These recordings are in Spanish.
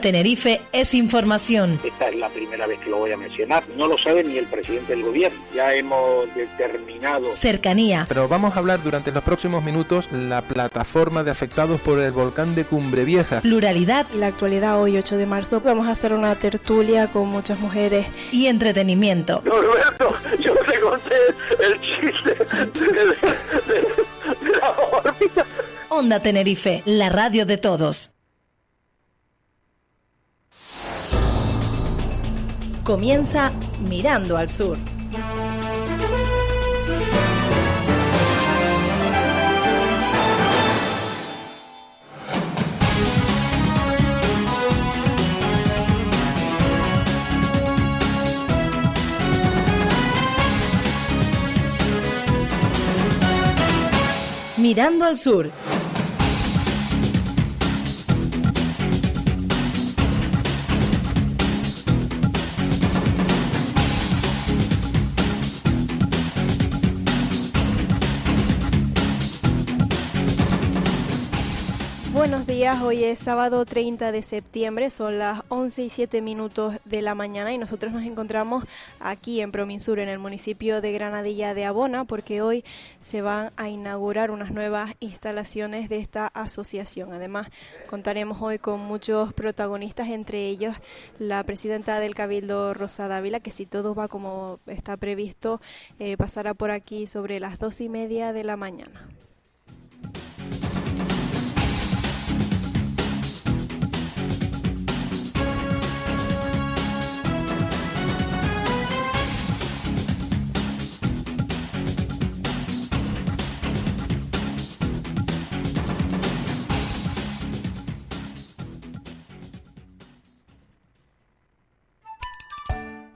Tenerife es información. Esta es la primera vez que lo voy a mencionar. No lo sabe ni el presidente del gobierno. Ya hemos determinado. Cercanía. Pero vamos a hablar durante los próximos minutos la plataforma de afectados por el volcán de Cumbre Vieja. Pluralidad. La actualidad hoy 8 de marzo. Vamos a hacer una tertulia con muchas mujeres. Y entretenimiento. Roberto, yo te conté el chiste de, de, de la órbita. Onda Tenerife, la radio de todos. Comienza Mirando al Sur. Mirando al Sur. Buenos días, hoy es sábado 30 de septiembre, son las 11 y 7 minutos de la mañana y nosotros nos encontramos aquí en Prominsur, en el municipio de Granadilla de Abona, porque hoy se van a inaugurar unas nuevas instalaciones de esta asociación. Además, contaremos hoy con muchos protagonistas, entre ellos la presidenta del Cabildo, Rosa Dávila, que si todo va como está previsto, eh, pasará por aquí sobre las dos y media de la mañana.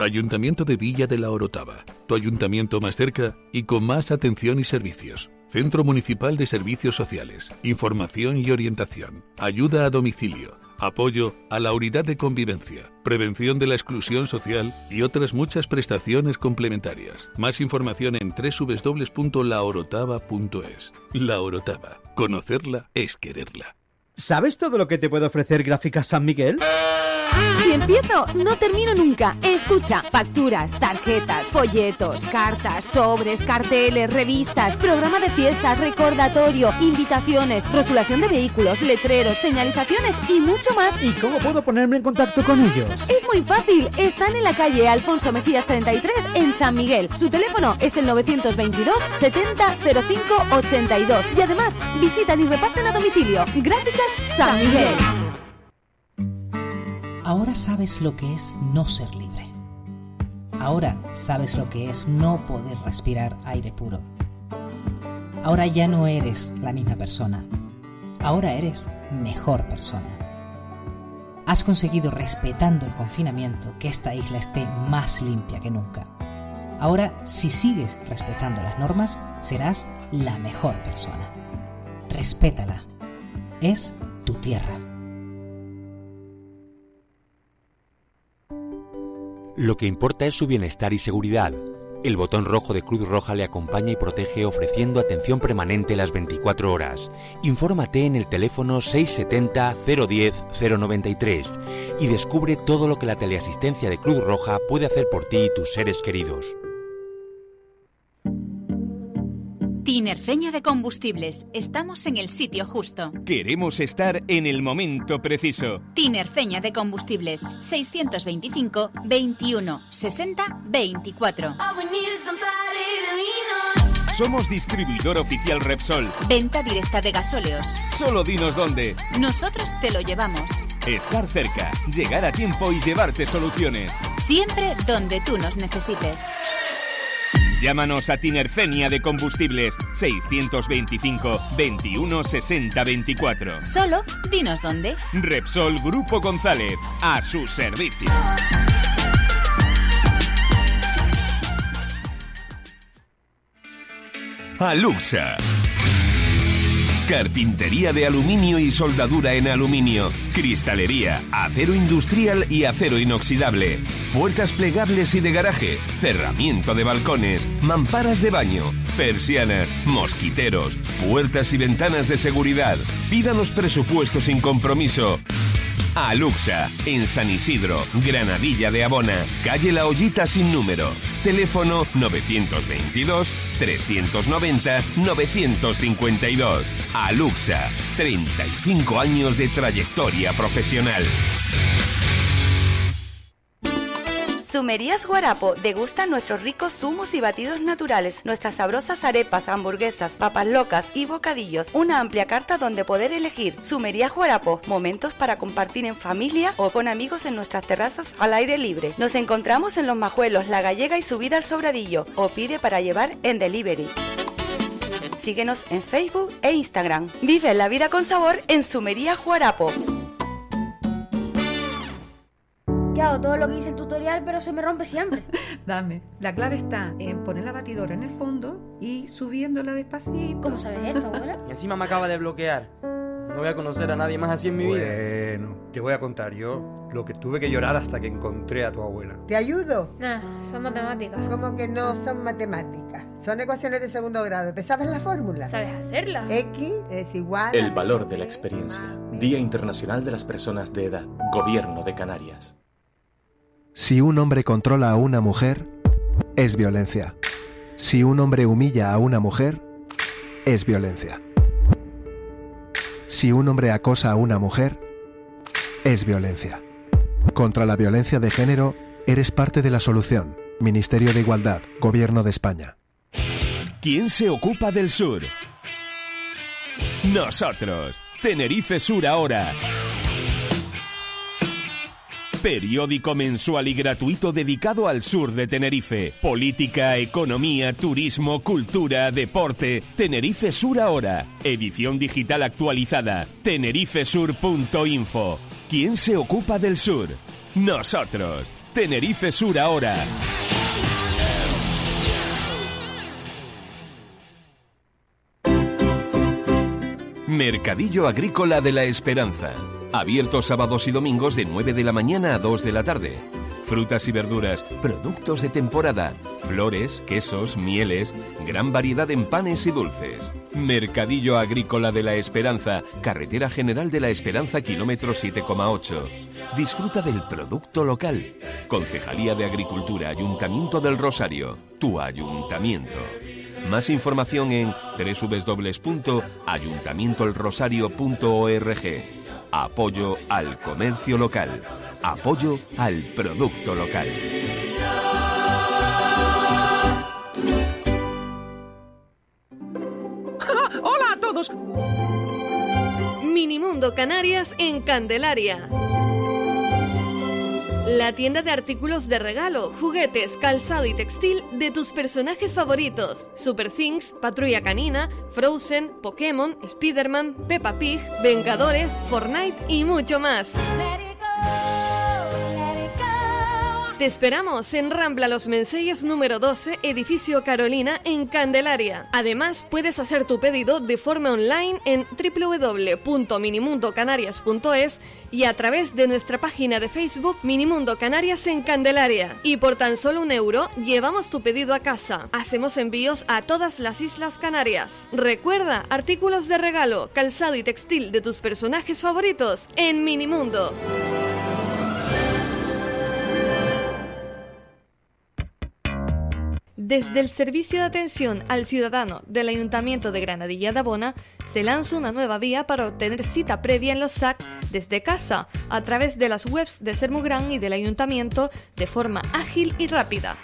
Ayuntamiento de Villa de la Orotava, tu ayuntamiento más cerca y con más atención y servicios. Centro Municipal de Servicios Sociales, información y orientación, ayuda a domicilio, apoyo a la unidad de convivencia, prevención de la exclusión social y otras muchas prestaciones complementarias. Más información en www.laorotava.es. La Orotava, conocerla es quererla. ¿Sabes todo lo que te puede ofrecer Gráficas San Miguel? Si empiezo, no termino nunca. Escucha, facturas, tarjetas, folletos, cartas, sobres, carteles, revistas, programa de fiestas, recordatorio, invitaciones, rotulación de vehículos, letreros, señalizaciones y mucho más. ¿Y cómo puedo ponerme en contacto con ellos? Es muy fácil. Están en la calle Alfonso Mejías 33 en San Miguel. Su teléfono es el 922 70 05 82. Y además, visitan y reparten a domicilio. Gráficas San Miguel. Ahora sabes lo que es no ser libre. Ahora sabes lo que es no poder respirar aire puro. Ahora ya no eres la misma persona. Ahora eres mejor persona. Has conseguido, respetando el confinamiento, que esta isla esté más limpia que nunca. Ahora, si sigues respetando las normas, serás la mejor persona. Respétala. Es tu tierra. Lo que importa es su bienestar y seguridad. El botón rojo de Cruz Roja le acompaña y protege ofreciendo atención permanente las 24 horas. Infórmate en el teléfono 670 010 093 y descubre todo lo que la teleasistencia de Cruz Roja puede hacer por ti y tus seres queridos. Tinerfeña de Combustibles. Estamos en el sitio justo. Queremos estar en el momento preciso. Tinerfeña de Combustibles. 625 21 60 24. Somos distribuidor oficial Repsol. Venta directa de gasóleos. Solo dinos dónde. Nosotros te lo llevamos. Estar cerca, llegar a tiempo y llevarte soluciones. Siempre donde tú nos necesites. Llámanos a Tinerfenia de Combustibles 625 21 60 24. Solo dinos dónde. Repsol Grupo González, a su servicio. Aluxa. Carpintería de aluminio y soldadura en aluminio. Cristalería, acero industrial y acero inoxidable. Puertas plegables y de garaje. Cerramiento de balcones. Mamparas de baño. Persianas. Mosquiteros. Puertas y ventanas de seguridad. Pídanos presupuesto sin compromiso. Aluxa, en San Isidro, Granadilla de Abona, calle La Ollita sin número. Teléfono 922-390-952. Aluxa, 35 años de trayectoria profesional. Sumerías Guarapo degusta nuestros ricos zumos y batidos naturales, nuestras sabrosas arepas, hamburguesas, papas locas y bocadillos. Una amplia carta donde poder elegir. Sumerías Guarapo, momentos para compartir en familia o con amigos en nuestras terrazas al aire libre. Nos encontramos en Los Majuelos, La Gallega y Subida al Sobradillo o pide para llevar en delivery. Síguenos en Facebook e Instagram. Vive la vida con sabor en Sumerías Guarapo. Todo lo que dice el tutorial, pero se me rompe siempre. Dame. La clave está en poner la batidora en el fondo y subiéndola despacito. ¿Cómo sabes esto, abuela? Y encima me acaba de bloquear. No voy a conocer a nadie más así en mi vida. Bueno, te voy a contar yo lo que tuve que llorar hasta que encontré a tu abuela. ¿Te ayudo? Nah, son matemáticas. ¿Cómo que no son matemáticas? Son ecuaciones de segundo grado. ¿Te sabes la fórmula? ¿Sabes hacerla? X es igual El valor de la experiencia. Día Internacional de las Personas de Edad. Gobierno de Canarias. Si un hombre controla a una mujer, es violencia. Si un hombre humilla a una mujer, es violencia. Si un hombre acosa a una mujer, es violencia. Contra la violencia de género, eres parte de la solución. Ministerio de Igualdad, Gobierno de España. ¿Quién se ocupa del sur? Nosotros. Tenerife Sur ahora. Periódico mensual y gratuito dedicado al sur de Tenerife. Política, economía, turismo, cultura, deporte. Tenerife Sur ahora. Edición digital actualizada. tenerifesur.info. ¿Quién se ocupa del sur? Nosotros. Tenerife Sur ahora. Mercadillo Agrícola de la Esperanza. Abierto sábados y domingos de 9 de la mañana a 2 de la tarde. Frutas y verduras, productos de temporada, flores, quesos, mieles, gran variedad en panes y dulces. Mercadillo Agrícola de la Esperanza, Carretera General de la Esperanza, kilómetro 7,8. Disfruta del producto local. Concejalía de Agricultura, Ayuntamiento del Rosario, tu ayuntamiento. Más información en www.ayuntamientoelrosario.org. Apoyo al comercio local. Apoyo al producto local. ¡Hola a todos! Minimundo Canarias en Candelaria. La tienda de artículos de regalo, juguetes, calzado y textil de tus personajes favoritos. Super Things, Patrulla Canina, Frozen, Pokémon, Spider-Man, Peppa Pig, Vengadores, Fortnite y mucho más. Te esperamos en Rambla Los Menseyes número 12, edificio Carolina, en Candelaria. Además, puedes hacer tu pedido de forma online en www.minimundocanarias.es y a través de nuestra página de Facebook Minimundo Canarias en Candelaria. Y por tan solo un euro, llevamos tu pedido a casa. Hacemos envíos a todas las Islas Canarias. Recuerda, artículos de regalo, calzado y textil de tus personajes favoritos en Minimundo. Desde el Servicio de Atención al Ciudadano del Ayuntamiento de Granadilla de Abona se lanza una nueva vía para obtener cita previa en los SAC desde casa a través de las webs de Sermugran y del Ayuntamiento de forma ágil y rápida.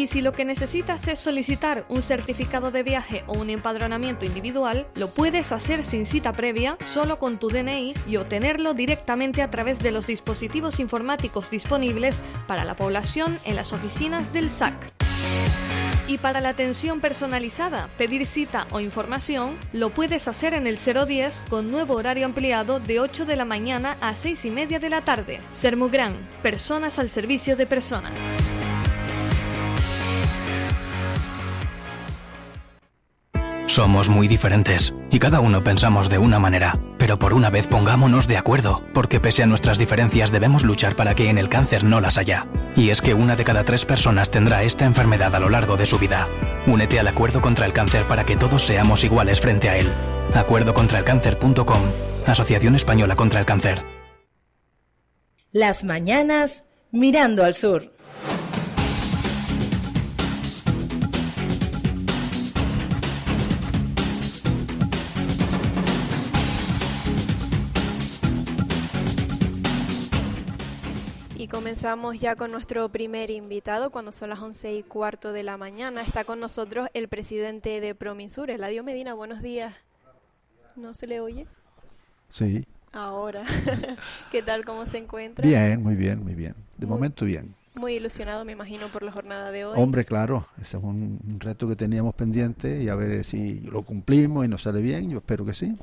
Y si lo que necesitas es solicitar un certificado de viaje o un empadronamiento individual, lo puedes hacer sin cita previa, solo con tu DNI y obtenerlo directamente a través de los dispositivos informáticos disponibles para la población en las oficinas del SAC. Y para la atención personalizada, pedir cita o información, lo puedes hacer en el 010 con nuevo horario ampliado de 8 de la mañana a 6 y media de la tarde. Sermugran, personas al servicio de personas. Somos muy diferentes y cada uno pensamos de una manera, pero por una vez pongámonos de acuerdo, porque pese a nuestras diferencias debemos luchar para que en el cáncer no las haya. Y es que una de cada tres personas tendrá esta enfermedad a lo largo de su vida. Únete al acuerdo contra el cáncer para que todos seamos iguales frente a él. Acuerdocontraelcáncer.com, Asociación Española contra el Cáncer. Las mañanas mirando al sur. Comenzamos ya con nuestro primer invitado cuando son las once y cuarto de la mañana. Está con nosotros el presidente de Prominsur, Eladio Medina. Buenos días. ¿No se le oye? Sí. Ahora. ¿Qué tal? ¿Cómo se encuentra? Bien, muy bien, muy bien. De Muy- momento bien. Muy ilusionado, me imagino, por la jornada de hoy. Hombre, claro, ese es un, un reto que teníamos pendiente y a ver si lo cumplimos y nos sale bien. Yo espero que sí.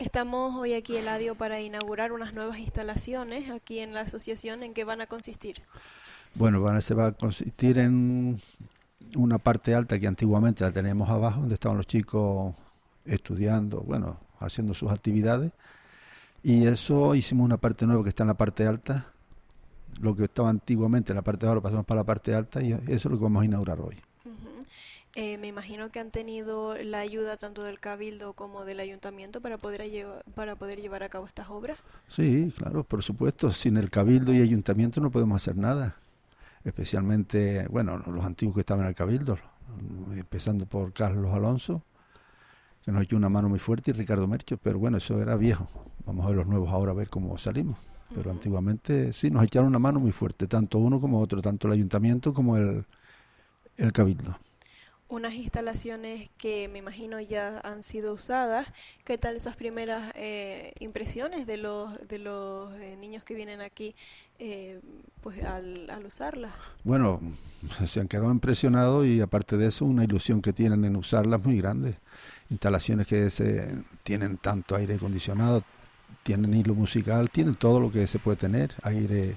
Estamos hoy aquí, Eladio, para inaugurar unas nuevas instalaciones aquí en la asociación. ¿En qué van a consistir? Bueno, van a- se va a consistir en una parte alta que antiguamente la teníamos abajo, donde estaban los chicos estudiando, bueno, haciendo sus actividades. Y eso hicimos una parte nueva que está en la parte alta. Lo que estaba antiguamente en la parte de abajo lo pasamos para la parte alta y eso es lo que vamos a inaugurar hoy. Eh, me imagino que han tenido la ayuda tanto del Cabildo como del Ayuntamiento para poder, lle- para poder llevar a cabo estas obras. Sí, claro, por supuesto. Sin el cabildo y ayuntamiento no podemos hacer nada. Especialmente, bueno, los antiguos que estaban en el cabildo, empezando por Carlos Alonso, que nos echó una mano muy fuerte, y Ricardo Mercho, pero bueno, eso era viejo. Vamos a ver los nuevos ahora, a ver cómo salimos. Pero antiguamente sí, nos echaron una mano muy fuerte, tanto uno como otro, tanto el ayuntamiento como el, el cabildo. Unas instalaciones que me imagino ya han sido usadas. ¿Qué tal esas primeras eh, impresiones de los, de los eh, niños que vienen aquí eh, pues al, al usarlas? Bueno, se han quedado impresionados y aparte de eso, una ilusión que tienen en usarlas muy grande. Instalaciones que se tienen tanto aire acondicionado, tienen hilo musical, tienen todo lo que se puede tener, aire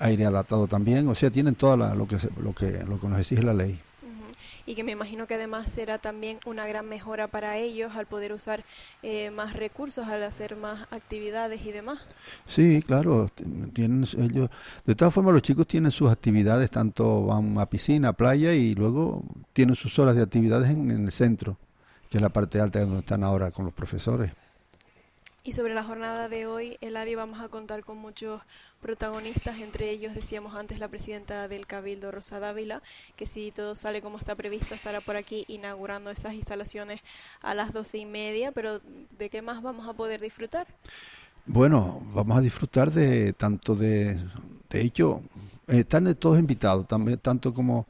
aire adaptado también, o sea, tienen todo lo que lo que lo que nos exige la ley. Y que me imagino que además será también una gran mejora para ellos al poder usar eh, más recursos, al hacer más actividades y demás. Sí, claro, tienen ellos. De todas formas, los chicos tienen sus actividades, tanto van a piscina, playa y luego tienen sus horas de actividades en, en el centro, que es la parte alta donde están ahora con los profesores. Y sobre la jornada de hoy, Eladio, vamos a contar con muchos protagonistas, entre ellos decíamos antes la presidenta del Cabildo, Rosa Dávila, que si todo sale como está previsto, estará por aquí inaugurando esas instalaciones a las doce y media, pero ¿de qué más vamos a poder disfrutar? Bueno, vamos a disfrutar de tanto de, de hecho, eh, están todos invitados, también, tanto como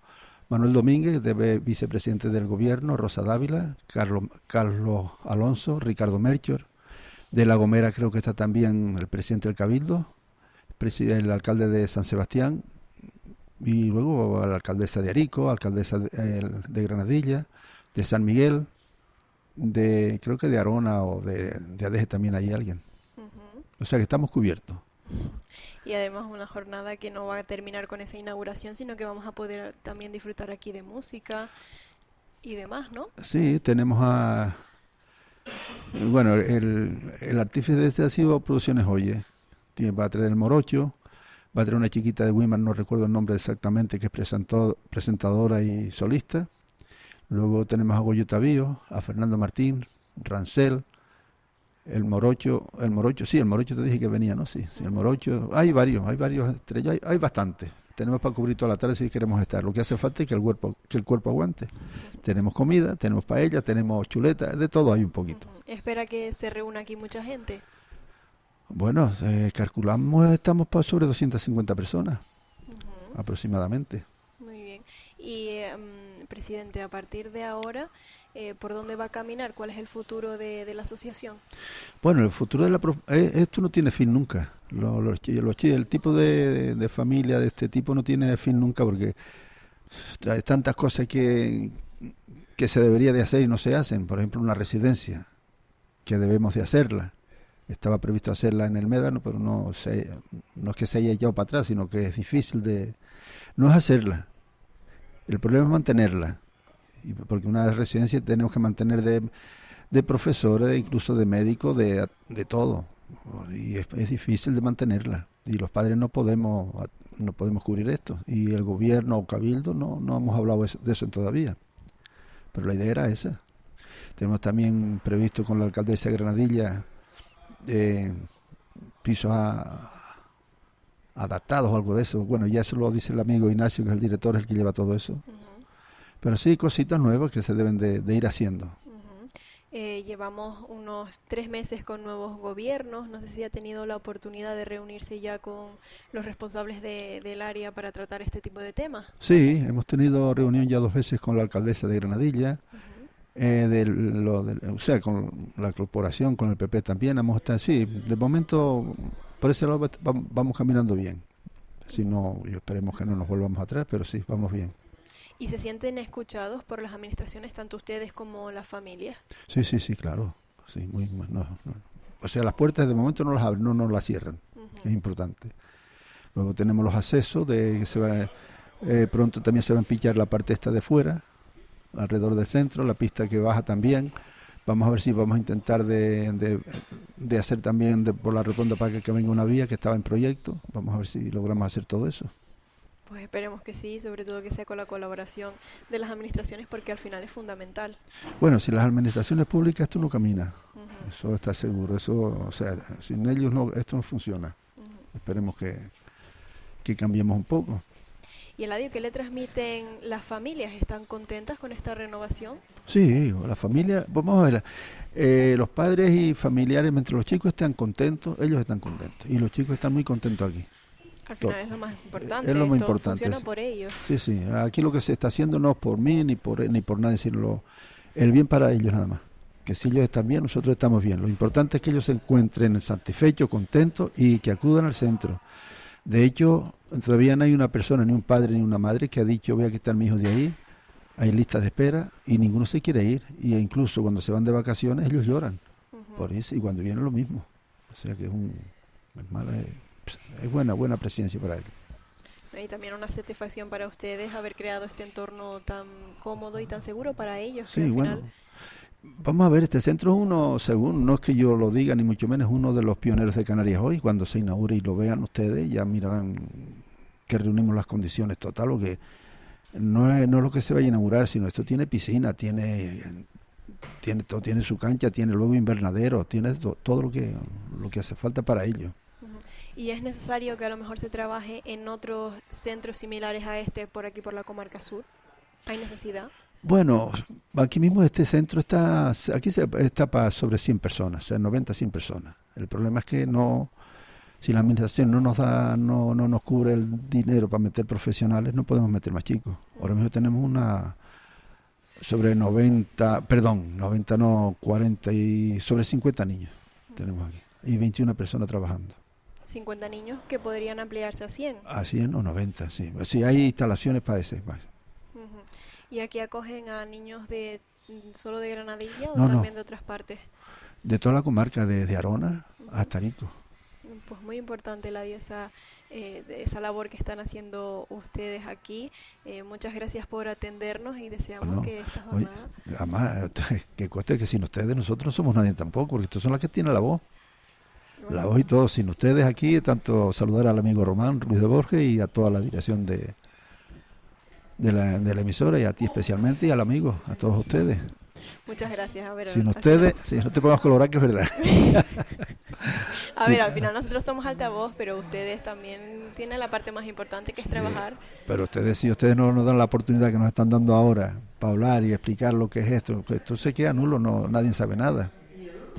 Manuel Domínguez, de vicepresidente del gobierno, Rosa Dávila, Carlos, Carlos Alonso, Ricardo Melchor, de La Gomera creo que está también el presidente del Cabildo, el alcalde de San Sebastián, y luego la alcaldesa de Arico, alcaldesa de, Granadilla, de San Miguel, de creo que de Arona o de, de Adeje también hay alguien. O sea que estamos cubiertos. Y además una jornada que no va a terminar con esa inauguración, sino que vamos a poder también disfrutar aquí de música y demás, ¿no? Sí, tenemos a... Bueno, el, el artífice de este ha Producciones Oye. Tiene, va a traer el Morocho, va a traer una chiquita de Wiman, no recuerdo el nombre exactamente, que es presentado- presentadora y solista. Luego tenemos a Goyo Tavío, a Fernando Martín, Rancel, el Morocho, el Morocho, sí, el Morocho te dije que venía, ¿no? Sí, sí, el Morocho, hay varios, hay varios estrellas, hay, hay bastantes. Tenemos para cubrir toda la tarde si queremos estar. Lo que hace falta es que el cuerpo, que el cuerpo aguante. Tenemos comida, tenemos paella, tenemos chuleta, de todo hay un poquito. Espera que se reúna aquí mucha gente. Bueno, eh, calculamos, estamos para sobre 250 personas, aproximadamente. Muy bien. Y, eh, presidente, a partir de ahora, eh, ¿por dónde va a caminar? ¿Cuál es el futuro de, de la asociación? Bueno, el futuro de la... eh, esto no tiene fin nunca. Lo- Los, los chi- el tipo de, de familia de este tipo no tiene fin nunca porque hay tantas cosas que, que se debería de hacer y no se hacen. Por ejemplo, una residencia, que debemos de hacerla. Estaba previsto hacerla en el Médano, pero no, se, no es que se haya echado para atrás, sino que es difícil de... No es hacerla. El problema es mantenerla. Y porque una residencia tenemos que mantener de, de profesores, incluso de médicos, de, de todo. Y es, es difícil de mantenerla. Y los padres no podemos no podemos cubrir esto. Y el gobierno o cabildo no, no hemos hablado de eso todavía. Pero la idea era esa. Tenemos también previsto con la alcaldesa de Granadilla eh, pisos a- adaptados o algo de eso. Bueno, ya eso lo dice el amigo Ignacio, que es el director, es el que lleva todo eso. Pero sí, cositas nuevas que se deben de, de ir haciendo. Eh, llevamos unos tres meses con nuevos gobiernos. No sé si ha tenido la oportunidad de reunirse ya con los responsables de- del área para tratar este tipo de temas. Sí, hemos tenido reunión ya dos veces con la alcaldesa de Granadilla, eh, de lo del- o sea, con la corporación, con el PP también. Hemos estado, sí, de momento, por ese lado va- vam- vamos caminando bien. Si no, esperemos que no nos volvamos atrás, pero sí, vamos bien. ¿Y se sienten escuchados por las administraciones, tanto ustedes como las familias? Sí, sí, sí, claro. Sí, muy, no, no. O sea, las puertas de momento no las abren, no nos las cierran. Es importante. Luego tenemos los accesos de que se va, eh, pronto también se va a pillar la parte esta de fuera, alrededor del centro, la pista que baja también. Vamos a ver si vamos a intentar de, de- de hacer también de- por la rotonda para que, que venga una vía que estaba en proyecto. Vamos a ver si logramos hacer todo eso. Pues esperemos que sí, sobre todo que sea con la colaboración de las administraciones, porque al final es fundamental. Bueno, sin las administraciones públicas esto no camina. Eso está seguro. Eso, o sea, sin ellos no, esto no funciona. Esperemos que, que cambiemos un poco. ¿Y el audio que le transmiten las familias? ¿Están contentas con esta renovación? Sí, la familia, vamos a ver, eh, los padres y familiares, mientras los chicos están contentos, ellos están contentos. Y los chicos están muy contentos aquí. Al Todo. final es lo más importante. Es lo más esto importante. Funciona por ellos. Sí, sí, aquí lo que se está haciendo no es por mí ni por, ni por nadie, sino lo- el bien para ellos nada más. Que si ellos están bien, nosotros estamos bien. Lo importante es que ellos se encuentren satisfechos, contentos y que acudan al centro. De hecho, todavía no hay una persona, ni un padre, ni una madre que ha dicho voy a quitar a mi hijo de ahí. Hay listas de espera y ninguno se quiere ir. Y incluso cuando se van de vacaciones, ellos lloran. Por eso, y cuando vienen lo mismo. O sea que es un es mala, es, es buena, buena presencia para ellos. Y también una satisfacción para ustedes haber creado este entorno tan cómodo y tan seguro para ellos. Sí, bueno. final- Vamos a ver, este centro es uno, según, no es que yo lo diga, ni mucho menos, uno de los pioneros de Canarias hoy. Cuando se inaugure y lo vean ustedes, ya mirarán que reunimos las condiciones total, lo que no es, no es lo que se vaya a inaugurar, sino esto tiene piscina, tiene tiene todo, tiene su cancha, tiene luego invernadero, tiene to- todo lo que lo que hace falta para ello. Y es necesario que a lo mejor se trabaje en otros centros similares a este por aquí, por la comarca sur. ¿Hay necesidad? Bueno, aquí mismo este centro está, aquí está para sobre 100 personas, o sea, 90, 100 personas. El problema es que no, si la administración no nos da, no, no nos cubre el dinero para meter profesionales, no podemos meter más chicos. Ahora mismo tenemos una sobre 90, perdón, 90 no, 40 y sobre 50 niños tenemos aquí y 21 personas trabajando. 50 niños que podrían ampliarse a 100. A 100 o 90, sí. Sí, hay instalaciones para ese. ¿Y aquí acogen a niños de mm, solo de Granadilla o No, no. también de otras partes? De toda la comarca, desde Arona hasta Rico. Pues muy importante la esa, eh, de esa labor que están haciendo ustedes aquí. Eh, muchas gracias por atendernos y deseamos que esta Oye, jornada... además, que cueste que sin ustedes nosotros no somos nadie tampoco, porque estos son las que tienen la voz. La voz y todo. Sin ustedes aquí, tanto saludar al amigo Román Ruiz de Borges y a toda la dirección de, de, la, de la emisora y a ti especialmente y al amigo, a todos ustedes. Muchas gracias. A ver, Sin ustedes, si no te podemos colorar, que es verdad. A Sí. ver, al final nosotros somos altavoz, pero ustedes también tienen la parte más importante que es trabajar. Pero ustedes, si ustedes no nos dan la oportunidad que nos están dando ahora para hablar y explicar lo que es esto, pues esto se queda nulo, no, nadie sabe nada.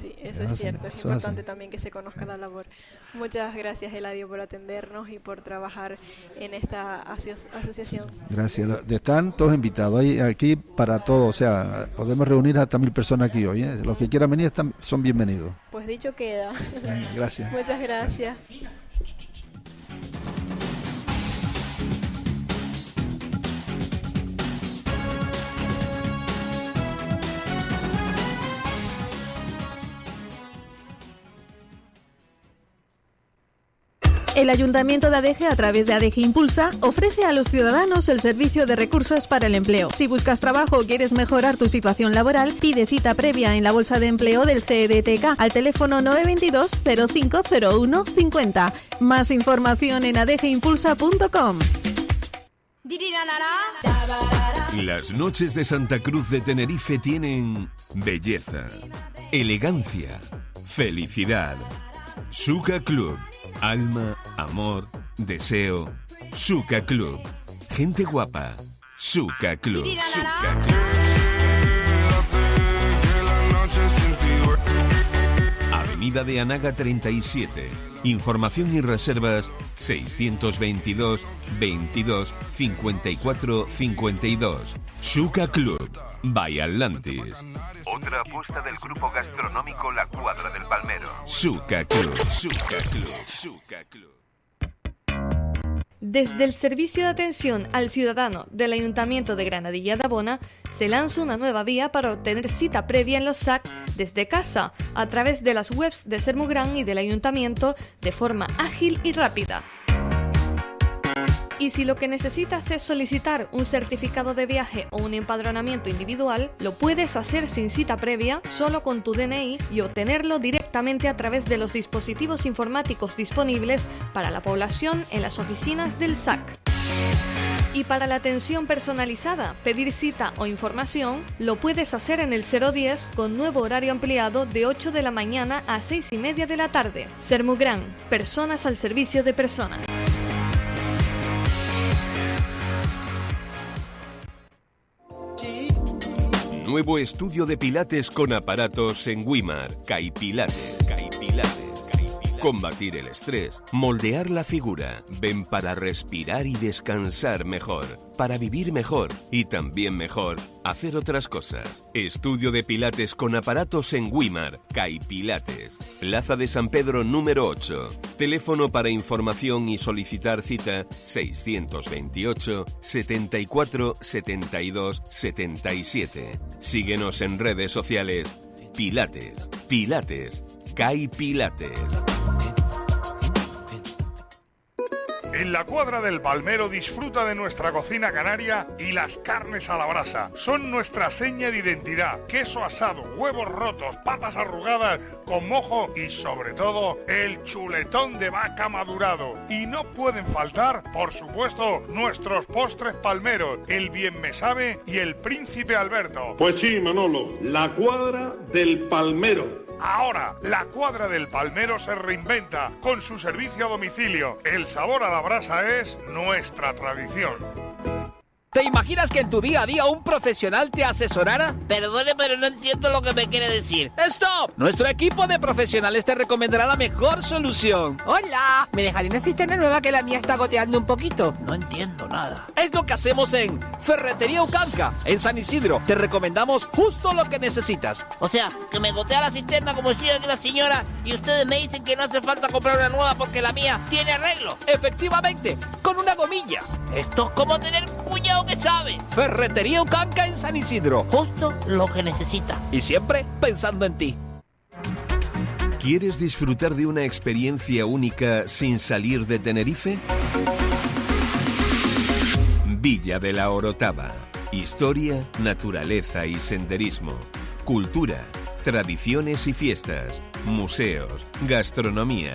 Sí, eso Es cierto. Es importante también que se conozca la labor. Muchas gracias, Eladio, por atendernos y por trabajar en esta aso- asociación. Gracias. Están todos invitados. Hay aquí para todos. O sea, podemos reunir hasta mil personas aquí hoy. ¿eh? Los que quieran venir están, son bienvenidos. Pues dicho queda. Gracias. Muchas gracias. El Ayuntamiento de Adeje, a través de Adeje Impulsa, ofrece a los ciudadanos el servicio de recursos para el empleo. Si buscas trabajo o quieres mejorar tu situación laboral, pide cita previa en la Bolsa de Empleo del CEDTK al teléfono 922 0501 50. Más información en adejeimpulsa.com. Las noches de Santa Cruz de Tenerife tienen belleza, elegancia, felicidad. Suka Club. Alma, amor, deseo. Suka Club. Gente guapa. Suka Club. Suka Club. Avenida de Anaga 37. Información y reservas 622 22 54 52. Suka Club. By Atlantis. Otra apuesta del grupo gastronómico La Cuadra del Palmero. Suka Club. Suka Club. Suka Club. Desde el Servicio de Atención al Ciudadano del Ayuntamiento de Granadilla de Abona se lanza una nueva vía para obtener cita previa en los SAC desde casa a través de las webs de Sermugran y del Ayuntamiento de forma ágil y rápida. Y si lo que necesitas es solicitar un certificado de viaje o un empadronamiento individual, lo puedes hacer sin cita previa, solo con tu DNI y obtenerlo directamente a través de los dispositivos informáticos disponibles para la población en las oficinas del SAC. Y para la atención personalizada, pedir cita o información, lo puedes hacer en el 010 con nuevo horario ampliado de 8 de la mañana a 6 y media de la tarde. Sermugran, personas al servicio de personas. Nuevo estudio de pilates con aparatos en Wimar. Caipilates. Caipilates. Combatir el estrés, moldear la figura. Ven para respirar y descansar mejor, para vivir mejor y también mejor hacer otras cosas. Estudio de Pilates con aparatos en Wimar, Caipilates. Plaza de San Pedro número 8. Teléfono para información y solicitar cita 628 74 72 77. Síguenos en redes sociales. Pilates, Pilates, Kai Pilates. En la cuadra del Palmero disfruta de nuestra cocina canaria y las carnes a la brasa. Son nuestra seña de identidad. Queso asado, huevos rotos, papas arrugadas con mojo y sobre todo el chuletón de vaca madurado. Y no pueden faltar, por supuesto, nuestros postres palmeros, el bien me sabe y el príncipe Alberto. Pues sí, Manolo, la cuadra del Palmero. Ahora, la cuadra del Palmero se reinventa con su servicio a domicilio. El sabor a la brasa es nuestra tradición. ¿Te imaginas que en tu día a día un profesional te asesorara? Perdone, pero no entiendo lo que me quiere decir. ¡Stop! Nuestro equipo de profesionales te recomendará la mejor solución. Hola, ¿me dejaré una cisterna nueva que la mía está goteando un poquito? No entiendo nada. Es lo que hacemos en Ferretería Ucanca, en San Isidro. Te recomendamos justo lo que necesitas. O sea, que me gotea la cisterna como si yo la señora y ustedes me dicen que no hace falta comprar una nueva porque la mía tiene arreglo. Efectivamente, con una gomilla. Esto es como tener un cuñado que sabe. Ferretería Ucanca en San Isidro. Justo lo que necesita. Y siempre pensando en ti. ¿Quieres disfrutar de una experiencia única sin salir de Tenerife? Villa de la Orotava. Historia, naturaleza y senderismo. Cultura, tradiciones y fiestas. Museos, gastronomía.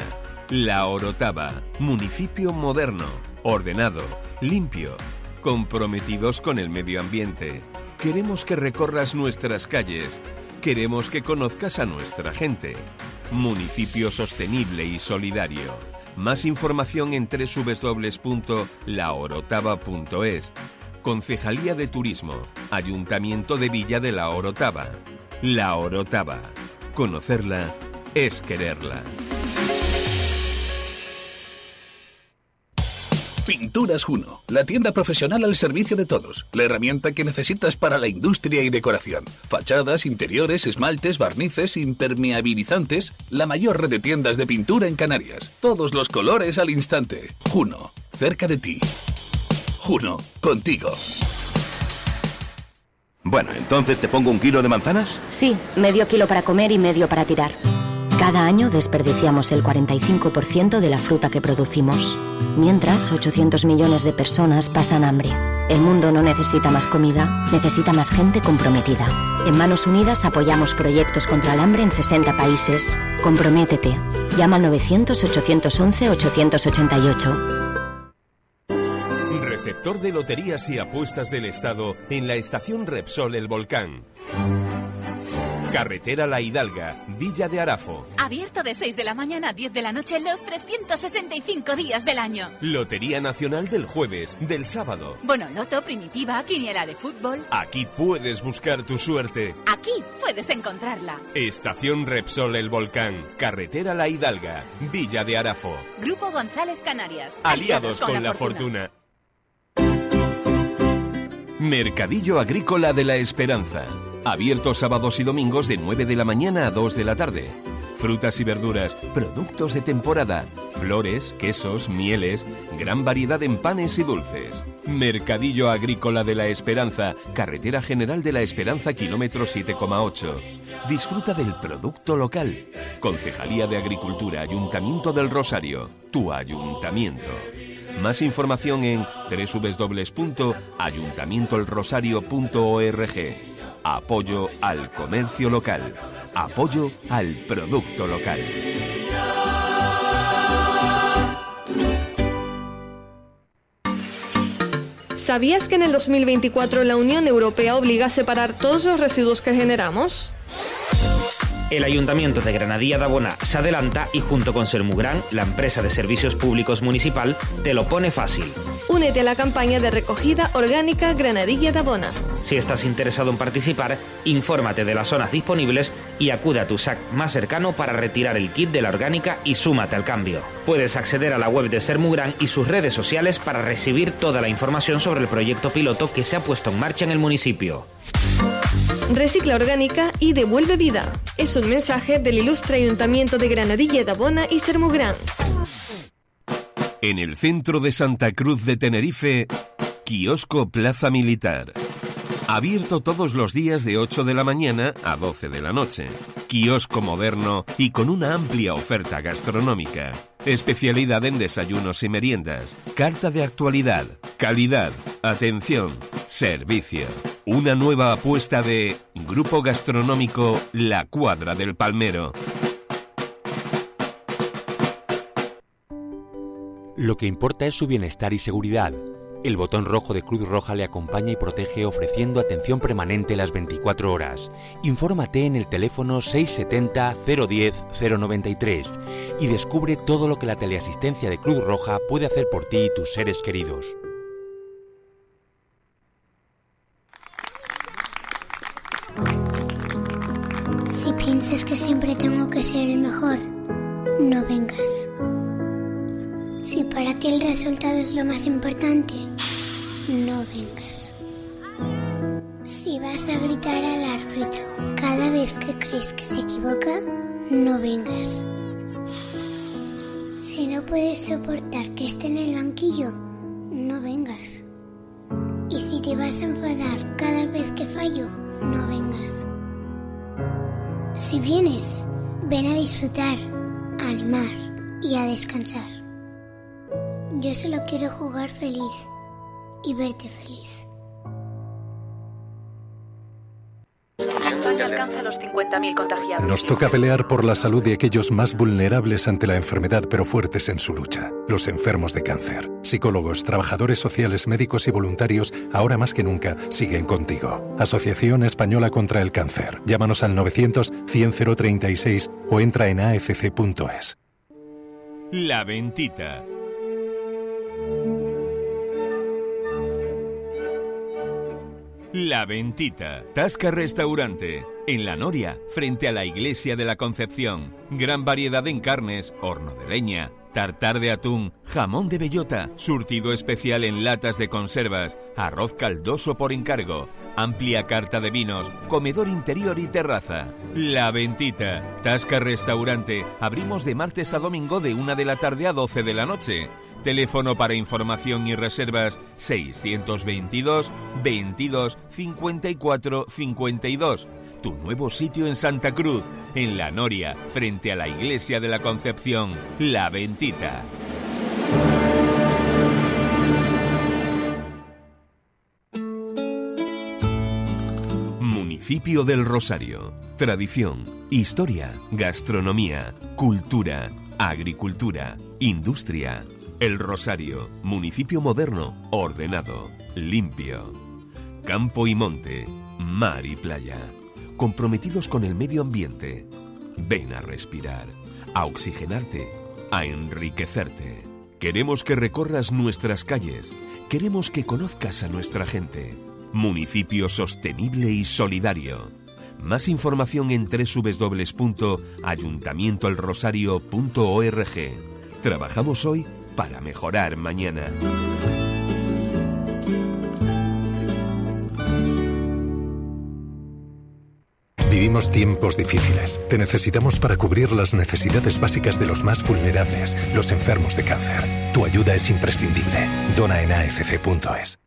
La Orotava, municipio moderno, ordenado, limpio, comprometidos con el medio ambiente. Queremos que recorras nuestras calles. Queremos que conozcas a nuestra gente. Municipio sostenible y solidario. Más información en www.laorotava.es. Concejalía de Turismo. Ayuntamiento de Villa de la Orotava. La Orotava. Conocerla es quererla. Pinturas Juno, la tienda profesional al servicio de todos, la herramienta que necesitas para la industria y decoración. Fachadas, interiores, esmaltes, barnices, impermeabilizantes, la mayor red de tiendas de pintura en Canarias. Todos los colores al instante. Juno, cerca de ti. Juno, contigo. Bueno, entonces te pongo un kilo de manzanas. Sí, medio kilo para comer y medio para tirar. Cada año desperdiciamos el 45% de la fruta que producimos. Mientras, 800 millones de personas pasan hambre. El mundo no necesita más comida, necesita más gente comprometida. En Manos Unidas apoyamos proyectos contra el hambre en 60 países. Comprométete. Llama al 900-811-888. Receptor de loterías y apuestas del Estado en la estación Repsol El Volcán. Carretera La Hidalga, Villa de Arafo. Abierto de 6 de la mañana a 10 de la noche los 365 días del año. Lotería Nacional del jueves, del sábado. Bonoloto, primitiva, quiniela de fútbol. Aquí puedes buscar tu suerte. Aquí puedes encontrarla. Estación Repsol El Volcán, Carretera La Hidalga, Villa de Arafo. Grupo González Canarias. Aliados, con, la, fortuna. Mercadillo Agrícola de la Esperanza. Abierto sábados y domingos de 9 de la mañana a 2 de la tarde. Frutas y verduras, productos de temporada, flores, quesos, mieles, gran variedad en panes y dulces. Mercadillo Agrícola de la Esperanza, Carretera General de la Esperanza, kilómetro 7,8. Disfruta del producto local. Concejalía de Agricultura, Ayuntamiento del Rosario, tu ayuntamiento. Más información en www.ayuntamientoelrosario.org. Apoyo al comercio local. Apoyo al producto local. ¿Sabías que en el 2024 la Unión Europea obliga a separar todos los residuos que generamos? El Ayuntamiento de Granadilla de Abona se adelanta y junto con Sermugran, la empresa de servicios públicos municipal, te lo pone fácil. Únete a la campaña de recogida orgánica Granadilla de Abona. Si estás interesado en participar, infórmate de las zonas disponibles y acude a tu SAC más cercano para retirar el kit de la orgánica y súmate al cambio. Puedes acceder a la web de Sermugran y sus redes sociales para recibir toda la información sobre el proyecto piloto que se ha puesto en marcha en el municipio. Recicla orgánica y devuelve vida. Es un mensaje del ilustre Ayuntamiento de Granadilla de Abona y Sermugran. En el centro de Santa Cruz de Tenerife, Kiosco Plaza Militar. Abierto todos los días de 8 de la mañana a 12 de la noche. Kiosco moderno y con una amplia oferta gastronómica. Especialidad en desayunos y meriendas. Carta de actualidad. Calidad. Atención. Servicio. Una nueva apuesta de Grupo Gastronómico La Cuadra del Palmero. Lo que importa es su bienestar y seguridad. El botón rojo de Cruz Roja le acompaña y protege ofreciendo atención permanente las 24 horas. Infórmate en el teléfono 670-010-093 y descubre todo lo que la teleasistencia de Cruz Roja puede hacer por ti y tus seres queridos. Si piensas que siempre tengo que ser el mejor, no vengas. Si para ti el resultado es lo más importante, no vengas. Si vas a gritar al árbitro cada vez que crees que se equivoca, no vengas. Si no puedes soportar que esté en el banquillo, no vengas. Y si te vas a enfadar cada vez que fallo, no vengas. Si vienes, ven a disfrutar, a animar y a descansar. Yo solo quiero jugar feliz y verte feliz. España alcanza los 50.000 contagiados. Nos toca pelear por la salud de aquellos más vulnerables ante la enfermedad pero fuertes en su lucha, los enfermos de cáncer. Psicólogos, trabajadores sociales, médicos y voluntarios, ahora más que nunca, siguen contigo. Asociación Española contra el Cáncer. Llámanos al 900 100 036 o entra en afc.es. La Ventita. La Ventita, Tasca Restaurante, en La Noria, frente a la Iglesia de la Concepción. Gran variedad en carnes, horno de leña, tartar de atún, jamón de bellota, surtido especial en latas de conservas, arroz caldoso por encargo, amplia carta de vinos, comedor interior y terraza. La Ventita, Tasca Restaurante, abrimos de martes a domingo de una de la tarde a 12 de la noche. Teléfono para información y reservas 622 22 54 52. tu nuevo sitio en Santa Cruz, en La Noria, frente a la Iglesia de la Concepción, La Ventita. Municipio del Rosario. Tradición, historia, gastronomía, cultura, agricultura, industria. El Rosario, municipio moderno, ordenado, limpio. Campo y monte, mar y playa. Comprometidos con el medio ambiente. Ven a respirar, a oxigenarte, a enriquecerte. Queremos que recorras nuestras calles. Queremos que conozcas a nuestra gente. Municipio sostenible y solidario. Más información en www.ayuntamientoelrosario.org. Trabajamos hoy para mejorar mañana. Vivimos tiempos difíciles. Te necesitamos para cubrir las necesidades básicas de los más vulnerables, los enfermos de cáncer. Tu ayuda es imprescindible. Dona en afc.es.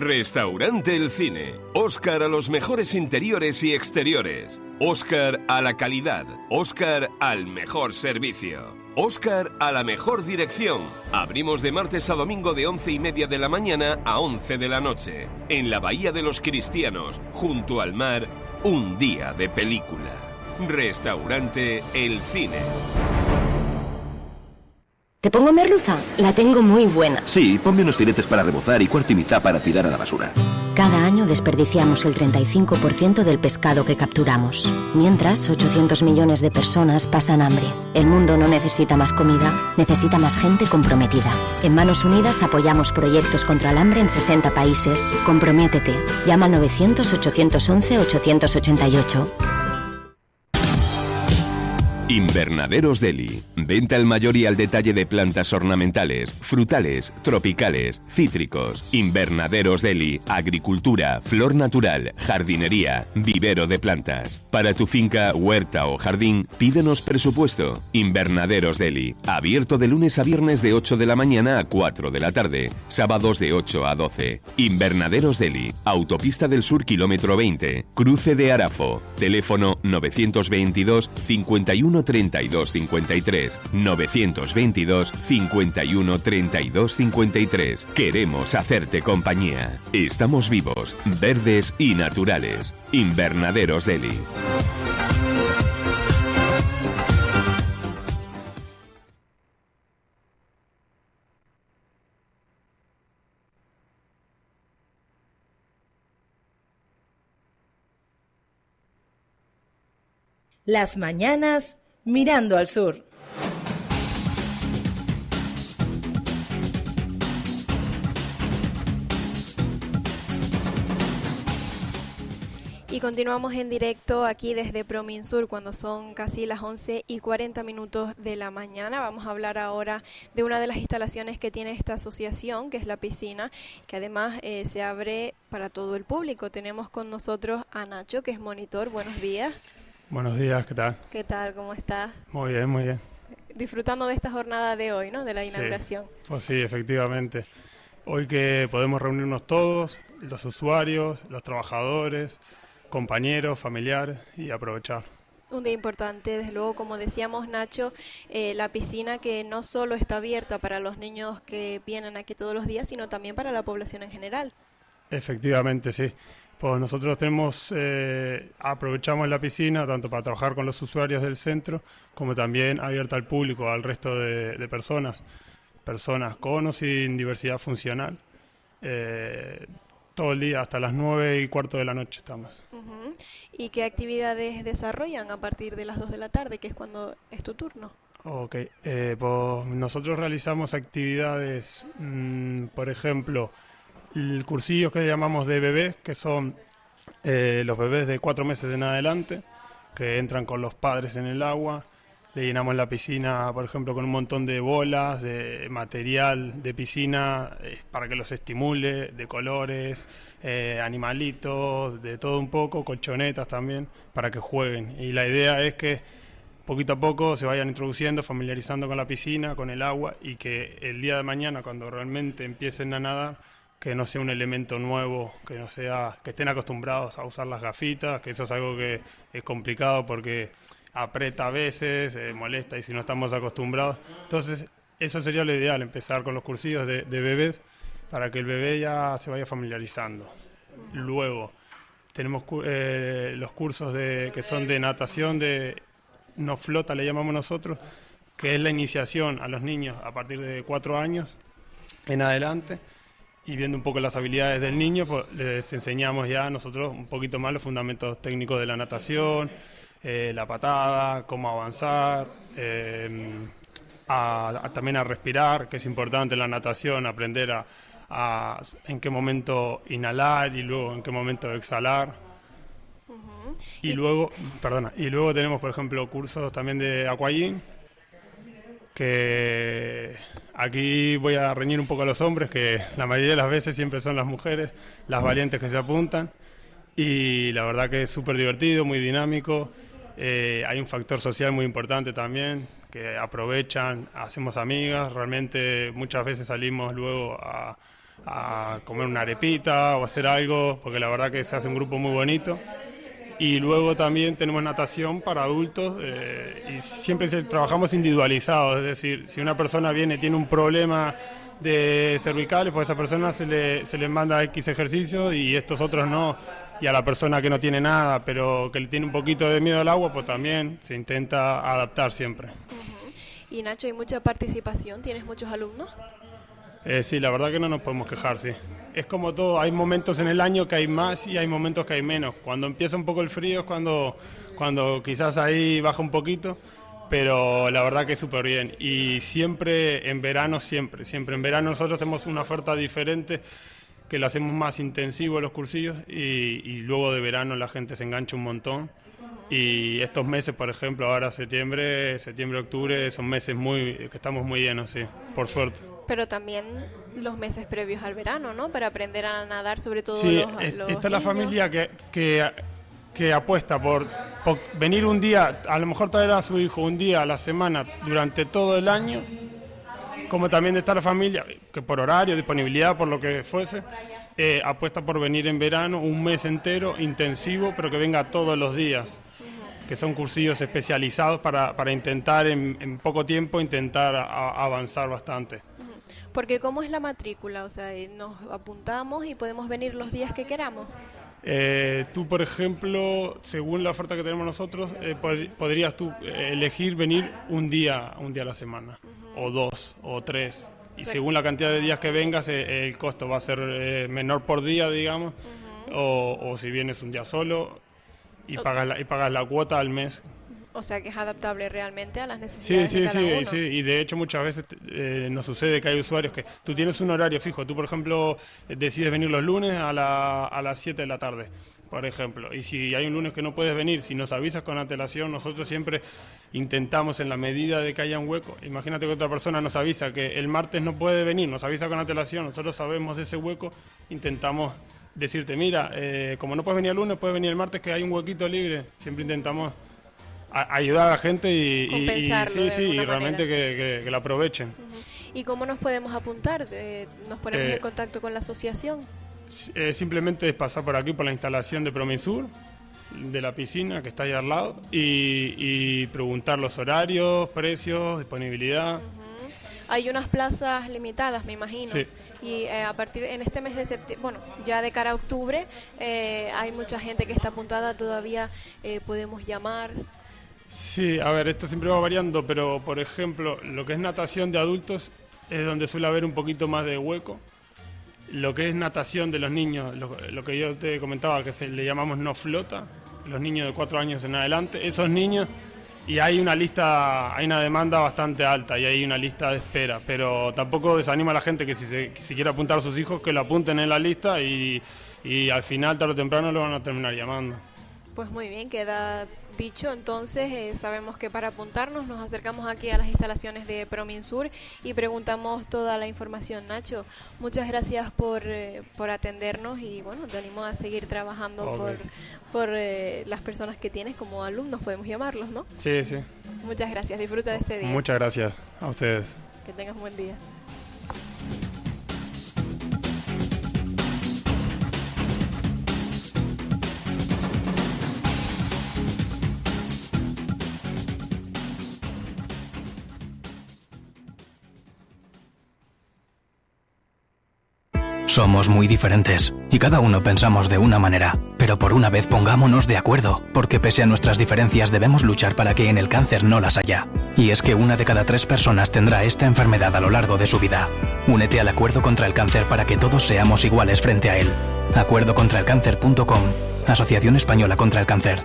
Restaurante El Cine. Oscar a los mejores interiores y exteriores. Oscar a la calidad. Oscar al mejor servicio. Oscar a la mejor dirección. Abrimos de martes a domingo de once y media de la mañana a 11 de la noche. En la Bahía de los Cristianos, junto al mar, un día de película. Restaurante El Cine. ¿Te pongo merluza? La tengo muy buena. Sí, ponme unos filetes para rebozar y cuarto y mitad para tirar a la basura. Cada año desperdiciamos el 35% del pescado que capturamos. Mientras, 800 millones de personas pasan hambre. El mundo no necesita más comida, necesita más gente comprometida. En Manos Unidas apoyamos proyectos contra el hambre en 60 países. Comprométete. Llama al 900-811-888. Invernaderos Deli. Venta al mayor y al detalle de plantas ornamentales, frutales, tropicales, cítricos. Invernaderos Deli. Agricultura, flor natural, jardinería, vivero de plantas. Para tu finca, huerta o jardín, pídenos presupuesto. Invernaderos Deli. Abierto de lunes a viernes de 8 de la mañana a 4 de la tarde. Sábados de 8 a 12. Invernaderos Deli. Autopista del Sur, kilómetro 20. Cruce de Arafo. Teléfono 922 51 32 53 922 51 32 53. Queremos hacerte compañía. Estamos vivos, verdes y naturales. Invernaderos Deli. Las mañanas mirando al sur. Y continuamos en directo aquí desde Prominsur cuando son casi las 11 y 40 minutos de la mañana. Vamos a hablar ahora de una de las instalaciones que tiene esta asociación, que es la piscina, que además eh, se abre para todo el público. Tenemos con nosotros a Nacho, que es monitor. Buenos días. Buenos días, ¿qué tal? ¿Qué tal? ¿Cómo estás? Muy bien, muy bien. Disfrutando de esta jornada de hoy, ¿no? De la inauguración. Sí, pues sí, efectivamente. Hoy que podemos reunirnos todos, los usuarios, los trabajadores, compañeros, familiares y aprovechar. Un día importante, desde luego, como decíamos Nacho, eh, la piscina que no solo está abierta para los niños que vienen aquí todos los días, sino también para la población en general. Efectivamente, sí. Pues nosotros tenemos, eh, aprovechamos la piscina tanto para trabajar con los usuarios del centro, como también abierta al público, al resto de, de personas, personas con o sin diversidad funcional. Eh, todo el día, hasta las nueve y cuarto de la noche estamos. ¿Y qué actividades desarrollan a partir de las 2 de la tarde, que es cuando es tu turno? Ok, eh, pues nosotros realizamos actividades, mm, por ejemplo, el cursillo que llamamos de bebés, que son eh, los bebés de cuatro meses en adelante, que entran con los padres en el agua. Le llenamos la piscina, por ejemplo, con un montón de bolas, de material de piscina eh, para que los estimule, de colores, eh, animalitos, de todo un poco, colchonetas también, para que jueguen. Y la idea es que poquito a poco se vayan introduciendo, familiarizando con la piscina, con el agua y que el día de mañana, cuando realmente empiecen a nadar, que no sea un elemento nuevo, que no sea, que estén acostumbrados a usar las gafitas, que eso es algo que es complicado porque aprieta a veces, eh, molesta y si no estamos acostumbrados. Entonces, eso sería lo ideal, empezar con los cursillos de, de bebés para que el bebé ya se vaya familiarizando. Luego, tenemos eh, los cursos de, que son de natación, de no flota, le llamamos nosotros, que es la iniciación a los niños a partir de cuatro años en adelante y viendo un poco las habilidades del niño, pues les enseñamos ya nosotros un poquito más los fundamentos técnicos de la natación, eh, la patada, cómo avanzar, eh, también a respirar, que es importante en la natación, aprender a, en qué momento inhalar y luego en qué momento exhalar. Y luego, perdona, y luego tenemos, por ejemplo, cursos también de aquagym, que aquí voy a reñir un poco a los hombres, que la mayoría de las veces siempre son las mujeres, las valientes que se apuntan, y la verdad que es súper divertido, muy dinámico, eh, hay un factor social muy importante también, que aprovechan, hacemos amigas, realmente muchas veces salimos luego a, a comer una arepita o hacer algo, porque la verdad que se hace un grupo muy bonito. Y luego también tenemos natación para adultos eh, y siempre trabajamos individualizados, es decir, si una persona viene y tiene un problema de cervicales, pues a esa persona se le, se le manda X ejercicios y estos otros no. Y a la persona que no tiene nada, pero que le tiene un poquito de miedo al agua, pues también se intenta adaptar siempre. Y Nacho, ¿hay mucha participación? ¿Tienes muchos alumnos? Eh, sí, la verdad que no nos podemos quejar, sí. Es como todo, hay momentos en el año que hay más y hay momentos que hay menos. Cuando empieza un poco el frío es cuando, cuando quizás ahí baja un poquito, pero la verdad que es súper bien. Y siempre en verano, siempre, siempre en verano nosotros tenemos una oferta diferente que lo hacemos más intensivo los cursillos y, y luego de verano la gente se engancha un montón. Y estos meses, por ejemplo, ahora septiembre, septiembre, octubre, son meses muy que estamos muy llenos, sí, por suerte pero también los meses previos al verano, ¿no? Para aprender a nadar, sobre todo sí, los, está la familia que, que, apuesta por, venir un día, a lo mejor traer a su hijo un día a la semana durante todo el año, como también está la familia que por horario, disponibilidad, por lo que fuese, eh, apuesta por venir en verano un mes entero, intensivo, pero que venga todos los días que son cursillos especializados para, para intentar en, poco tiempo intentar avanzar bastante. Porque ¿cómo es la matrícula? O sea, eh, nos apuntamos y podemos venir los días que queramos. Eh, tú, por ejemplo, según la oferta que tenemos nosotros, eh, podrías tú elegir venir un día, un día a la semana, o dos, o tres. Y según la cantidad de días que vengas, el costo va a ser menor por día, digamos, o, o, si vienes un día solo y, pagas la, y pagas la cuota al mes o sea que es adaptable realmente a las necesidades sí, de cada sí, uno. Sí, y de hecho muchas veces eh, nos sucede que hay usuarios que tú tienes un horario fijo, tú por ejemplo decides venir los lunes a, la, a las 7 de la tarde, por ejemplo, y si hay un lunes que no puedes venir, si nos avisas con antelación, nosotros siempre intentamos en la medida de que haya un hueco, imagínate que otra persona nos avisa que el martes no puede venir, nos avisa con antelación, nosotros sabemos de ese hueco, intentamos decirte, mira, eh, como no puedes venir el lunes, puedes venir el martes que hay un huequito libre, siempre intentamos ayudar a la gente y, sí, sí, y realmente que, que, lo aprovechen. ¿Y cómo nos podemos apuntar? ¿Nos ponemos Eh, en contacto con la asociación? Eh, simplemente es pasar por aquí por la instalación de Promisur, de la piscina que está ahí al lado, y, y preguntar los horarios, precios, disponibilidad. Hay unas plazas limitadas, me imagino. Sí. Y eh, a partir en este mes de septiembre, bueno, ya de cara a octubre, eh, hay mucha gente que está apuntada, todavía eh, podemos llamar. Sí, a ver, esto siempre va variando, pero por ejemplo, lo que es natación de adultos es donde suele haber un poquito más de hueco. Lo que es natación de los niños, lo, que yo te comentaba, que se, le llamamos no flota, los niños de cuatro años en adelante, esos niños, y hay una lista, hay una demanda bastante alta y hay una lista de espera, pero tampoco desanima a la gente que si, se, que si quiere apuntar a sus hijos, que lo apunten en la lista y, y al final, tarde o temprano, lo van a terminar llamando. Pues muy bien, queda dicho. Entonces, eh, sabemos que para apuntarnos nos acercamos aquí a las instalaciones de Prominsur y preguntamos toda la información. Nacho, muchas gracias por, eh, por atendernos y bueno, te animo a seguir trabajando por, por eh, las personas que tienes como alumnos, podemos llamarlos, ¿no? Sí, sí. Muchas gracias, disfruta de este día. Muchas gracias a ustedes. Que tengas un buen día. Somos muy diferentes y cada uno pensamos de una manera, pero por una vez pongámonos de acuerdo, porque pese a nuestras diferencias debemos luchar para que en el cáncer no las haya. Y es que una de cada tres personas tendrá esta enfermedad a lo largo de su vida. Únete al acuerdo contra el cáncer para que todos seamos iguales frente a él. Acuerdocontraelcáncer.com Asociación Española contra el Cáncer.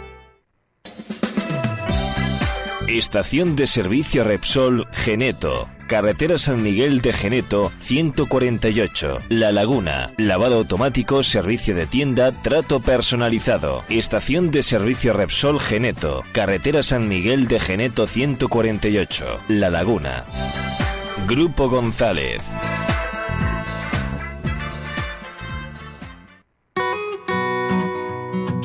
Estación de servicio Repsol Geneto. Carretera San Miguel de Geneto 148. La Laguna. Lavado automático, servicio de tienda, trato personalizado. Estación de servicio Repsol Geneto. Carretera San Miguel de Geneto 148. La Laguna. Grupo González.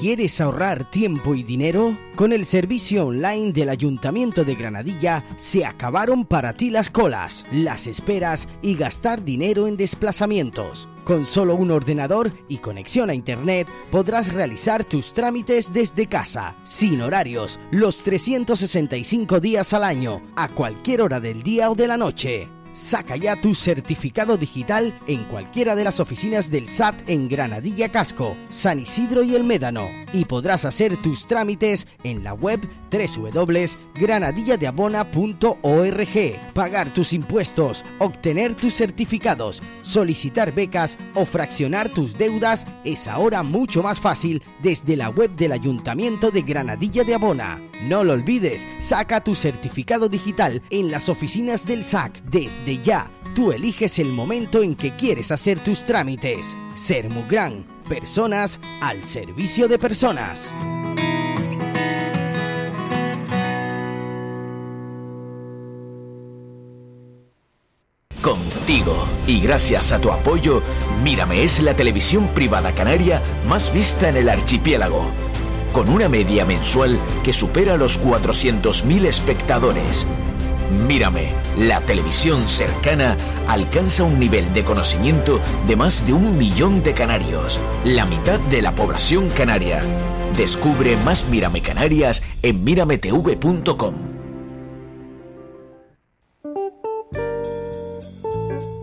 ¿Quieres ahorrar tiempo y dinero? Con el servicio online del Ayuntamiento de Granadilla se acabaron para ti las colas, las esperas y gastar dinero en desplazamientos. Con solo un ordenador y conexión a Internet podrás realizar tus trámites desde casa, sin horarios, los 365 días al año, a cualquier hora del día o de la noche. Saca ya tu certificado digital en cualquiera de las oficinas del SAT en Granadilla Casco, San Isidro y El Médano y podrás hacer tus trámites en la web www.granadilladeabona.org, pagar tus impuestos, obtener tus certificados, solicitar becas o fraccionar tus deudas es ahora mucho más fácil desde la web del Ayuntamiento de Granadilla de Abona. No lo olvides, saca tu certificado digital en las oficinas del SAC desde ya. Tú eliges el momento en que quieres hacer tus trámites. Sermugran, personas al servicio de personas. Contigo y gracias a tu apoyo, Mírame es la televisión privada canaria más vista en el archipiélago, con una media mensual que supera los 400.000 espectadores. Mírame, la televisión cercana alcanza un nivel de conocimiento de más de un millón de canarios, la mitad de la población canaria. Descubre más Mírame Canarias en mirametv.com.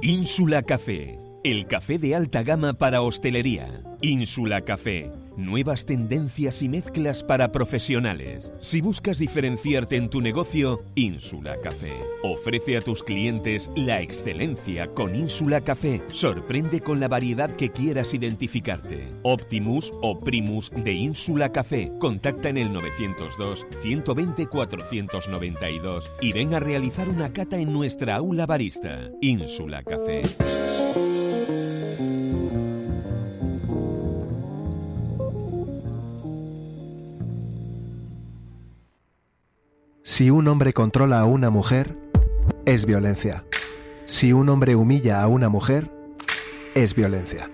Ínsula Café, el café de alta gama para hostelería. Ínsula Café Nuevas tendencias y mezclas para profesionales. Si buscas diferenciarte en tu negocio, Ínsula Café. Ofrece a tus clientes la excelencia con Ínsula Café. Sorprende con la variedad que quieras identificarte. Optimus o Primus de Ínsula Café. Contacta en el 902 120 492 y ven a realizar una cata en nuestra aula barista. Ínsula Café. Si un hombre controla a una mujer, es violencia. Si un hombre humilla a una mujer, es violencia.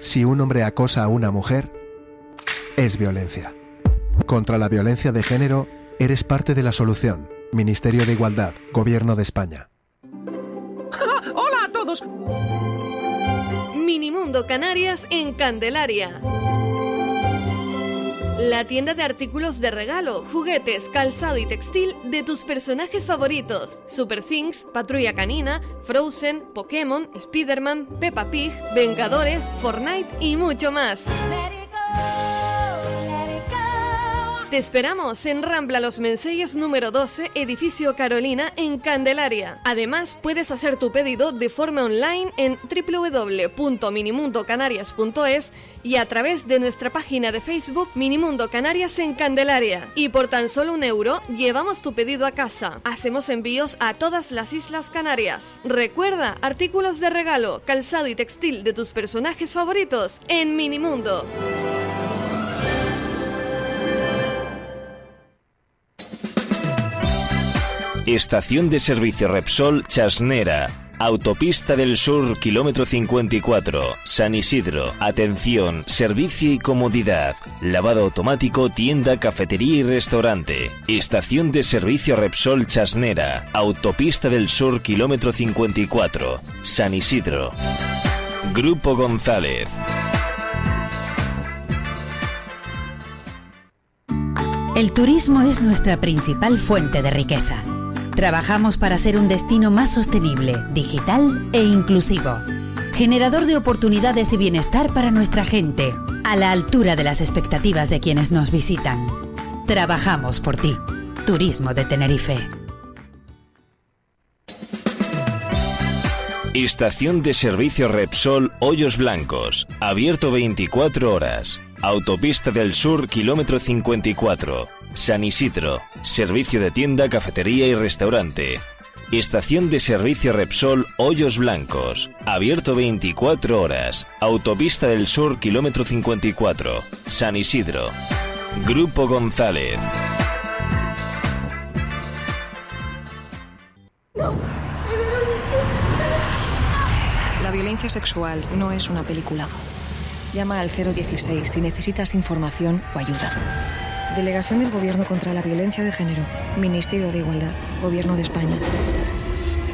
Si un hombre acosa a una mujer, es violencia. Contra la violencia de género, eres parte de la solución. Ministerio de Igualdad, Gobierno de España. ¡Hola a todos! Minimundo Canarias en Candelaria. La tienda de artículos de regalo, juguetes, calzado y textil de tus personajes favoritos. Super Things, Patrulla Canina, Frozen, Pokémon, Spider-Man, Peppa Pig, Vengadores, Fortnite y mucho más. Te esperamos en Rambla Los Menseyes número 12, edificio Carolina, en Candelaria. Además, puedes hacer tu pedido de forma online en www.minimundocanarias.es y a través de nuestra página de Facebook Minimundo Canarias en Candelaria. Y por tan solo un euro, llevamos tu pedido a casa. Hacemos envíos a todas las Islas Canarias. Recuerda, artículos de regalo, calzado y textil de tus personajes favoritos en Minimundo. Estación de servicio Repsol Chasnera. Autopista del Sur, kilómetro 54, San Isidro. Atención, servicio y comodidad. Lavado automático, tienda, cafetería y restaurante. Estación de servicio Repsol Chasnera. Autopista del Sur, kilómetro 54, San Isidro. Grupo González. El turismo es nuestra principal fuente de riqueza. Trabajamos para ser un destino más sostenible, digital e inclusivo. generador de oportunidades y bienestar para nuestra gente, a la altura de las expectativas de quienes nos visitan. Trabajamos por ti. Turismo de Tenerife. Estación de servicio Repsol Hoyos Blancos, abierto 24 horas. Autopista del Sur, kilómetro 54. San Isidro, servicio de tienda, cafetería y restaurante. Estación de servicio Repsol Hoyos Blancos, abierto 24 horas. Autopista del Sur, kilómetro 54. San Isidro. Grupo González. La violencia sexual no es una película. Llama al 016 si necesitas información o ayuda. Delegación del Gobierno contra la Violencia de Género. Ministerio de Igualdad. Gobierno de España.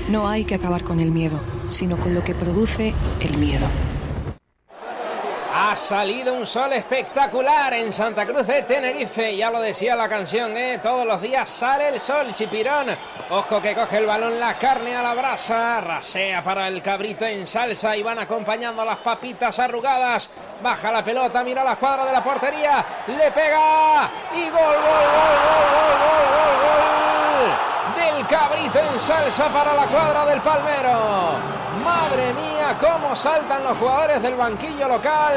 No hay que acabar con el miedo, sino con lo que produce el miedo. Ha salido un sol espectacular en Santa Cruz de Tenerife, ya lo decía la canción, ¿eh? todos los días sale el sol, chipirón. Ojo que coge el balón, la carne a la brasa, rasea para el cabrito en salsa y van acompañando las papitas arrugadas. Baja la pelota, mira la cuadra de la portería, le pega y gol, gol, gol, gol, gol, gol, gol del cabrito en salsa para la cuadra del Palmero. Madre mía, cómo saltan los jugadores del banquillo local.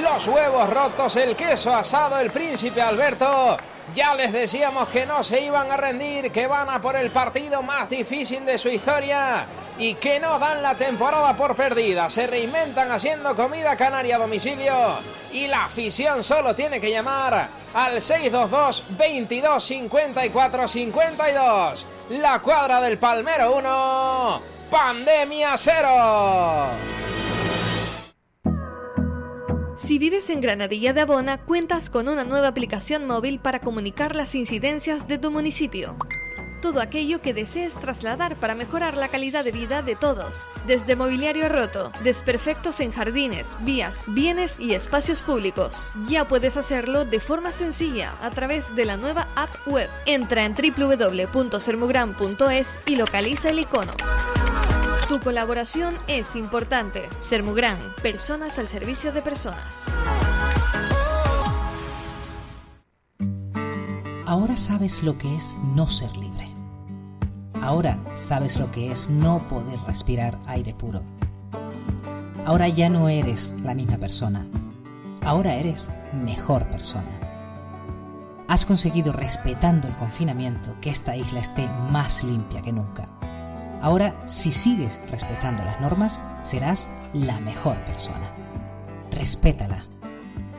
Los huevos rotos, el queso asado, el príncipe Alberto. Ya les decíamos que no se iban a rendir, que van a por el partido más difícil de su historia y que no dan la temporada por perdida. Se reinventan haciendo comida canaria a domicilio y la afición solo tiene que llamar al 622 22 54 52. La cuadra del Palmero 1, Pandemia 0. Si vives en Granadilla de Abona, cuentas con una nueva aplicación móvil para comunicar las incidencias de tu municipio. Todo aquello que desees trasladar para mejorar la calidad de vida de todos, desde mobiliario roto, desperfectos en jardines, vías, bienes y espacios públicos. Ya puedes hacerlo de forma sencilla a través de la nueva app web. Entra en www.sermugran.es y localiza el icono. Tu colaboración es importante. Sermugran, personas al servicio de personas. Ahora sabes lo que es no ser libre. Ahora sabes lo que es no poder respirar aire puro. Ahora ya no eres la misma persona. Ahora eres mejor persona. Has conseguido, respetando el confinamiento, que esta isla esté más limpia que nunca. Ahora, si sigues respetando las normas, serás la mejor persona. Respétala.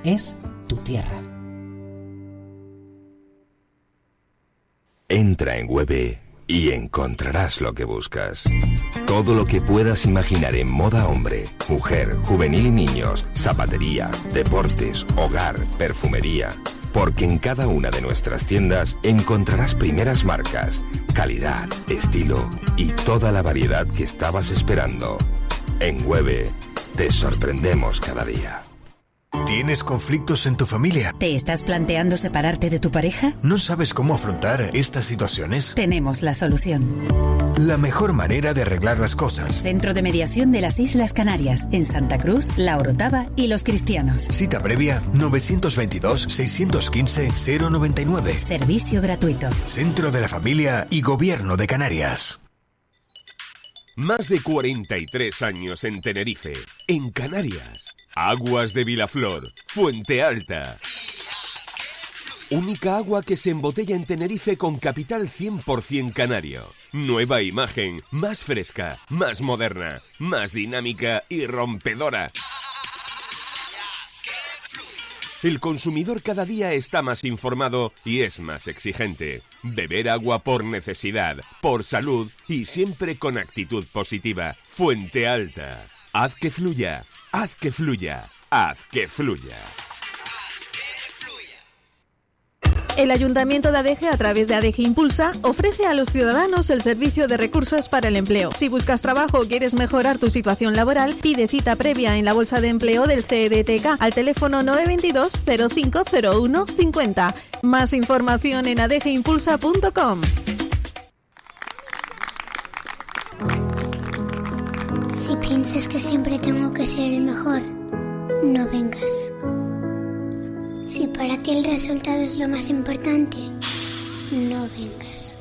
Es tu tierra. Entra en Web y encontrarás lo que buscas. Todo lo que puedas imaginar en moda hombre, mujer, juvenil y niños, zapatería, deportes, hogar, perfumería. Porque en cada una de nuestras tiendas encontrarás primeras marcas, calidad, estilo y toda la variedad que estabas esperando. En Webe te sorprendemos cada día. ¿Tienes conflictos en tu familia? ¿Te estás planteando separarte de tu pareja? ¿No sabes cómo afrontar estas situaciones? Tenemos la solución. La mejor manera de arreglar las cosas. Centro de Mediación de las Islas Canarias, en Santa Cruz, La Orotava y Los Cristianos. Cita previa 922-615-099. Servicio gratuito. Centro de la Familia y Gobierno de Canarias. Más de 43 años en Tenerife, en Canarias. Aguas de Vilaflor, Fuente Alta. Única agua que se embotella en Tenerife con capital 100% canario. Nueva imagen, más fresca, más moderna, más dinámica y rompedora. El consumidor cada día está más informado y es más exigente. Beber agua por necesidad, por salud y siempre con actitud positiva. Fuente Alta. Haz que fluya. Haz que fluya. Haz que fluya. El Ayuntamiento de Adeje, a través de Adeje Impulsa, ofrece a los ciudadanos el servicio de recursos para el empleo. Si buscas trabajo o quieres mejorar tu situación laboral, pide cita previa en la Bolsa de Empleo del CEDTK al teléfono 922 0501 50. Más información en adejeimpulsa.com. Si piensas que siempre tengo que ser el mejor, no vengas. Si para ti el resultado es lo más importante, no vengas.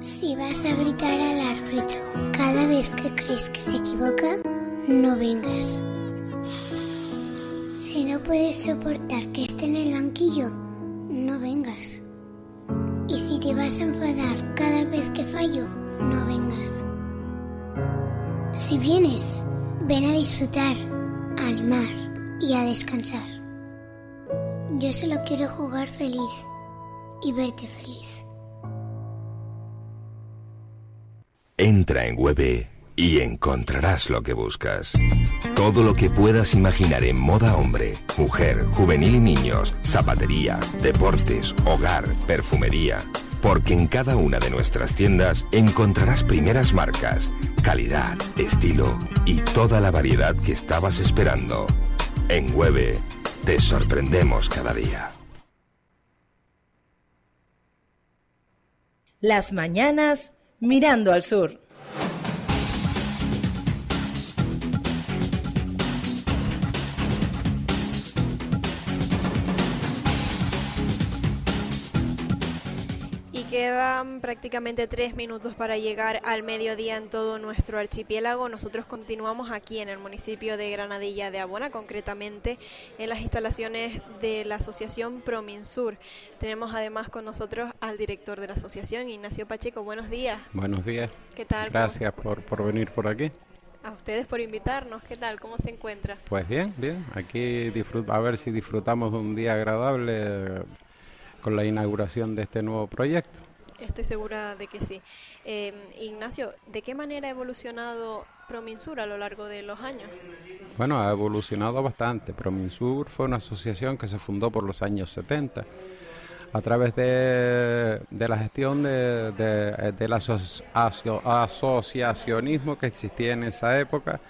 Si vas a gritar al árbitro cada vez que crees que se equivoca, no vengas. Si no puedes soportar que esté en el banquillo, no vengas. Y si te vas a enfadar cada vez que fallo, no vengas. Si vienes, ven a disfrutar, a animar y a descansar. Yo solo quiero jugar feliz y verte feliz. Entra en Web y encontrarás lo que buscas. Todo lo que puedas imaginar en moda hombre, mujer, juvenil y niños, zapatería, deportes, hogar, perfumería. Porque en cada una de nuestras tiendas encontrarás primeras marcas, calidad, estilo y toda la variedad que estabas esperando. En Web te sorprendemos cada día. Las mañanas mirando al sur. Prácticamente tres minutos para llegar al mediodía en todo nuestro archipiélago. Nosotros continuamos aquí en el municipio de Granadilla de Abona, concretamente en las instalaciones de la asociación Prominsur. Tenemos además con nosotros al director de la asociación, Ignacio Pacheco. Buenos días. Buenos días. ¿Qué tal? Gracias por, por venir por aquí. A ustedes por invitarnos. ¿Qué tal? ¿Cómo se encuentra? Pues bien, bien. Aquí a ver si disfrutamos de un día agradable con la inauguración de este nuevo proyecto. Estoy segura de que sí. Eh, Ignacio, ¿de qué manera ha evolucionado Prominsur a lo largo de los años? Bueno, ha evolucionado bastante. Prominsur fue una asociación que se fundó por los años 70 a través de, la gestión de, del asociacionismo que existía en esa época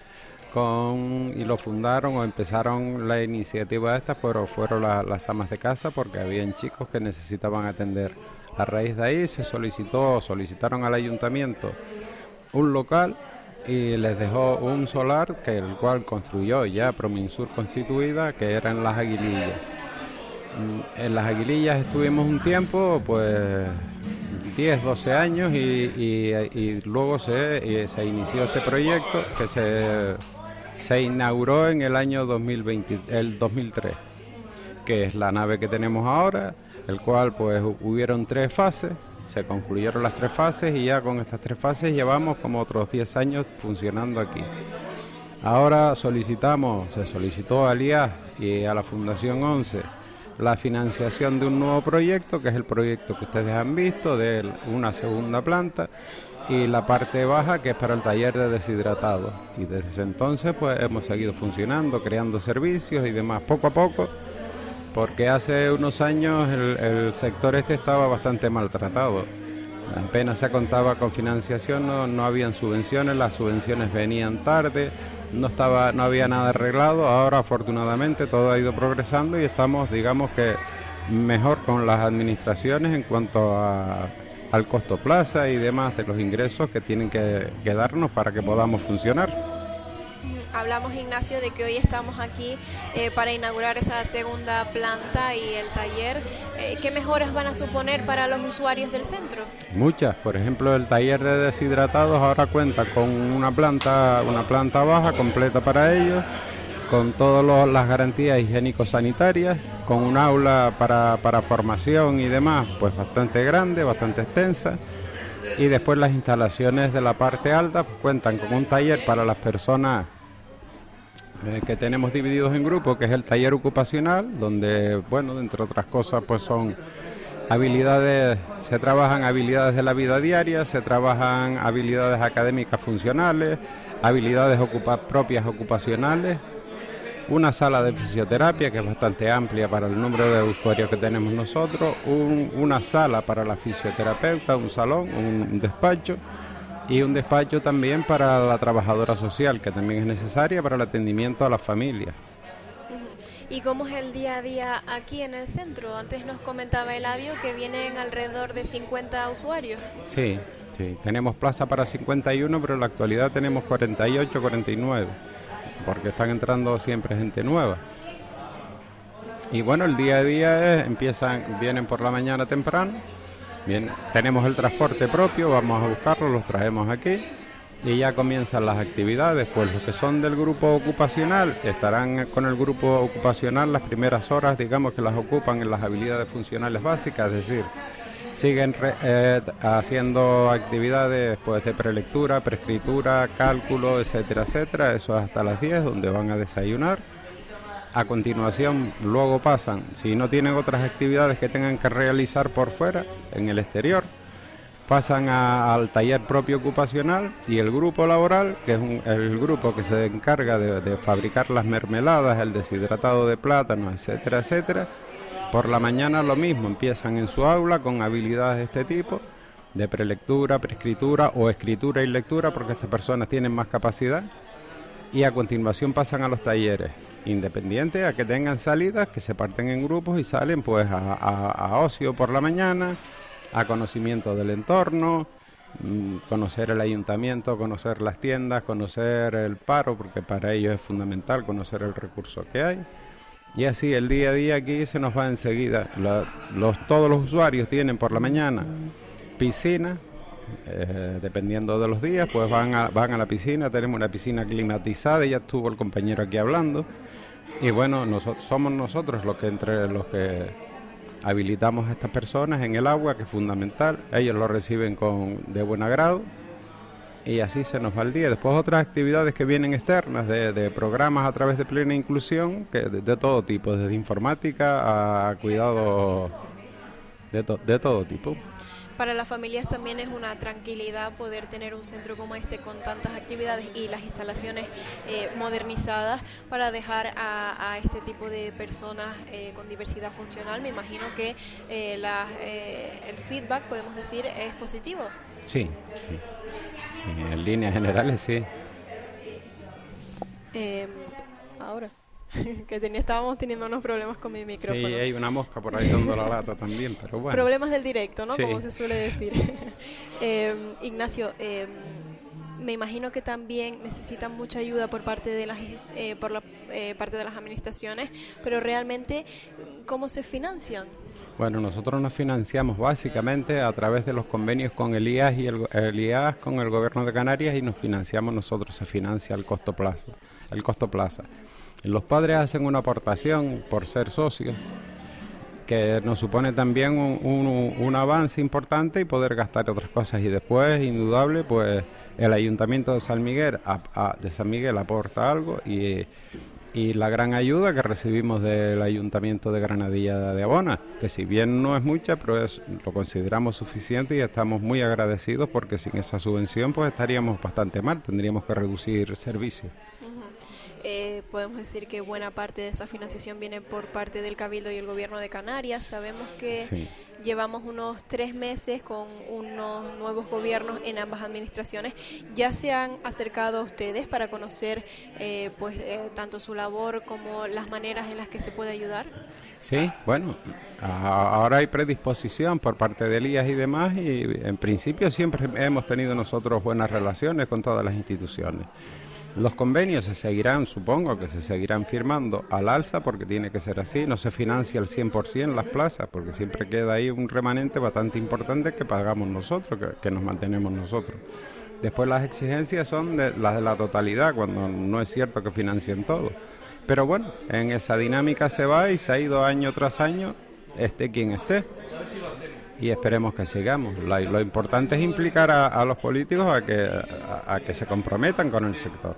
con, y lo fundaron o empezaron la iniciativa esta, pero fueron las amas de casa porque habían chicos que necesitaban atender. A raíz de ahí se solicitó, solicitaron al ayuntamiento un local y les dejó un solar que el cual construyó ya Prominsur constituida, que era en Las Aguilillas. Mm, en Las Aguilillas estuvimos un tiempo, pues 10, 12 años y, luego se, se inició este proyecto que se se inauguró en el año 2020, el 2003, que es la nave que tenemos ahora, el cual pues hubieron tres fases, se concluyeron las tres fases y ya con estas tres fases llevamos como otros 10 años funcionando aquí. Ahora solicitamos, se solicitó al IAS y a la Fundación 11 la financiación de un nuevo proyecto, que es el proyecto que ustedes han visto, de una segunda planta, y la parte baja que es para el taller de deshidratado. Y desde entonces pues hemos seguido funcionando, creando servicios y demás poco a poco, porque hace unos años el, sector este estaba bastante maltratado. Apenas se contaba con financiación, no, no habían subvenciones, las subvenciones venían tarde, no, estaba, no había nada arreglado, ahora afortunadamente todo ha ido progresando y estamos, digamos que, mejor con las administraciones en cuanto a al costo plaza y demás de los ingresos que tienen que, darnos para que podamos funcionar. Hablamos, Ignacio, de que hoy estamos aquí eh, para inaugurar esa segunda planta y el taller. Eh, ¿Qué mejoras van a suponer para los usuarios del centro? Muchas. Por ejemplo, el taller de deshidratados ahora cuenta con una planta, una planta baja completa para ellos con todas las garantías higiénico-sanitarias, con un aula para, para, formación y demás, pues bastante grande, bastante extensa. Y después las instalaciones de la parte alta cuentan con un taller para las personas eh, que tenemos divididos en grupos, que es el taller ocupacional, donde, bueno, entre otras cosas, pues son habilidades, se trabajan habilidades de la vida diaria, se trabajan habilidades académicas funcionales, habilidades propias ocupacionales, una sala de fisioterapia que es bastante amplia para el número de usuarios que tenemos nosotros, una sala para la fisioterapeuta, un salón, un, despacho y un despacho también para la trabajadora social que también es necesaria para el atendimiento a las familias. ¿Y cómo es el día a día aquí en el centro? Antes nos comentaba Eladio que vienen alrededor de 50 usuarios. Sí, sí, tenemos plaza para 51, pero en la actualidad tenemos 48, 49, porque están entrando siempre gente nueva. Y bueno, el día a día es, empiezan, vienen por la mañana temprano, bien, tenemos el transporte propio, vamos a buscarlo, los traemos aquí y ya comienzan las actividades, pues los que son del grupo ocupacional estarán con el grupo ocupacional las primeras horas, digamos que las ocupan en las habilidades funcionales básicas, es decir, siguen eh, haciendo actividades pues de prelectura, preescritura, cálculo, etcétera, etcétera, eso hasta las 10 donde van a desayunar. A continuación, luego pasan, si no tienen otras actividades que tengan que realizar por fuera, en el exterior, pasan al taller propio ocupacional y el grupo laboral, que es el grupo que se encarga de, fabricar las mermeladas, el deshidratado de plátano, etcétera, etcétera. Por la mañana lo mismo, empiezan en su aula con habilidades de este tipo, de prelectura, preescritura o escritura y lectura, porque estas personas tienen más capacidad. Y a continuación pasan a los talleres independientes, a que tengan salidas, que se parten en grupos y salen pues a ocio por la mañana, a conocimiento del entorno, mm, conocer el ayuntamiento, conocer las tiendas, conocer el paro, porque para ellos es fundamental conocer el recurso que hay. Y así el día a día aquí se nos va enseguida. los, todos los usuarios tienen por la mañana piscina, eh, dependiendo de los días, pues van a, van a la piscina, tenemos una piscina climatizada, ya estuvo el compañero aquí hablando. Y bueno, somos nosotros los que entre los que habilitamos a estas personas en el agua, que es fundamental, ellos lo reciben con, de buen agrado y así se nos va el día. Después otras actividades que vienen externas, de, programas a través de plena inclusión, que de, todo tipo, desde informática a cuidado de, de todo tipo para las familias también es una tranquilidad poder tener un centro como este con tantas actividades y las instalaciones eh, modernizadas para dejar a, este tipo de personas eh, con diversidad funcional. Me imagino que eh, el feedback, podemos decir, es positivo. Sí, sí, sí en líneas generales sí. Em, ahora. que tenía, estábamos teniendo unos problemas con mi micrófono. Sí, hay una mosca por ahí dando la lata también, pero bueno. Problemas del directo, ¿no? Como se suele decir. Em, Ignacio, eh, me imagino que también necesitan mucha ayuda por parte de las eh, por la eh, parte de las administraciones, pero realmente cómo se financian. Bueno, nosotros nos financiamos básicamente a través de los convenios con el IAS y el, el IAS con el Gobierno de Canarias y nos financiamos nosotros, se financia el costo plaza, el costo plaza. Los padres hacen una aportación por ser socios que nos supone también un, avance importante y poder gastar otras cosas. Y después, indudable, pues el Ayuntamiento de San Miguel, de San Miguel aporta algo y, y, la gran ayuda que recibimos del Ayuntamiento de Granadilla de Abona, que si bien no es mucha, pero es, lo consideramos suficiente y estamos muy agradecidos porque sin esa subvención pues estaríamos bastante mal, tendríamos que reducir servicios. Eh, podemos decir que buena parte de esa financiación viene por parte del Cabildo y el Gobierno de Canarias. Sabemos que llevamos unos tres meses con unos nuevos gobiernos en ambas administraciones. ¿Ya se han acercado a ustedes para conocer eh, pues eh, tanto su labor como las maneras en las que se puede ayudar? Sí, bueno, ahora hay predisposición por parte de Elías y demás y en principio siempre hemos tenido nosotros buenas relaciones con todas las instituciones. Los convenios se seguirán, supongo que se seguirán firmando al alza porque tiene que ser así, no se financia al 100% las plazas porque siempre queda ahí un remanente bastante importante que pagamos nosotros, que, nos mantenemos nosotros. Después las exigencias son de, las de la totalidad, cuando no es cierto que financien todo. Pero bueno, en esa dinámica se va y se ha ido año tras año, esté quien esté y esperemos que sigamos. Lo, importante es implicar a, los políticos a que, a, que se comprometan con el sector.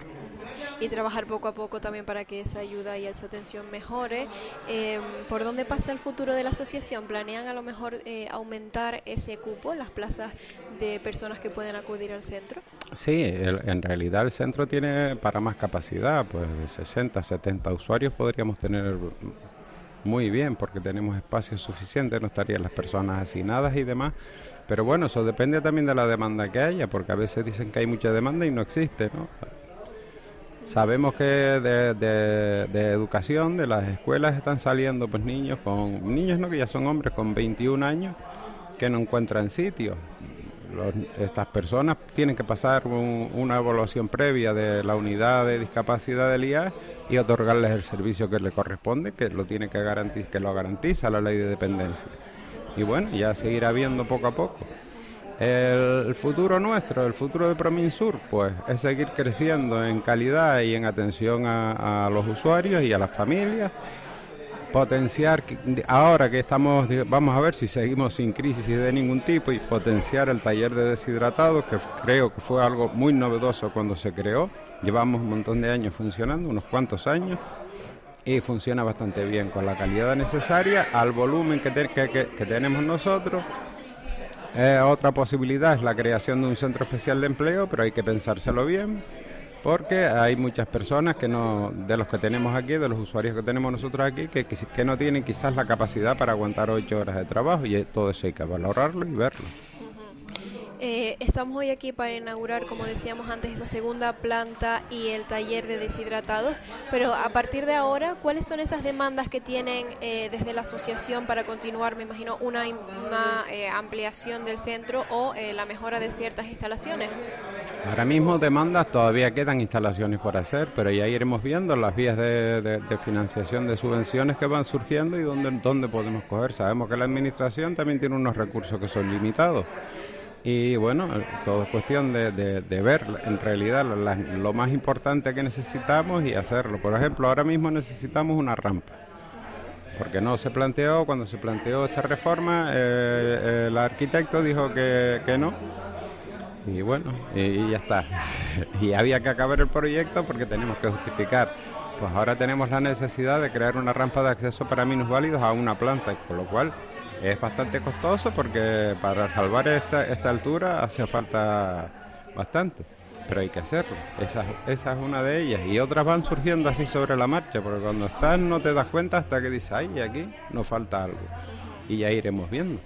Y trabajar poco a poco también para que esa ayuda y esa atención mejore. Em, ¿Por dónde pasa el futuro de la asociación? ¿Planean a lo mejor eh, aumentar ese cupo, las plazas de personas que pueden acudir al centro? Sí, en realidad el centro tiene para más capacidad, pues de 60, 70 usuarios podríamos tener muy bien porque tenemos espacio suficiente, no estarían las personas asignadas y demás. Pero bueno, eso depende también de la demanda que haya, porque a veces dicen que hay mucha demanda y no existe, ¿no? Sabemos que de, de- de educación, de las escuelas, están saliendo pues niños con niños no que ya son hombres con 21 años que no encuentran sitio. Los- estas personas tienen que pasar un- una evaluación previa de la unidad de discapacidad del IA y otorgarles el servicio que le corresponde, que lo tiene que garantizar, que lo garantiza la ley de dependencia. Y bueno, ya seguirá viendo poco a poco. El futuro nuestro, el futuro de Prominsur, pues es seguir creciendo en calidad y en atención a, a los usuarios y a las familias. Potenciar, ahora que estamos, vamos a ver si seguimos sin crisis de ningún tipo y potenciar el taller de deshidratados, que creo que fue algo muy novedoso cuando se creó. Llevamos un montón de años funcionando, unos cuantos años, y funciona bastante bien, con la calidad necesaria, al volumen que- que- que tenemos nosotros. Eh, otra posibilidad es la creación de un centro especial de empleo, pero hay que pensárselo bien, porque hay muchas personas que no, de los que tenemos aquí, de los usuarios que tenemos nosotros aquí, que, que, no tienen quizás la capacidad para aguantar ocho horas de trabajo y todo eso hay que valorarlo y verlo. Eh, estamos hoy aquí para inaugurar, como decíamos antes, esa segunda planta y el taller de deshidratados, pero a partir de ahora, ¿cuáles son esas demandas que tienen eh, desde la asociación para continuar, me imagino, una, una eh, ampliación del centro o eh, la mejora de ciertas instalaciones? Ahora mismo demandas, todavía quedan instalaciones por hacer, pero ya iremos viendo las vías de- de financiación de subvenciones que van surgiendo y dónde, dónde podemos coger. Sabemos que la administración también tiene unos recursos que son limitados. Y bueno, eh, todo es cuestión de, de- ver en realidad lo, más importante que necesitamos y hacerlo. Por ejemplo, ahora mismo necesitamos una rampa. Porque no se planteó, cuando se planteó esta reforma, eh, el arquitecto dijo que, que no. Y bueno, y ya está. y había que acabar el proyecto porque tenemos que justificar. Pues ahora tenemos la necesidad de crear una rampa de acceso para minusválidos a una planta, con lo cual es bastante costoso porque para salvar esta, esta altura hace falta bastante. Pero hay que hacerlo. Esa, esa es una de ellas. Y otras van surgiendo así sobre la marcha, porque cuando estás no te das cuenta hasta que dices, ay, aquí nos falta algo. Y ya iremos viendo.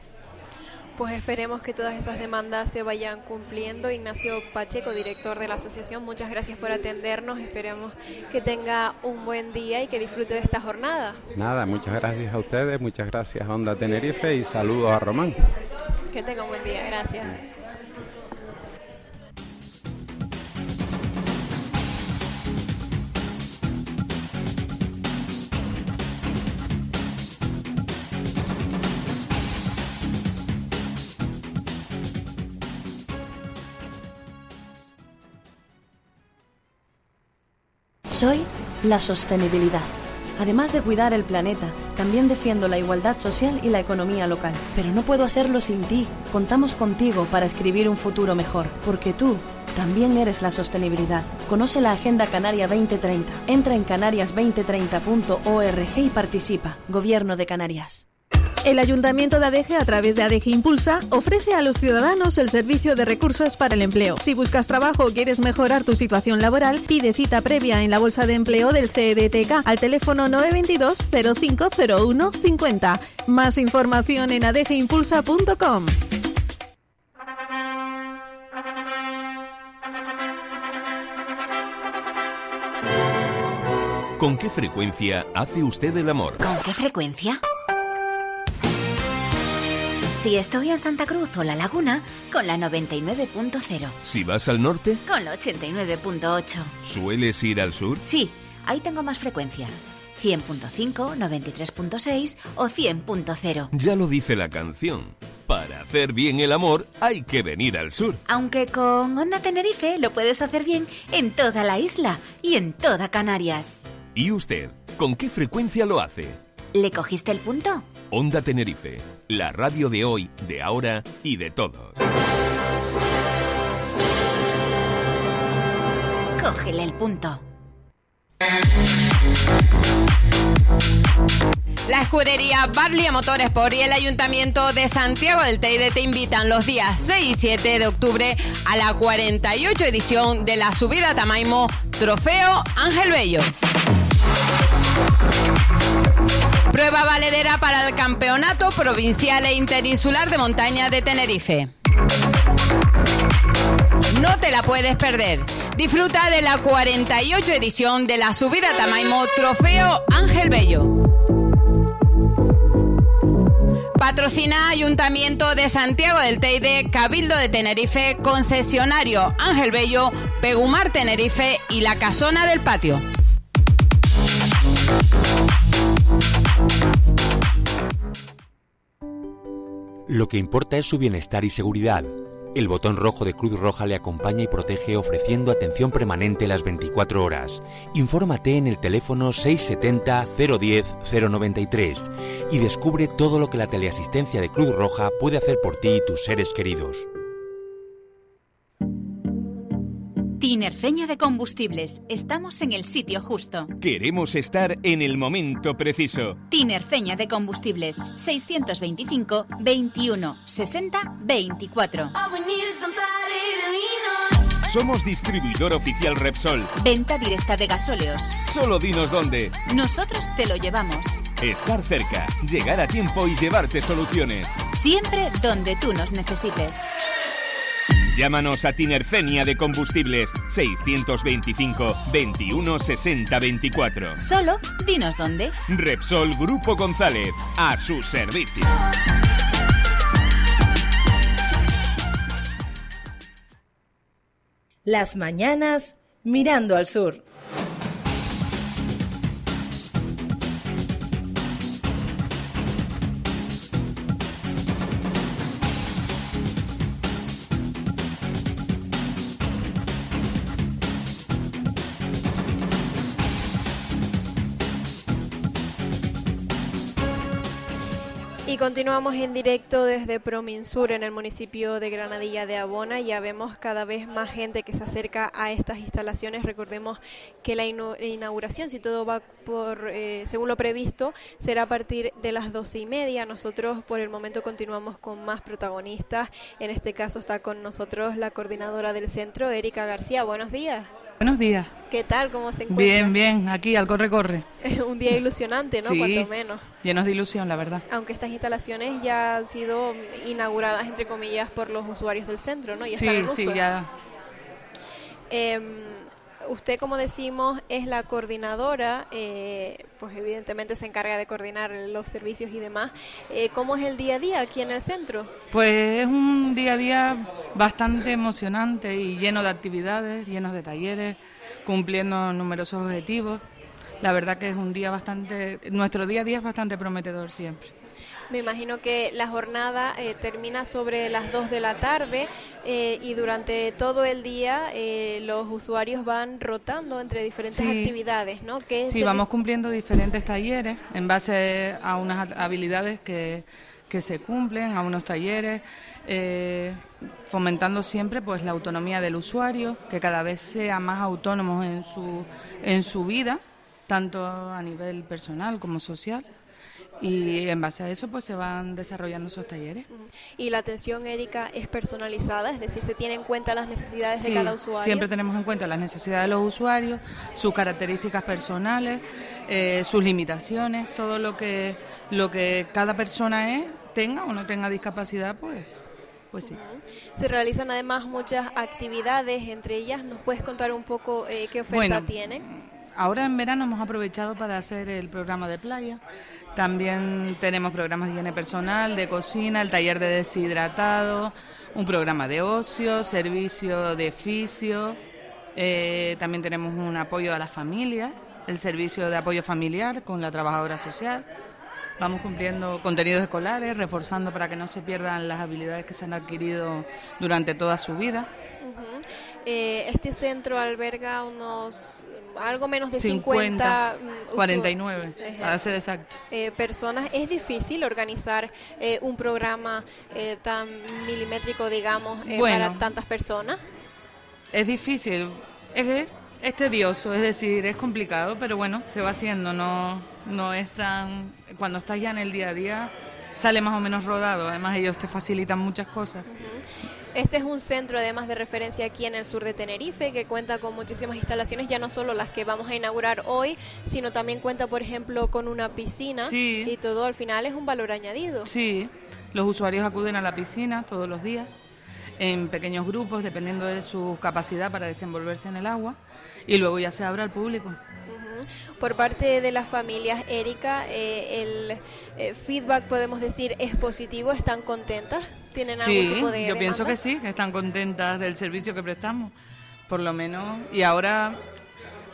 Pues esperemos que todas esas demandas se vayan cumpliendo. Ignacio Pacheco, director de la asociación, muchas gracias por atendernos. Esperemos que tenga un buen día y que disfrute de esta jornada. Nada, muchas gracias a ustedes, muchas gracias a Onda Tenerife y saludos a Román. Que tenga un buen día. Gracias. Soy la sostenibilidad. Además de cuidar el planeta, también defiendo la igualdad social y la economía local. Pero no puedo hacerlo sin ti. Contamos contigo para escribir un futuro mejor, porque tú también eres la sostenibilidad. Conoce la Agenda Canaria 2030. Entra en canarias2030.org y participa. Gobierno de Canarias. El Ayuntamiento de Adeje, a través de Adeje Impulsa, ofrece a los ciudadanos el servicio de recursos para el empleo. Si buscas trabajo o quieres mejorar tu situación laboral, pide cita previa en la Bolsa de Empleo del CEDTK al teléfono 922 0501 50. Más información en adejeimpulsa.com. ¿Con qué frecuencia hace usted el amor? ¿Con qué frecuencia? Si estoy en Santa Cruz o La Laguna, con la 99.0. Si vas al norte, Con la 89.8. ¿sueles ir al sur? Sí, ahí tengo más frecuencias. 100.5, 93.6 o 100.0. Ya lo dice la canción. Para hacer bien el amor hay que venir al sur. Aunque con Onda Tenerife lo puedes hacer bien en toda la isla y en toda Canarias. ¿Y usted? ¿Con qué frecuencia lo hace? ¿Le cogiste el punto? Onda Tenerife, la radio de hoy, de ahora y de todos. Cógele el punto. La escudería Barlia Motorsport y el Ayuntamiento de Santiago del Teide te invitan los días 6 y 7 de octubre a la 48 edición de la subida Tamaimo Trofeo Ángel Bello. Prueba valedera para el Campeonato Provincial e Interinsular de Montaña de Tenerife. no te la puedes perder. Disfruta de la 48 edición de la subida Tamaimo Trofeo Ángel Bello. Patrocina Ayuntamiento de Santiago del Teide, Cabildo de Tenerife, concesionario Ángel Bello, Pegumar Tenerife y la Casona del Patio. Lo que importa es su bienestar y seguridad. El botón rojo de Cruz Roja le acompaña y protege ofreciendo atención permanente las 24 horas. Infórmate en el teléfono 670 010 093 y descubre todo lo que la teleasistencia de Cruz Roja puede hacer por ti y tus seres queridos. Tinerfeña de Combustibles. Estamos en el sitio justo. Queremos estar en el momento preciso. Tinerfeña de Combustibles. 625 21 60 24. Somos distribuidor oficial Repsol. Venta directa de gasóleos. Solo dinos dónde. Nosotros te lo llevamos. Estar cerca, llegar a tiempo y llevarte soluciones. Siempre donde tú nos necesites. Llámanos a Tinerfenia de Combustibles 625 21 60 24. Solo dinos dónde. Repsol Grupo González, a su servicio. Las mañanas mirando al sur. Continuamos en directo desde Prominsur en el municipio de Granadilla de Abona. Ya vemos cada vez más gente que se acerca a estas instalaciones. Recordemos que la inauguración, si todo va por eh, según lo previsto, será a partir de las doce y media. Nosotros por el momento continuamos con más protagonistas. En este caso está con nosotros la coordinadora del centro, Erika García. Buenos días. Buenos días. ¿Qué tal? ¿Cómo se encuentra? Bien, bien, aquí al corre-corre. Un día ilusionante, ¿no? Sí. Cuanto menos. Llenos de ilusión, la verdad. Aunque estas instalaciones ya han sido inauguradas, entre comillas, por los usuarios del centro, ¿no? Ya sí, están en sí, uso. ya. Em, usted, como decimos, es la coordinadora, eh, pues evidentemente se encarga de coordinar los servicios y demás. Eh, ¿Cómo es el día a día aquí en el centro? Pues es un día a día bastante emocionante y lleno de actividades, lleno de talleres, cumpliendo numerosos objetivos. La verdad que es un día bastante, nuestro día a día es bastante prometedor siempre. Me imagino que la jornada eh, termina sobre las 2 de la tarde eh, y durante todo el día eh, los usuarios van rotando entre diferentes Sí. actividades, ¿no? ¿Qué Sí, vamos cumpliendo diferentes talleres en base a unas habilidades que, que se cumplen, a unos talleres, eh, fomentando siempre pues la autonomía del usuario, que cada vez sea más autónomo en su, en su vida, tanto a nivel personal como social. Y en base a eso pues se van desarrollando esos talleres. Y la atención, Erika, es personalizada, es decir, se tiene en cuenta las necesidades de cada usuario. Siempre tenemos en cuenta las necesidades de los usuarios, sus características personales, eh, sus limitaciones, todo lo que lo que cada persona es, tenga o no tenga discapacidad, pues, pues sí. Se realizan además muchas actividades, entre ellas, ¿nos puedes contar un poco eh, qué oferta Bueno, tiene? Ahora en verano hemos aprovechado para hacer el programa de playa. También tenemos programas de higiene personal, de cocina, el taller de deshidratado, un programa de ocio, servicio de fisio. eh, también tenemos un apoyo a las familias, el servicio de apoyo familiar con la trabajadora social. Vamos cumpliendo contenidos escolares, reforzando para que no se pierdan las habilidades que se han adquirido durante toda su vida. Eh, este centro alberga unos algo menos de 50, 50, mm, usu- 49, Ejé. para ser exacto. eh, personas. Es difícil organizar eh, un programa eh, tan milimétrico, digamos, eh, Bueno. para tantas personas. Es difícil, es, es tedioso, es decir, es complicado, pero bueno, se va haciendo, no, no es tan... Cuando estás ya en el día a día, sale más o menos rodado, además ellos te facilitan muchas cosas. Este es un centro además de referencia aquí en el sur de Tenerife que cuenta con muchísimas instalaciones, ya no solo las que vamos a inaugurar hoy, sino también cuenta, por ejemplo, con una piscina Sí. y todo al final es un valor añadido. Sí, los usuarios acuden a la piscina todos los días. en pequeños grupos, dependiendo de su capacidad para desenvolverse en el agua, y luego ya se abre al público. Por parte de las familias, Erika, eh, el eh, feedback, podemos decir, es positivo, ¿están contentas? ¿Tienen algún tipo de yo pienso que sí, que están contentas del servicio que prestamos, por lo menos, y ahora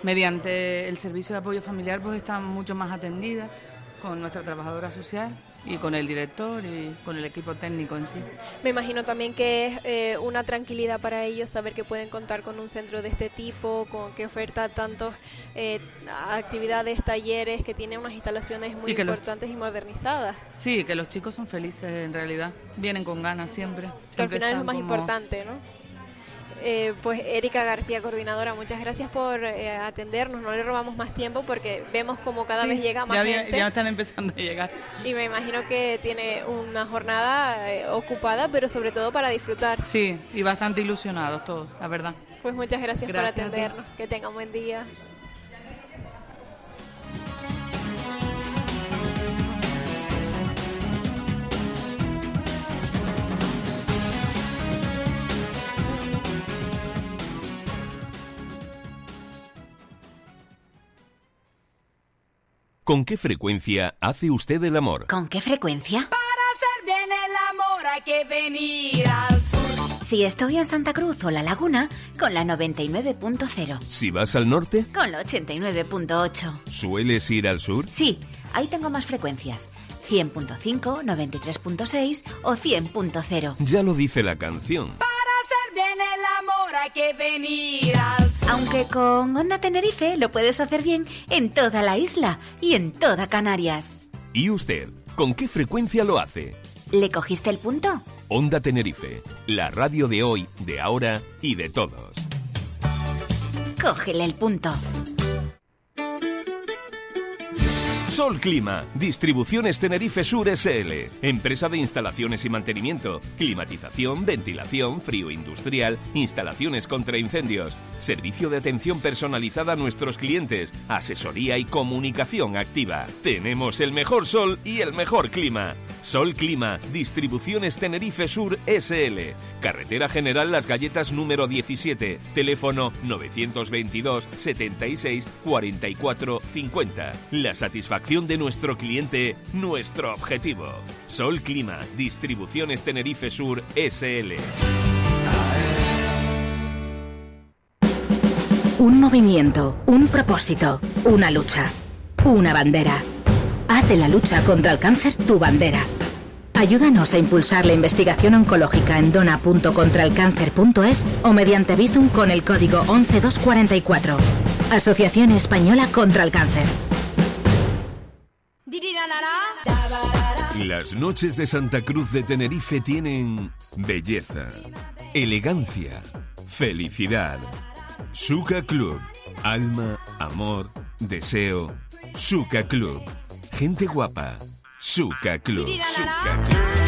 mediante el servicio de apoyo familiar pues están mucho más atendidas con nuestra trabajadora social y con el director y con el equipo técnico en sí. Me imagino también que es eh, una tranquilidad para ellos saber que pueden contar con un centro de este tipo, con que oferta tantos eh, actividades, talleres, que tiene unas instalaciones muy importantes y modernizadas. Sí, que los chicos son felices en realidad, vienen con ganas siempre. que al final es lo más importante, ¿no? Eh, pues Erika García, coordinadora, muchas gracias por eh, atendernos. No le robamos más tiempo porque vemos como cada vez llega más ya, gente. Ya están empezando a llegar. Y me imagino que tiene una jornada eh, ocupada, pero sobre todo para disfrutar. Sí, y bastante ilusionados todos, la verdad. Pues muchas gracias, por atendernos. Que tenga un buen día. ¿Con qué frecuencia hace usted el amor? ¿Con qué frecuencia? Para hacer bien el amor hay que venir al sur. Si estoy en Santa Cruz o La Laguna, con la 99.0. Si vas al norte, con la 89.8. ¿Sueles ir al sur? Sí, ahí tengo más frecuencias. 100.5, 93.6 o 100.0. Ya lo dice la canción. Para hacer bien el amor hay que venir al sur. Aunque con Onda Tenerife lo puedes hacer bien en toda la isla y en toda Canarias. ¿Y usted? ¿Con qué frecuencia lo hace? ¿Le cogiste el punto? Onda Tenerife, la radio de hoy, de ahora y de todos. Cógele el punto. Sol Clima, Distribuciones Tenerife Sur SL, empresa de instalaciones y mantenimiento, climatización, ventilación, frío industrial, instalaciones contra incendios, servicio de atención personalizada a nuestros clientes, asesoría y comunicación activa. Tenemos el mejor sol y el mejor clima. Sol Clima, Distribuciones Tenerife Sur SL, Carretera General Las Galletas número 17, teléfono 922 76 44 50. La satisfacción de nuestro cliente, nuestro objetivo. Sol Clima, Distribuciones Tenerife Sur SL. Un movimiento, un propósito, una lucha, una bandera. Haz de la lucha contra el cáncer tu bandera. Ayúdanos a impulsar la investigación oncológica en dona.contralcáncer.es o mediante Bizum con el código 11244. Asociación Española contra el Cáncer. Las noches de Santa Cruz de Tenerife tienen belleza, elegancia, felicidad. Suka Club, alma, amor, deseo. Suka Club, gente guapa. Suka Club, Suka Club.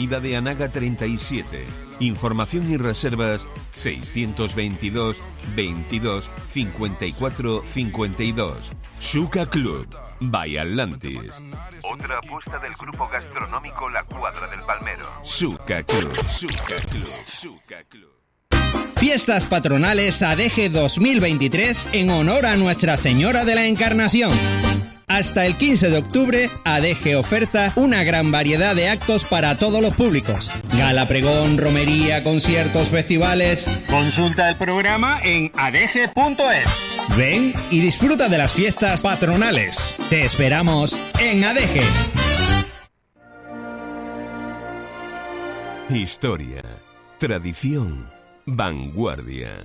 Avenida de Anaga 37. Información y reservas 622 22 54 52. Suka Club, by Atlantis. Otra apuesta del grupo gastronómico La Cuadra del Palmero. Suka Club, Suka Club, Suka Club. Fiestas patronales ADG 2023 en honor a Nuestra Señora de la Encarnación. Hasta el 15 de octubre, ADG oferta una gran variedad de actos para todos los públicos. Gala, pregón, romería, conciertos, festivales. Consulta el programa en adg.es. Ven y disfruta de las fiestas patronales. Te esperamos en ADG. Historia, tradición, vanguardia.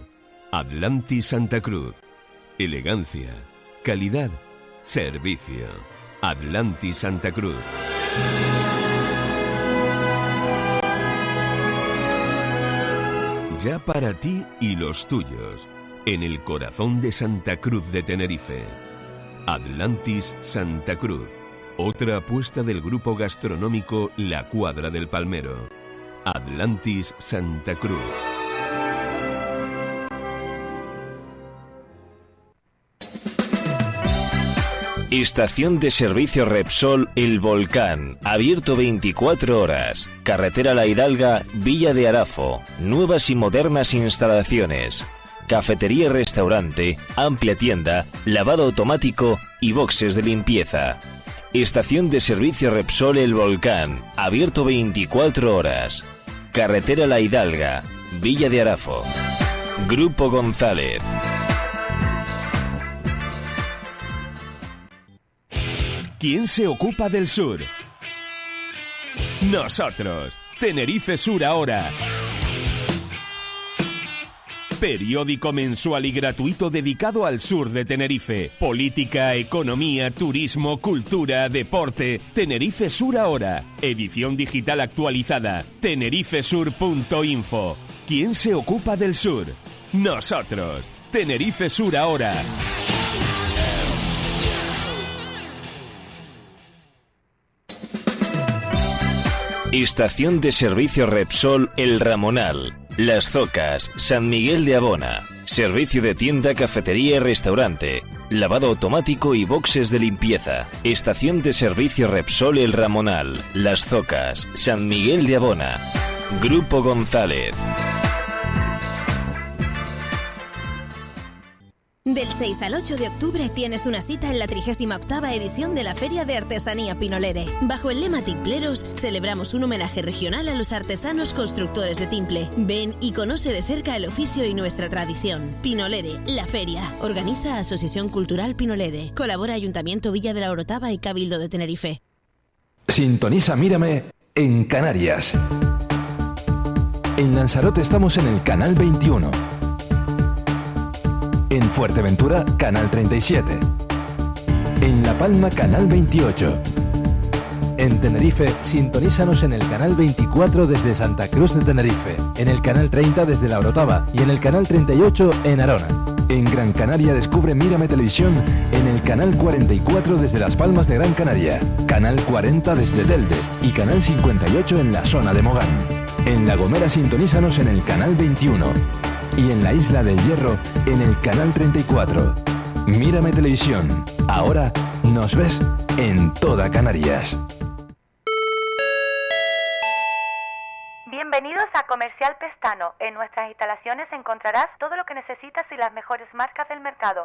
Atlantis Santa Cruz. Elegancia, calidad, servicio. Atlantis Santa Cruz. Ya para ti y los tuyos, en el corazón de Santa Cruz de Tenerife. Atlantis Santa Cruz. Otra apuesta del grupo gastronómico La Cuadra del Palmero. Atlantis Santa Cruz. Estación de servicio Repsol El Volcán, abierto 24 horas. Carretera La Hidalga, Villa de Arafo. Nuevas y modernas instalaciones. Cafetería y restaurante, amplia tienda, lavado automático y boxes de limpieza. Estación de servicio Repsol El Volcán, abierto 24 horas. Carretera La Hidalga, Villa de Arafo. Grupo González. ¿Quién se ocupa del sur? Nosotros. Tenerife Sur ahora. Periódico mensual y gratuito dedicado al sur de Tenerife. Política, economía, turismo, cultura, deporte. Tenerife Sur ahora. Edición digital actualizada. tenerifesur.info. ¿Quién se ocupa del sur? Nosotros. Tenerife Sur ahora. Estación de servicio Repsol El Ramonal, Las Zocas, San Miguel de Abona. Servicio de tienda, cafetería y restaurante. Lavado automático y boxes de limpieza. Estación de servicio Repsol El Ramonal, Las Zocas, San Miguel de Abona. Grupo González. Del 6 al 8 de octubre tienes una cita en la 38 edición de la Feria de Artesanía Pinolere. Bajo el lema Timpleros, celebramos un homenaje regional a los artesanos constructores de timple. Ven y conoce de cerca el oficio y nuestra tradición. Pinolere, la feria. Organiza Asociación Cultural Pinolere. Colabora Ayuntamiento Villa de la Orotava y Cabildo de Tenerife. Sintoniza Mírame en Canarias. En Lanzarote estamos en el canal 21. En Fuerteventura, Canal 37. En La Palma, Canal 28. En Tenerife, sintonízanos en el canal 24 desde Santa Cruz de Tenerife, en el canal 30 desde La Orotava y en el canal 38 en Arona. En Gran Canaria descubre Mírame Televisión en el canal 44 desde Las Palmas de Gran Canaria, canal 40 desde Telde y canal 58 en la zona de Mogán. En La Gomera sintonízanos en el canal 21 y en la Isla del Hierro en el canal 34. Mírame Televisión. Ahora nos ves en toda Canarias. Bienvenidos a Comercial Pestano. En nuestras instalaciones encontrarás todo lo que necesitas y las mejores marcas del mercado.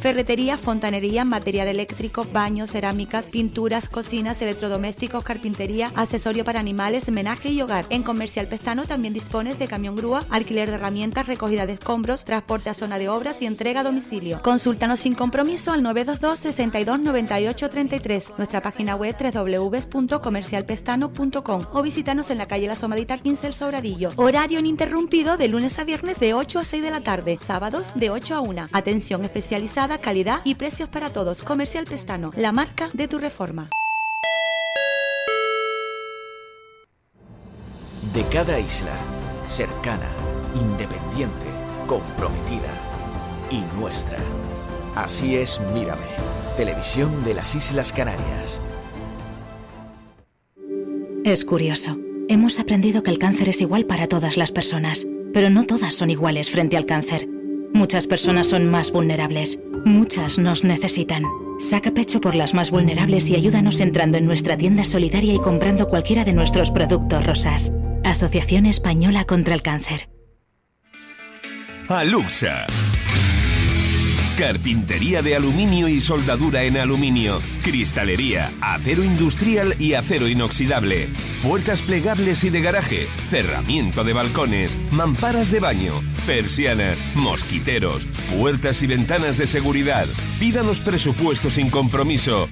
Ferretería, fontanería, material eléctrico, baños, cerámicas, pinturas, cocinas, electrodomésticos, carpintería, accesorio para animales, menaje y hogar. En Comercial Pestano también dispones de camión grúa, alquiler de herramientas, recogida de escombros, transporte a zona de obras y entrega a domicilio. Consúltanos sin compromiso al 922 62 98 33, nuestra página web www.comercialpestano.com o visítanos en la calle La Somadita 15 El Sobradillo. Horario ininterrumpido de lunes a viernes de 8 a 6 de la tarde, sábados de 8 a 1. Atención especializada, calidad y precios para todos. Comercial Pestano, la marca de tu reforma. De cada isla, cercana, independiente, comprometida y nuestra. Así es Mírame, televisión de las Islas Canarias. Es curioso. Hemos aprendido que el cáncer es igual para todas las personas, pero no todas son iguales frente al cáncer. Muchas personas son más vulnerables, muchas nos necesitan. Saca pecho por las más vulnerables y ayúdanos entrando en nuestra tienda solidaria y comprando cualquiera de nuestros productos rosas. Asociación Española contra el Cáncer. Aluxa. Carpintería de aluminio y soldadura en aluminio. Cristalería, acero industrial y acero inoxidable. Puertas plegables y de garaje. Cerramiento de balcones. Mamparas de baño. Persianas. Mosquiteros. Puertas y ventanas de seguridad. Pídanos presupuesto sin compromiso.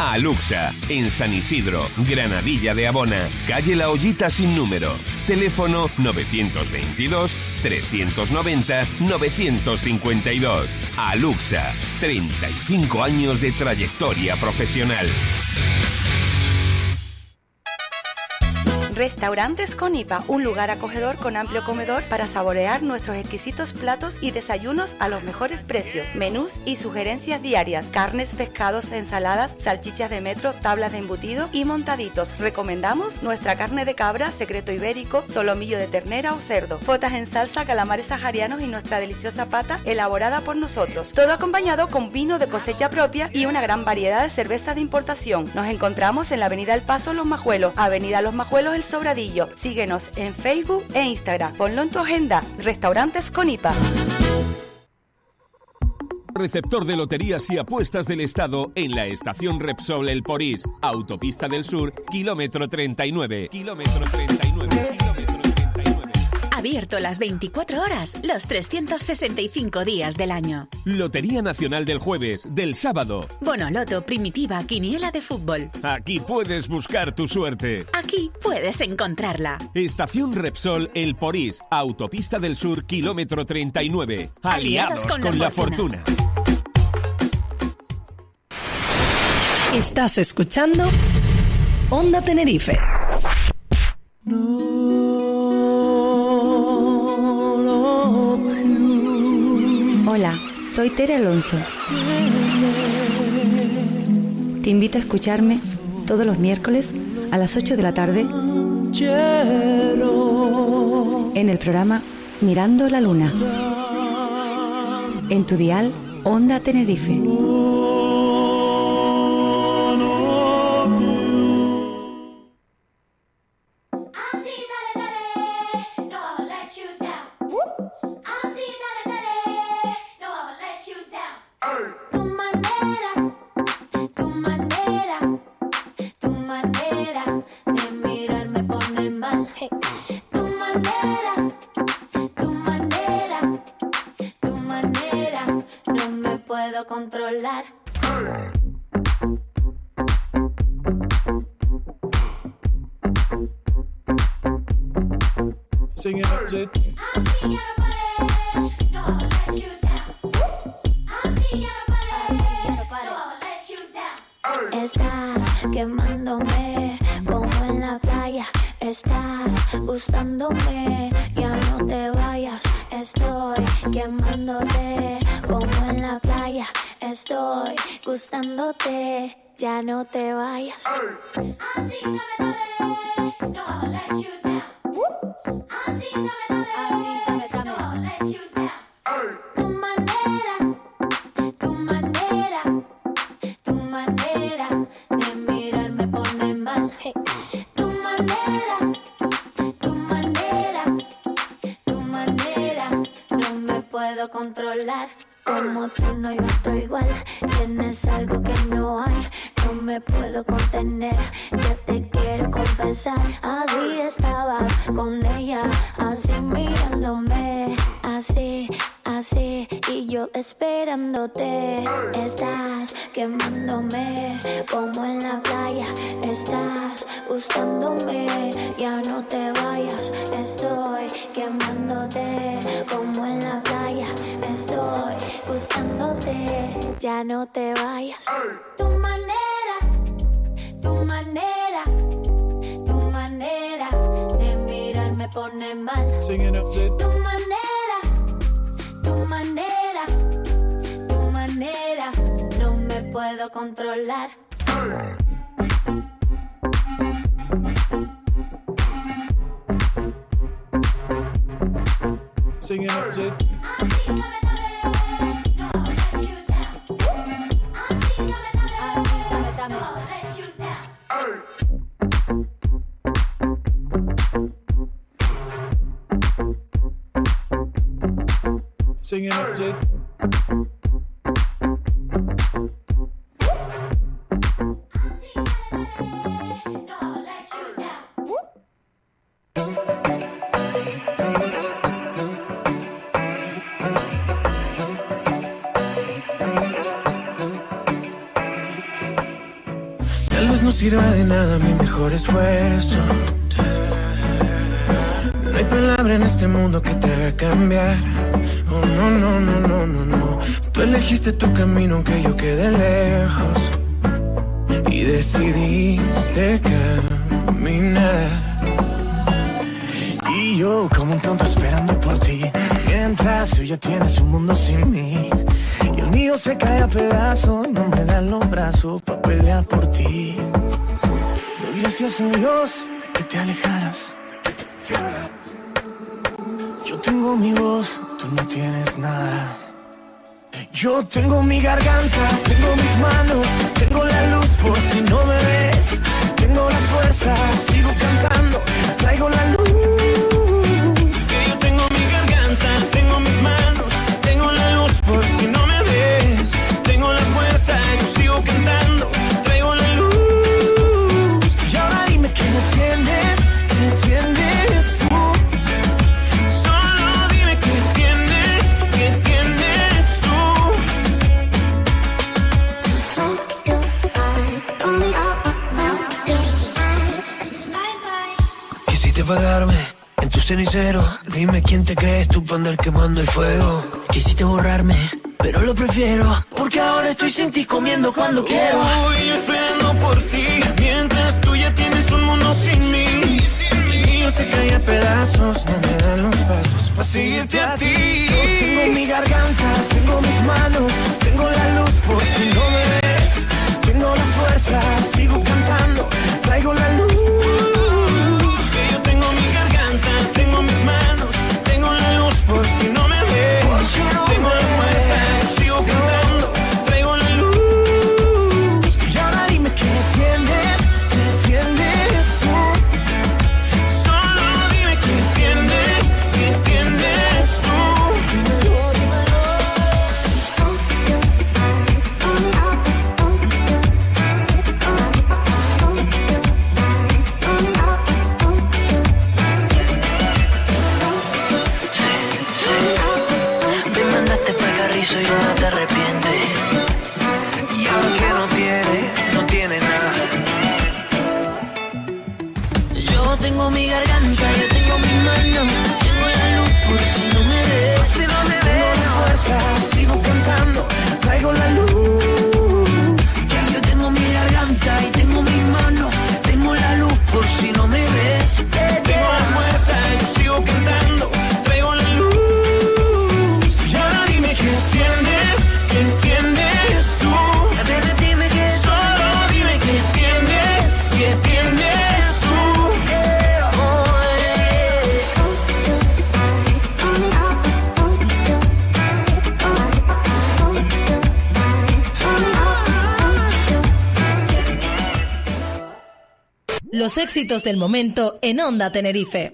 Aluxa, en San Isidro, Granadilla de Abona, calle La Ollita sin número. Teléfono 922-390-952. Aluxa, 35 años de trayectoria profesional. Restaurantes Conipa, un lugar acogedor con amplio comedor para saborear nuestros exquisitos platos y desayunos a los mejores precios. Menús y sugerencias diarias, carnes, pescados, ensaladas, salchichas de metro, tablas de embutido y montaditos. Recomendamos nuestra carne de cabra, secreto ibérico, solomillo de ternera o cerdo, fotas en salsa, calamares saharianos y nuestra deliciosa pata elaborada por nosotros. Todo acompañado con vino de cosecha propia y una gran variedad de cerveza de importación. Nos encontramos en la Avenida El Paso Los Majuelos, Avenida Los Majuelos El Sobradillo. Síguenos en Facebook e Instagram. Ponlo en tu agenda. Restaurantes Conipa. Receptor de loterías y apuestas del Estado en la estación Repsol El Porís, Autopista del Sur, kilómetro 39. Kilómetro 39. Abierto las 24 horas, los 365 días del año. Lotería Nacional del Jueves, del sábado. Bonoloto, primitiva, quiniela de fútbol. Aquí puedes buscar tu suerte. Aquí puedes encontrarla. Estación Repsol El Porís, Autopista del Sur, kilómetro 39. Aliados, con, la, fortuna. Estás escuchando Onda Tenerife. Hola, soy Tere Alonso. Te invito a escucharme todos los miércoles a las 8 de la tarde en el programa Mirando la Luna. En tu dial Onda Tenerife. Te vayas. Así dame, dame, me puedo controlar. Singing up to Así dame, dame, I'ma let you down. Singing up to nada mi mejor esfuerzo. No hay palabra en este mundo que te haga cambiar. Oh, no, no, no, no, no, no. Tú elegiste tu camino aunque yo quede lejos. Y decidiste caminar. yo como un tonto esperando por ti. Mientras tú ya tienes un mundo sin mí. Y el mío se cae a pedazos, no me dan los brazos para pelear por ti. Gracias a Dios. De que te alejaras. Yo tengo mi voz, tú no tienes nada. Yo tengo mi garganta, tengo mis manos, tengo la luz por si no me ves. Tengo la fuerza, sigo cantando, traigo la luz. Cenicero. Dime quién te crees tú para andar quemando el fuego. Quisiste borrarme, pero lo prefiero. Porque ahora estoy sin ti comiendo cuando quiero. Voy esperando por ti. Mientras tú ya tienes un mundo sin mí. El mío se cae a pedazos. No me dan los pasos para seguirte a ti. Yo tengo mi garganta, tengo mis manos. Tengo la luz por si no me ves. Tengo la fuerza, sigo cantando. Traigo la luz. Éxitos del momento en Onda Tenerife.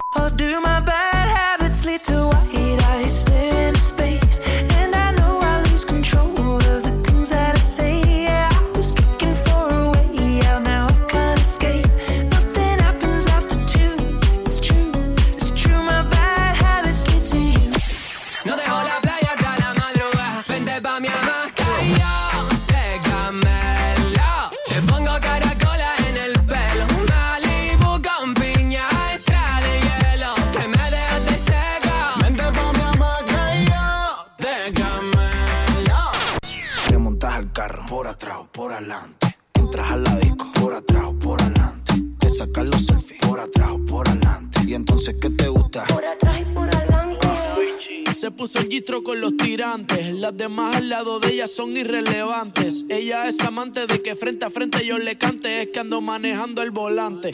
Las demás al lado de ella son irrelevantes. Ella es amante de que frente a frente yo le cante. Es que ando manejando el volante.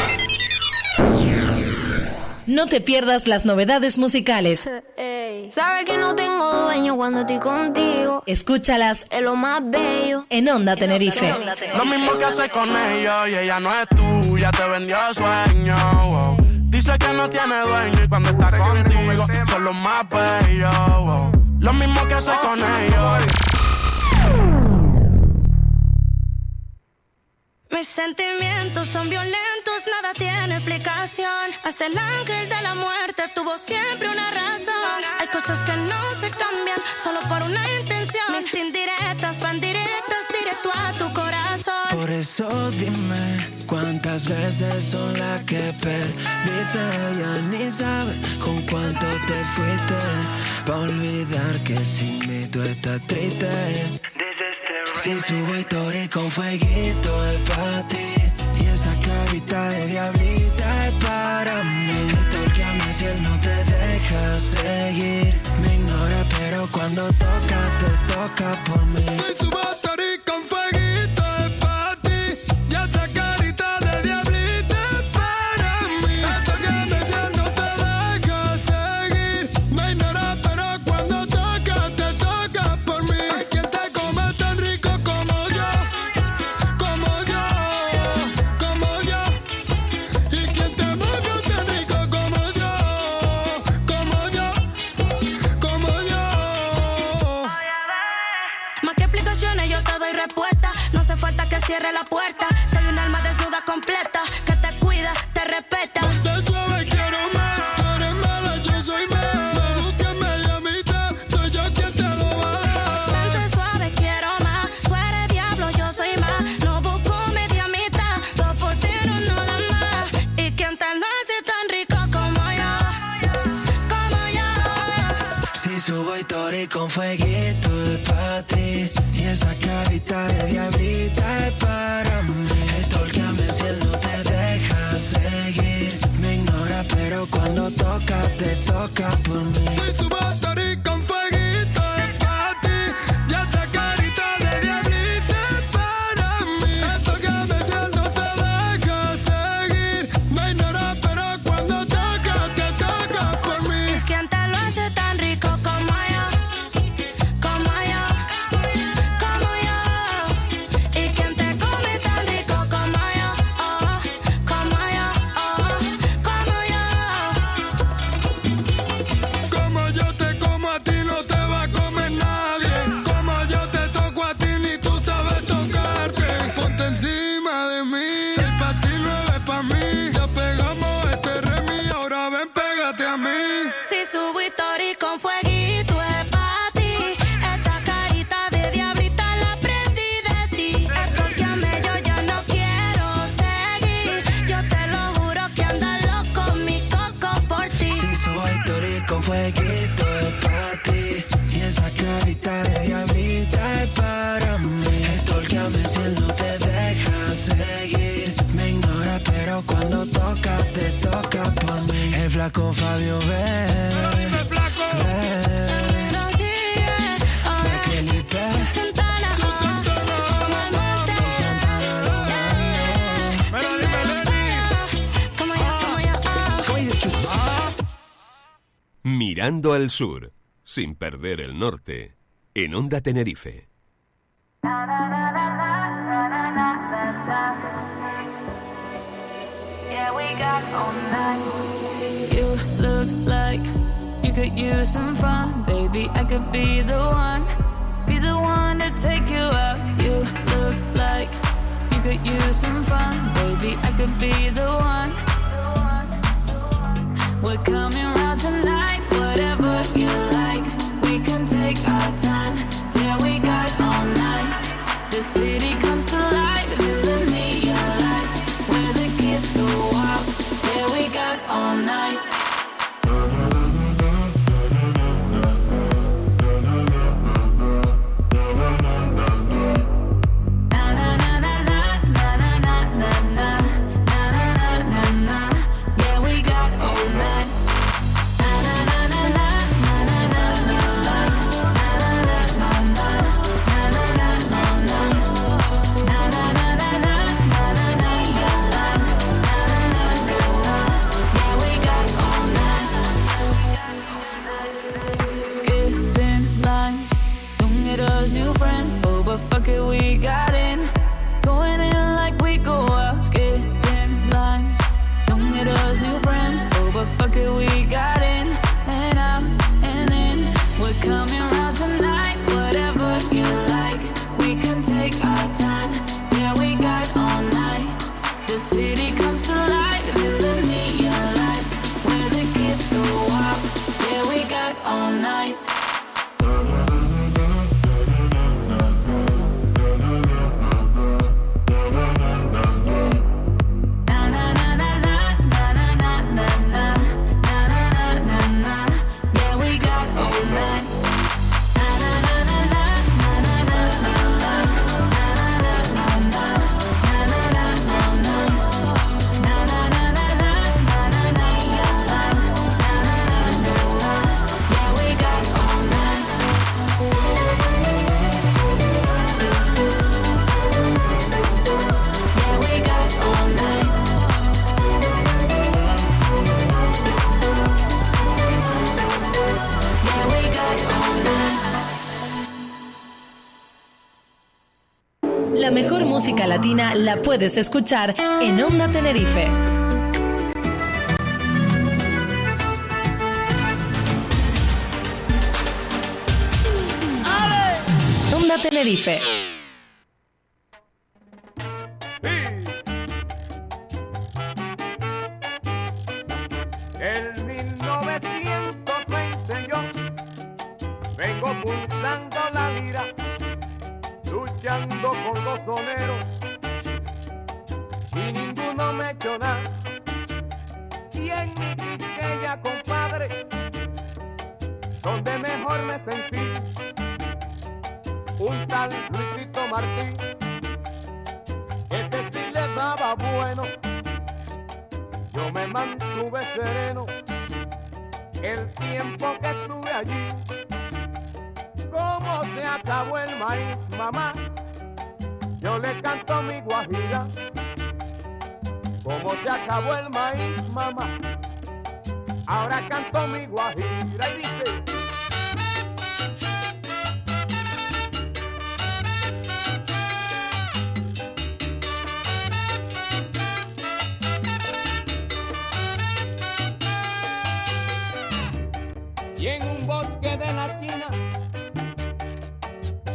No te pierdas las novedades musicales. Sabes que no tengo dueño cuando estoy contigo. Escúchalas Es lo más bello. en Onda Tenerife. Lo mismo que hace con ella y ella no es tuya, te vendió sueño. wow. Dice que no tiene dueño y cuando está contigo son los más bellos. wow. Lo mismo que hace con ellos. Mis sentimientos son violentos, nada tiene explicación. Hasta el ángel de la muerte tuvo siempre una razón. Hay cosas que no se cambian solo por una intención. Mis indirectas van directas directo a tu corazón. Por eso dime cuántas veces son las que perdiste. Ya ni sabes con cuánto te fuiste. Olvidar que si meto esta triste este Si subo y con fueguito es pa' ti. Y esa carita de diablita es para mí. Torqueame si él no te deja seguir. Me ignora pero cuando toca te toca por mí. cierre la al sur, sin perder el norte, en Onda Tenerife. could use some baby. I could be the one, be the one to take you out. You look like baby. I could be the one. city comes la puedes escuchar en Onda Tenerife. Onda Tenerife. En 1920 yo vengo pulsando la lira, luchando con los soneros Y en mi quisqueya, compadre, donde mejor me sentí, un tal Luisito Martín, ese sí le daba bueno yo me mantuve sereno el tiempo que estuve allí. Como se acabó el maíz, mamá, yo le canto mi guajira. Como se acabó el maíz, mamá, ahora canto mi guajira y dice. y en un bosque de la China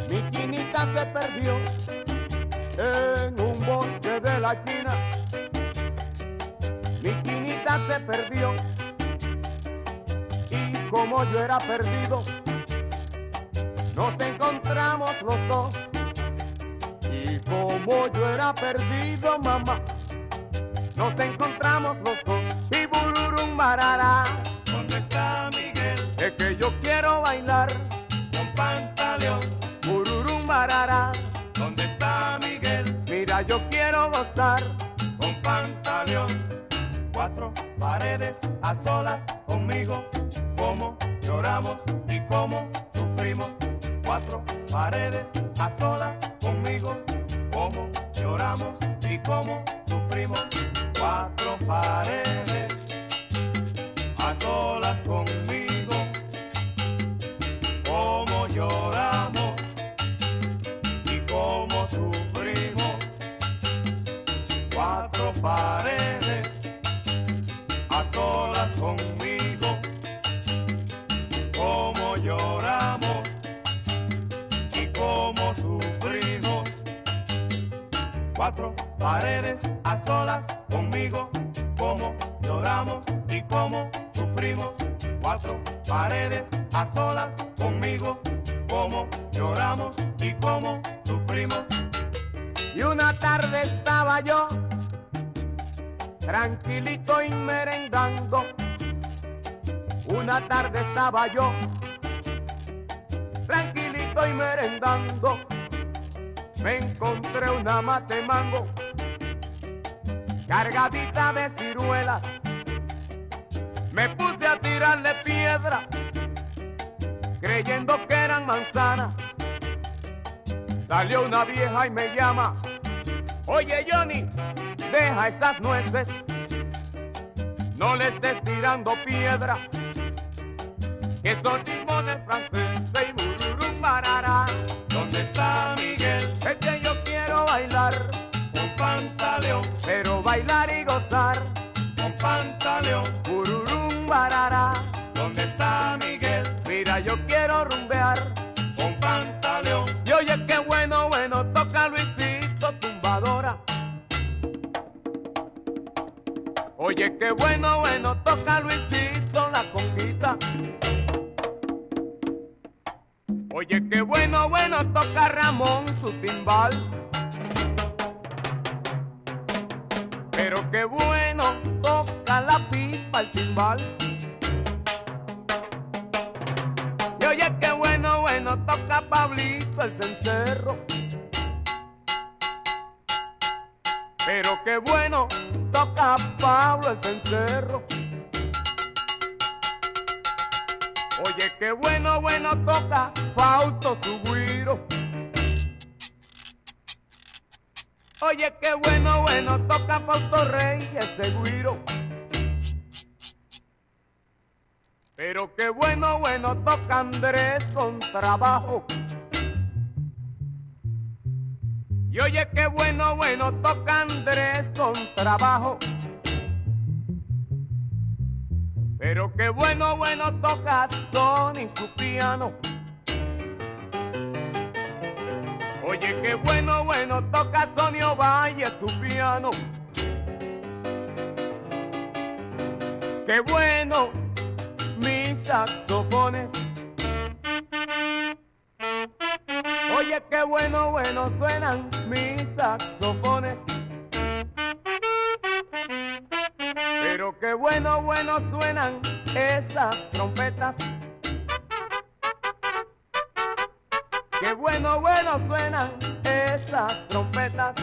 mi quinita se perdió en un bosque de la China se perdió y como yo era perdido nos encontramos los dos y como yo era perdido mamá nos encontramos los dos y bururum barara ¿Dónde está Miguel? Es que yo quiero bailar con pantaleón. Bururum barara. ¿Dónde está Miguel? Mira, yo quiero gozar. Cuatro paredes a solas conmigo. Cómo lloramos y cómo sufrimos. Cuatro paredes a solas conmigo. Cómo lloramos y cómo sufrimos. Cuatro paredes a solas conmigo, cómo lloramos y cómo sufrimos. Cuatro paredes Cuatro paredes a solas conmigo, cómo lloramos y cómo sufrimos. Cuatro paredes a solas conmigo, cómo lloramos y cómo sufrimos. Y una tarde estaba yo tranquilito y merendando. Una tarde estaba yo tranquilito y merendando. Me encontré una mate mango cargadita de ciruelas. Me puse a tirarle piedra, creyendo que eran manzanas. Salió una vieja y me llama, oye Johnny, deja esas nueces, no le estés tirando piedra, que son limones franceses Oye, qué bueno, bueno, toca Luisito la conquista. Oye, qué bueno, bueno, toca Ramón su timbal. Pero qué bueno, toca la pipa el timbal. Y oye, qué bueno, bueno, toca Pablito el cencerro. Pero qué bueno, toca Pablo el cencerro. Oye, qué bueno, bueno toca Fausto su guiro. Oye, qué bueno, bueno toca Fausto Rey ese guiro. Pero qué bueno, bueno toca Andrés con trabajo. Y oye qué bueno, bueno toca Andrés con trabajo. Pero qué bueno, bueno toca Sony su piano. Oye qué bueno, bueno toca Sonio Valle su piano. Qué bueno mis saxofones. Oye, qué bueno, bueno suenan mis saxofones. Pero qué bueno, bueno suenan esas trompetas. Qué bueno, bueno suenan esas trompetas.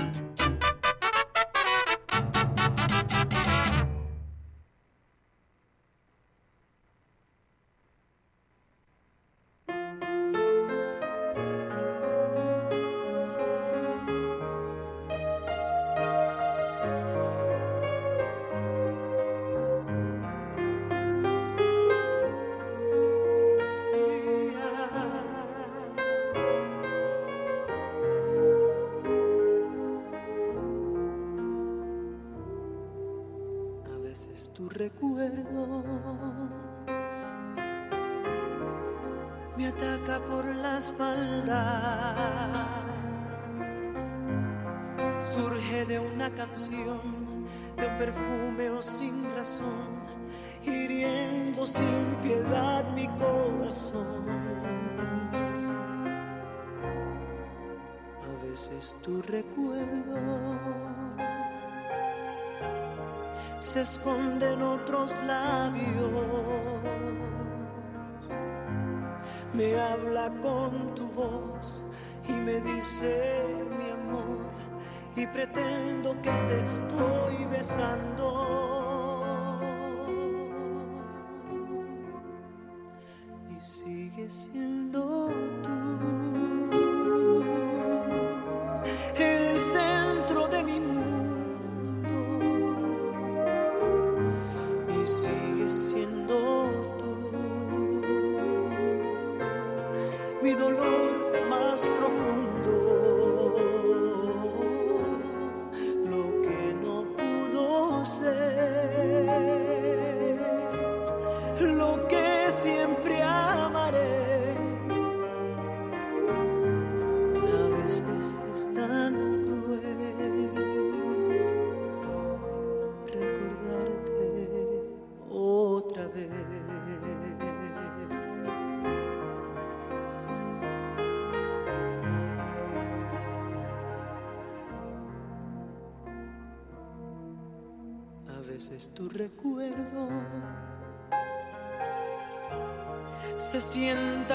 Se esconde en otros labios. Me habla con tu voz y me dice mi amor y pretendo que te estoy besando.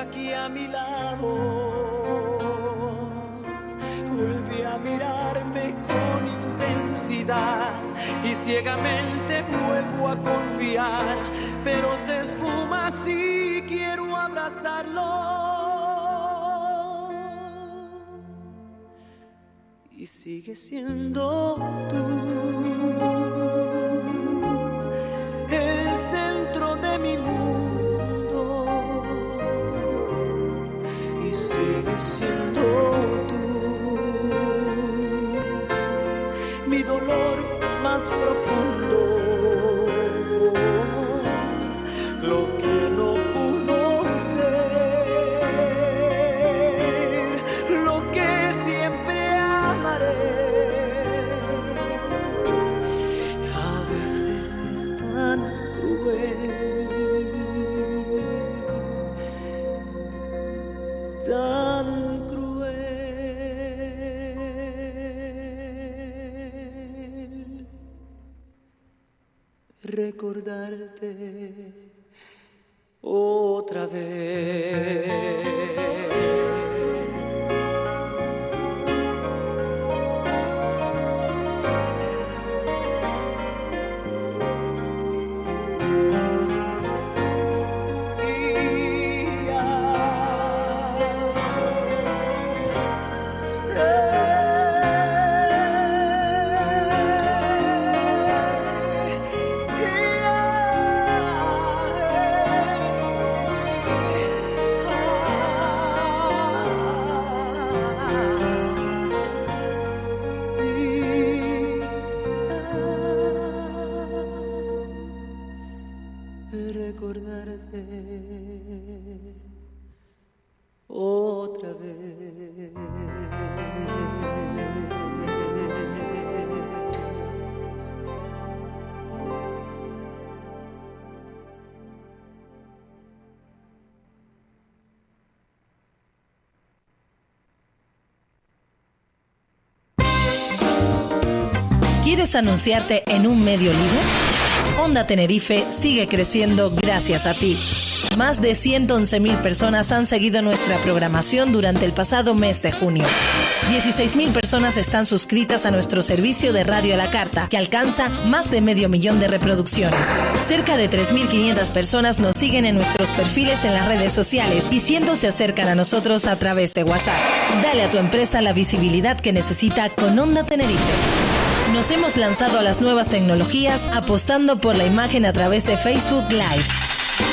Aquí a mi lado. Vuelve a mirarme con intensidad y ciegamente vuelvo a confiar, pero se esfuma si quiero abrazarlo. Y sigue siendo tú ¿Quieres anunciarte en un medio líder? Onda Tenerife sigue creciendo gracias a ti. Más de 111 mil personas han seguido nuestra programación durante el pasado mes de junio. 16 mil personas están suscritas a nuestro servicio de radio a la carta, que alcanza más de medio millón de reproducciones. Cerca de 3.500 personas nos siguen en nuestros perfiles en las redes sociales y cientos se acercan a nosotros a través de WhatsApp. Dale a tu empresa la visibilidad que necesita con Onda Tenerife. Nos hemos lanzado a las nuevas tecnologías apostando por la imagen a través de Facebook Live.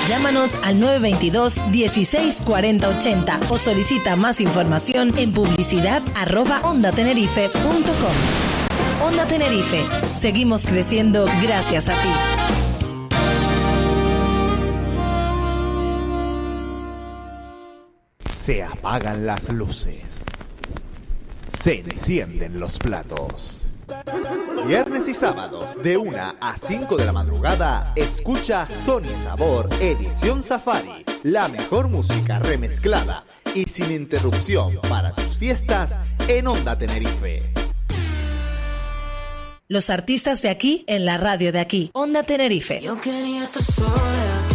Llámanos al 922 16 40 80 o solicita más información en publicidad arroba ondatenerife.com. Onda Tenerife, seguimos creciendo gracias a ti. Se apagan las luces. Se encienden los platos. Viernes y sábados de 1 a 5 de la madrugada, escucha Sony Sabor Edición Safari. La mejor música remezclada y sin interrupción para tus fiestas en Onda Tenerife. Los artistas de aquí en la radio de aquí. Onda Tenerife. Yo quería estar sola,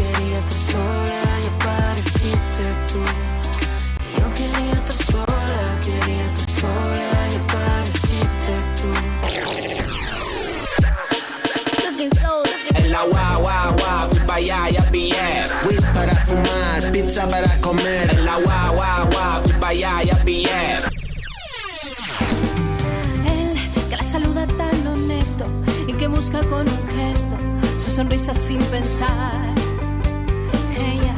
pizza para comer. La guau, guau, guau, fui pa' allá, ya pillé. Él que la saluda tan honesto y que busca con un gesto su sonrisa sin pensar. Ella,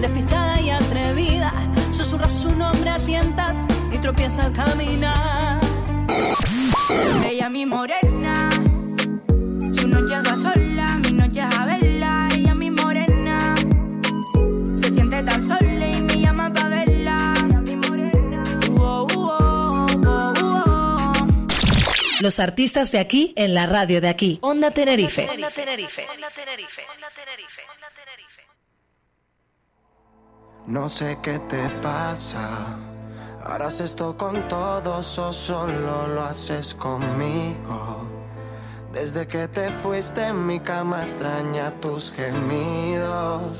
despistada y atrevida, susurra su nombre a tientas y tropieza al caminar. Ella mi morena, su noche a sola, mi noche a verla. Sola y me llama pa' verla. Los artistas de aquí en la radio de aquí. Onda Tenerife. Onda Tenerife. No sé qué te pasa. Harás esto con todos o solo lo haces conmigo. Desde que te fuiste en mi cama extraña tus gemidos.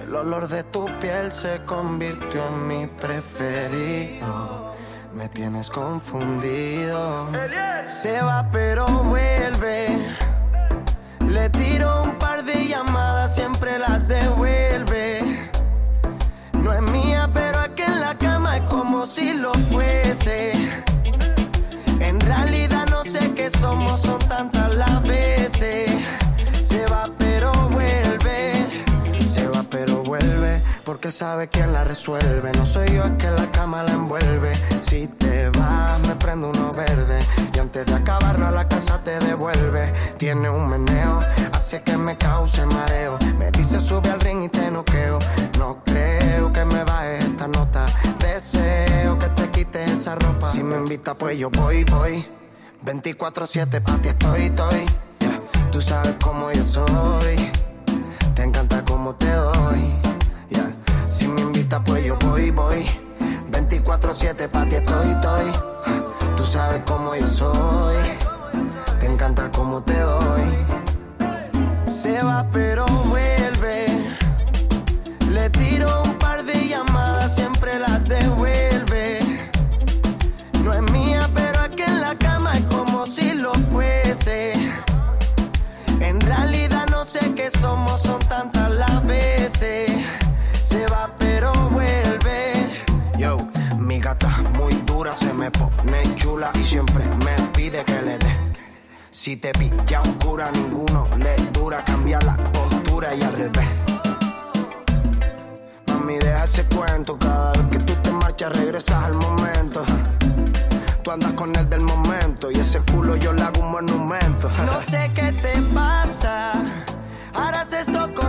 El olor de tu piel se convirtió en mi preferido. Me tienes confundido. Se va pero vuelve. Le tiro un par de llamadas, siempre las devuelve. No es mía, pero aquí en la cama es como si lo fuese. Porque sabe quién la resuelve. No soy yo el que la cama la envuelve. Si te vas, me prendo uno verde. Y antes de acabarla, la casa te devuelve. Tiene un meneo, hace que me cause mareo. Me dice sube al ring y te noqueo. No creo que me baje esta nota. Deseo que te quites esa ropa. Si me invita, pues yo voy, voy. 24-7 pa' ti estoy, estoy. Yeah. Tú sabes cómo yo soy. Te encanta cómo te doy. Pues yo voy, voy. 24-7 pa' ti estoy, estoy. Tú sabes cómo yo soy. Te encanta cómo te doy. Se va, pero y siempre me pide que le dé. Si te pilla oscura, ninguno le dura, cambia la postura y al revés. Mami, deja ese cuento, cada vez que tú te marchas regresas al momento. Tú andas con el del momento y ese culo yo le hago un monumento. No sé qué te pasa, harás esto con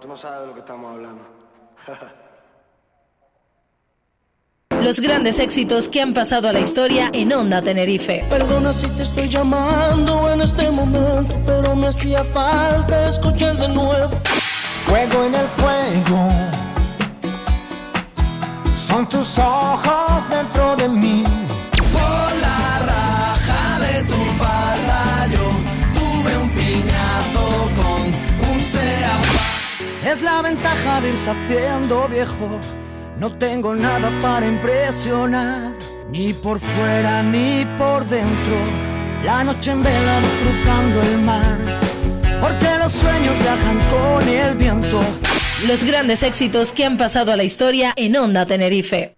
Tú no sabes de lo que estamos hablando. Los grandes éxitos que han pasado a la historia en Onda Tenerife. Perdona si te estoy llamando en este momento, pero me hacía falta escuchar de nuevo. Fuego en el fuego. Son tus ojos dentro de mí Es la ventaja de irse haciendo viejo. No tengo nada para impresionar, ni por fuera ni por dentro. La noche en vela cruzando el mar, porque los sueños viajan con el viento. Los grandes éxitos que han pasado a la historia en Onda Tenerife.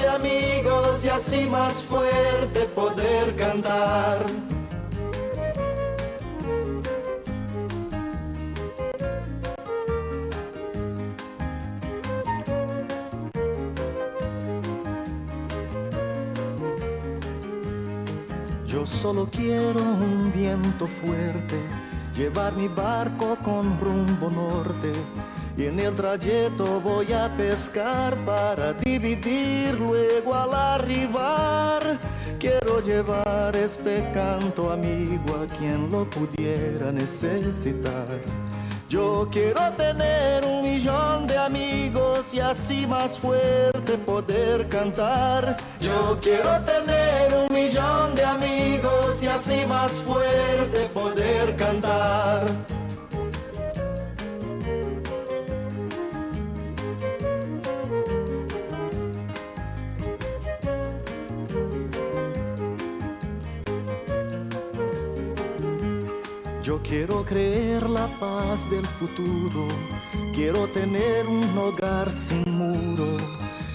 y así más fuerte poder cantar. Y en el trayecto voy a pescar para dividir luego al arribar. Quiero llevar este canto amigo a quien lo pudiera necesitar. Yo quiero tener un millón de amigos y así más fuerte poder cantar. Yo quiero tener un millón de amigos y así más fuerte poder cantar. Quiero creer la paz del futuro, quiero tener un hogar sin muro.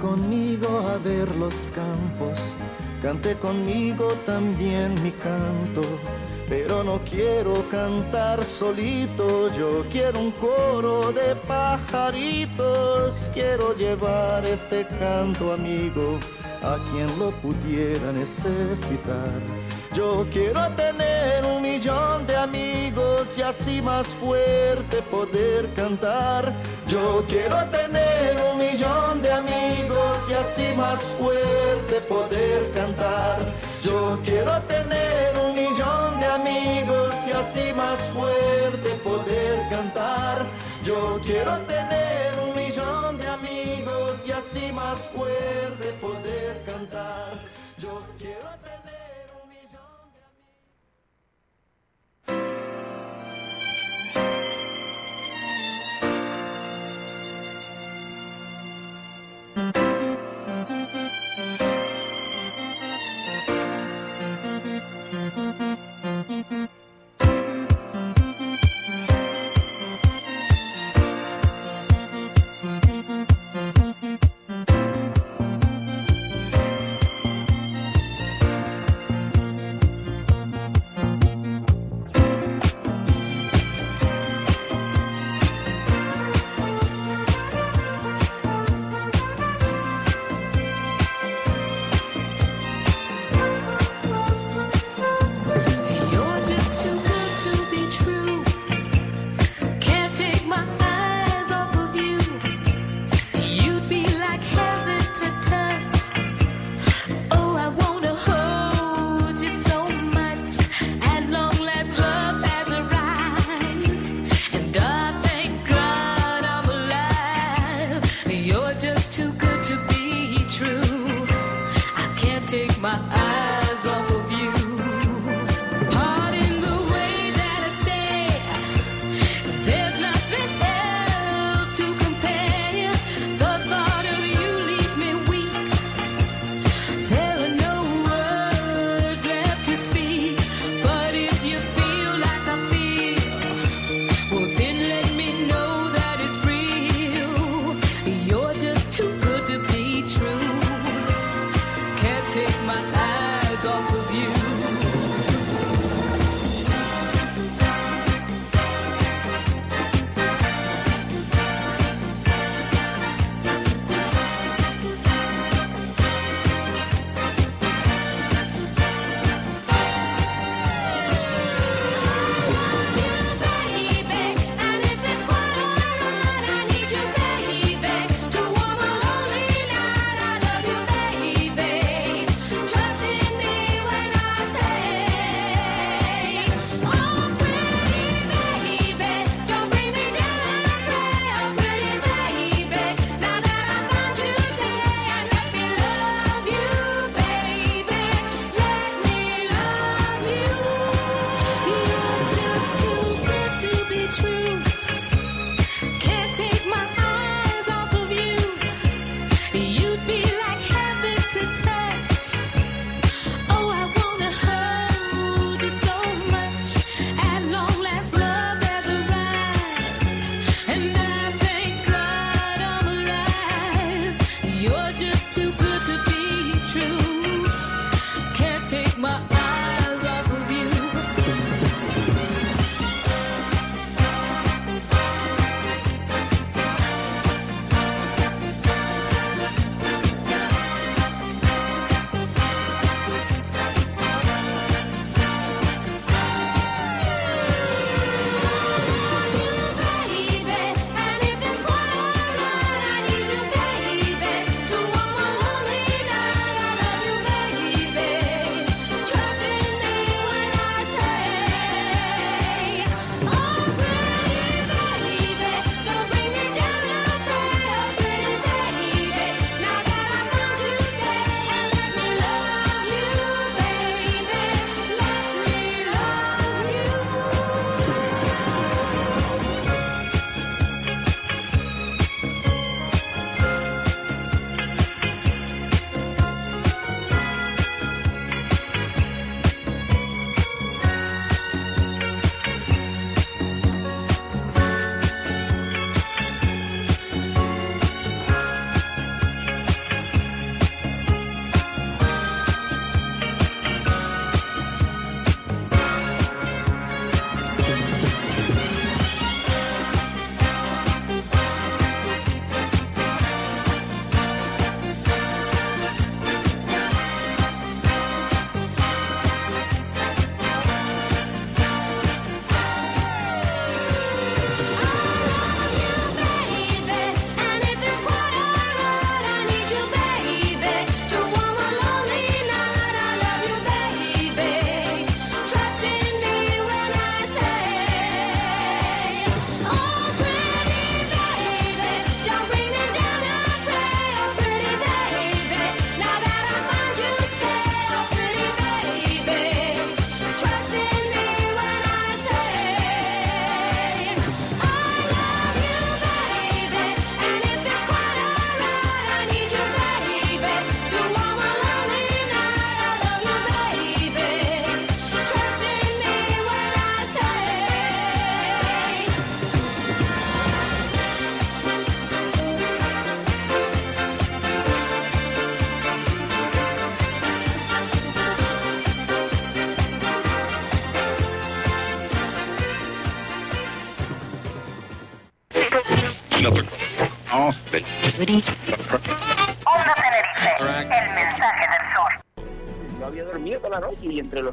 Conmigo a ver los campos, cante conmigo también mi canto, pero no quiero cantar solito, yo quiero un coro de pajaritos, quiero llevar este canto amigo a quien lo pudiera necesitar. Yo quiero tener un millón de amigos y así más fuerte poder cantar. Yo quiero tener un millón de amigos y así más fuerte poder cantar. Yo quiero tener un millón de amigos y así más fuerte poder cantar. Yo quiero tener un así más fuerte poder cantar. Yo quiero tener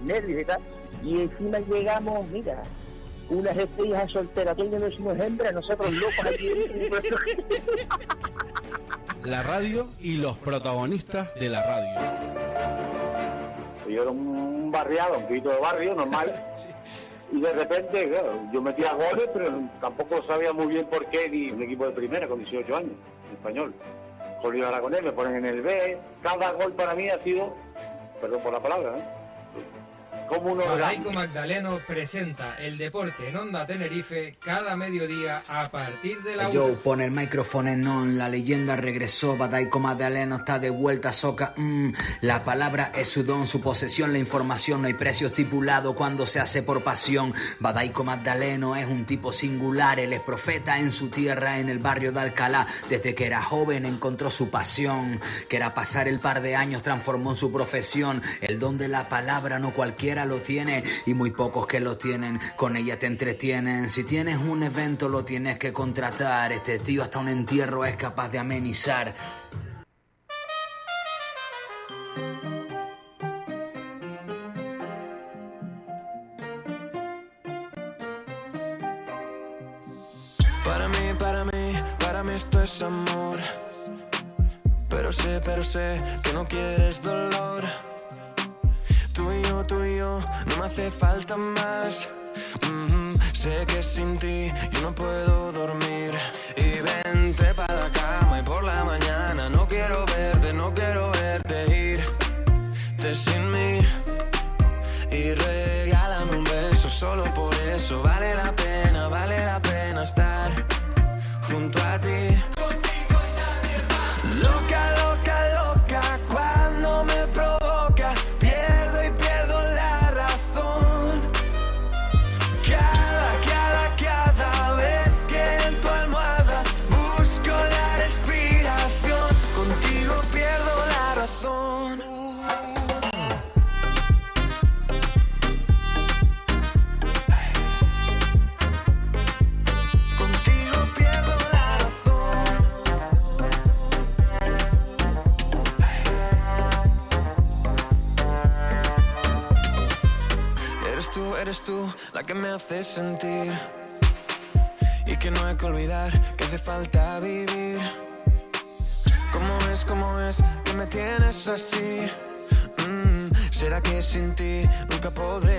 nervios y tal. Y encima llegamos, mira, unas estrellas solteras, todos no somos hembras, nosotros locos aquí. La radio y los protagonistas de la radio. Yo era un barriado, un poquito de barrio, normal. Y de repente, claro, yo metía goles, pero tampoco sabía muy bien por qué, ni un equipo de primera con 18 años, en español. Con Aragonés me ponen en el B. Cada gol para mí ha sido perdón por la palabra, ¿eh? Como un orgasmo. Badaico Magdaleno presenta el deporte en Onda Tenerife cada mediodía a partir de la Yo, una. pone el micrófono en on, la leyenda regresó, Badaico Magdaleno está de vuelta, soca, mm, la palabra es su don, su posesión, la información, no hay precio estipulado cuando se hace por pasión. Badaico Magdaleno es un tipo singular, él es profeta en su tierra, en el barrio de Alcalá, desde que era joven encontró su pasión, que era pasar el par de años, transformó en su profesión, el don de la palabra no cualquiera lo tiene y muy pocos que lo tienen, con ella te entretienen, si tienes un evento lo tienes que contratar, este tío hasta un entierro es capaz de amenizar. Para mí, para mí, para mí esto es amor. Pero sé, pero sé que no quieres dolor. Tú y yo, tú y yo, no me hace falta más. Mhm, Sé que sin ti yo no puedo dormir. Y vente para la cama y por la mañana no quiero verte, no quiero verte irte sin mí. Y regálame un beso, solo por eso vale la sentir y que no hay que olvidar que hace falta vivir. ¿Cómo es, cómo es que me tienes así? Mm, ¿Será que sin ti nunca podré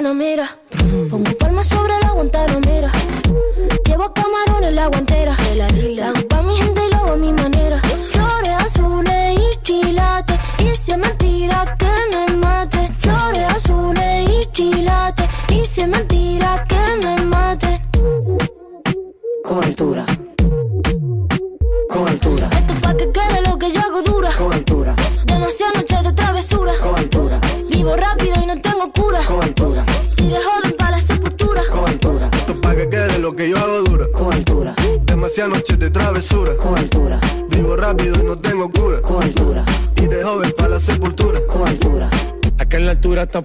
Rosas sobre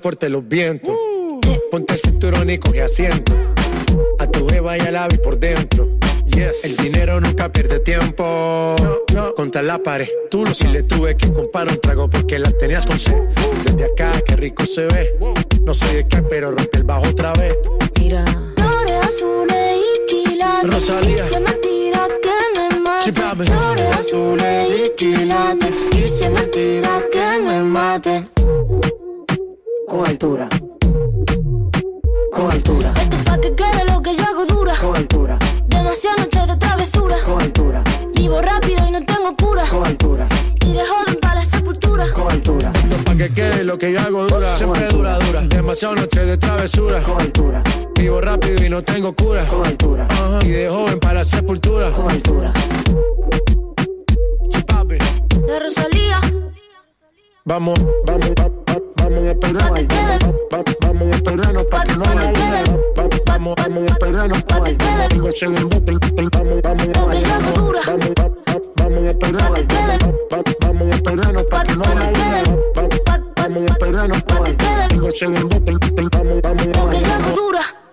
fuertes los vientos. Ponte el cinturón y coge asiento. A tu jeva y al ave por dentro. Yes. El dinero nunca pierde tiempo. No, Contra la pared. Tú lo si le tuve que comprar un trago porque las tenías con sed. Desde acá, qué rico se ve. No sé de qué, pero rompe el bajo otra vez. Mira. Flores azules y quilates. Rosalía. Y se me tira que me mate. Sí, papi. Flores azules y quilates. Y se me tira que me mate. Vamos, vamos, va- va- vamos a esperarnos. Vamos a esperarnos pa' que no. Va- Vamos, vamos a esperarnos. Ese dembote, el- el- Vamos, vamos, vamos, vamos, vamos, va- va- vamos a esperarnos. Va- va- Vamos a esperarnos pa' que no Vamos a esperarnos. Tengo ese dembote, el- el- Vamos, vamos, que vamos, yo hago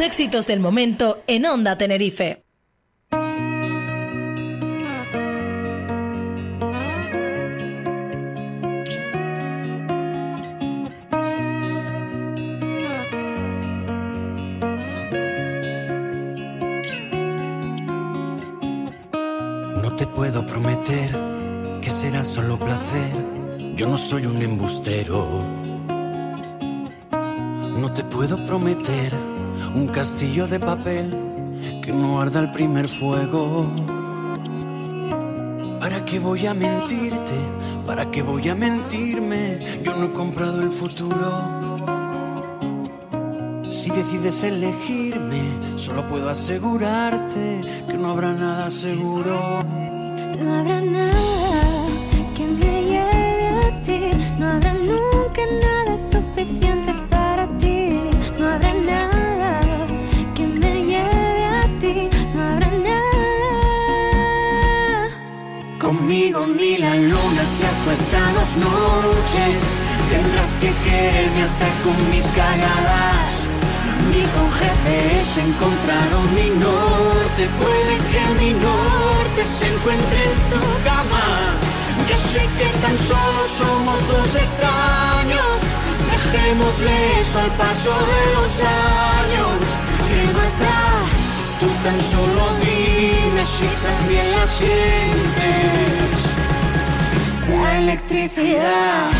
éxitos del momento en Onda Tenerife. Papel que no arda el primer fuego. ¿Para qué voy a mentirte? ¿Para qué voy a mentirme? Yo no he comprado el futuro. Si decides elegirme, solo puedo asegurarte que no habrá nada seguro. No habrá nada ni la luna se acuesta dos noches. Tendrás que quererme hasta con mis cagadas. Ni con GPS encontraron mi norte. Puede que mi norte se encuentre en tu cama. Yo sé que tan solo somos dos extraños. Dejémosle eso al paso de los años. ¿Qué más da? Tú tan solo dime si también la sientes. La electricidad.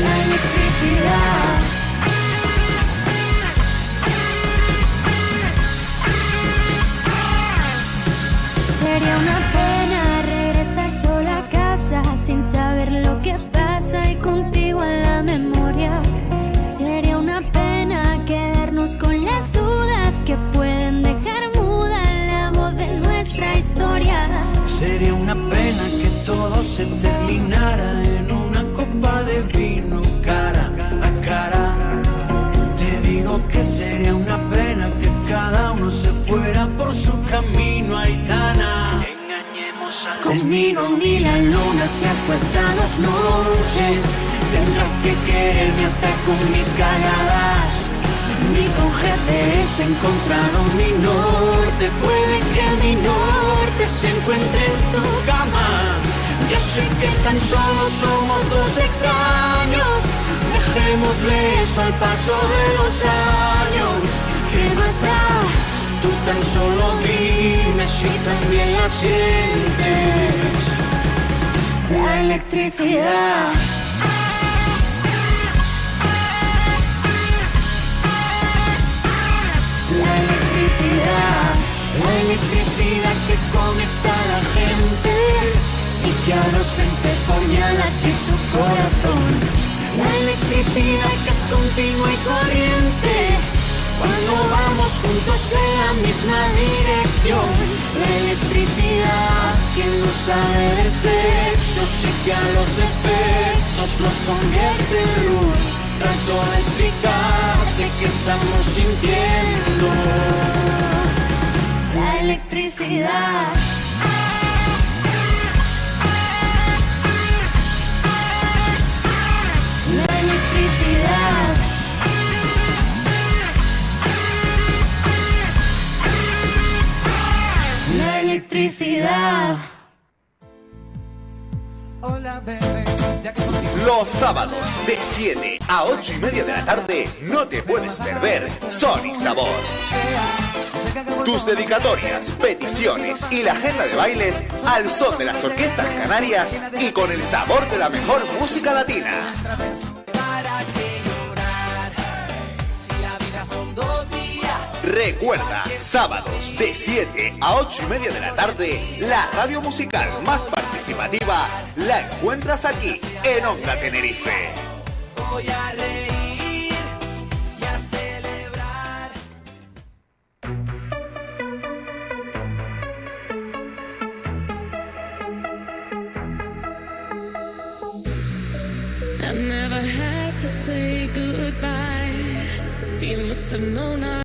La electricidad. Sería una pena regresar sola a casa sin saber lo que pasa y contigo en la memoria. Sería una pena quedarnos con las dudas que nuestra historia. Sería una pena que todo se terminara en una copa de vino cara a cara. Te digo que sería una pena que cada uno se fuera por su camino, Aitana. Conmigo ni la luna se acuesta dos noches. Tendrás que quererme hasta con mis cagadas. Ni con GPS he encontrado mi norte. Puede que mi norte se encuentre en tu cama. Yo sé que tan solo somos dos extraños. Dejémosle eso al paso de los años. ¿Qué más da? Tú tan solo dime si también la sientes. La electricidad. La electricidad que conecta a la gente y que a los gente la que tu corazón. La electricidad que es continua y corriente cuando vamos juntos en la misma dirección. La electricidad que no sabe de sexo, sí que a los defectos los convierte en luz. Trato de explicarte que estamos sintiendo la electricidad. La electricidad. La electricidad. Los sábados de 7 a 8 y media de la tarde no te puedes perder Son y Sabor. Tus dedicatorias, peticiones y la agenda de bailes al son de las orquestas canarias y con el sabor de la mejor música latina. Recuerda, sábados de 7 a 8 y media de la tarde, la radio musical más participativa la encuentras aquí en Onda Tenerife. Voy a reír y a celebrar. I never had to say goodbye. You must have known I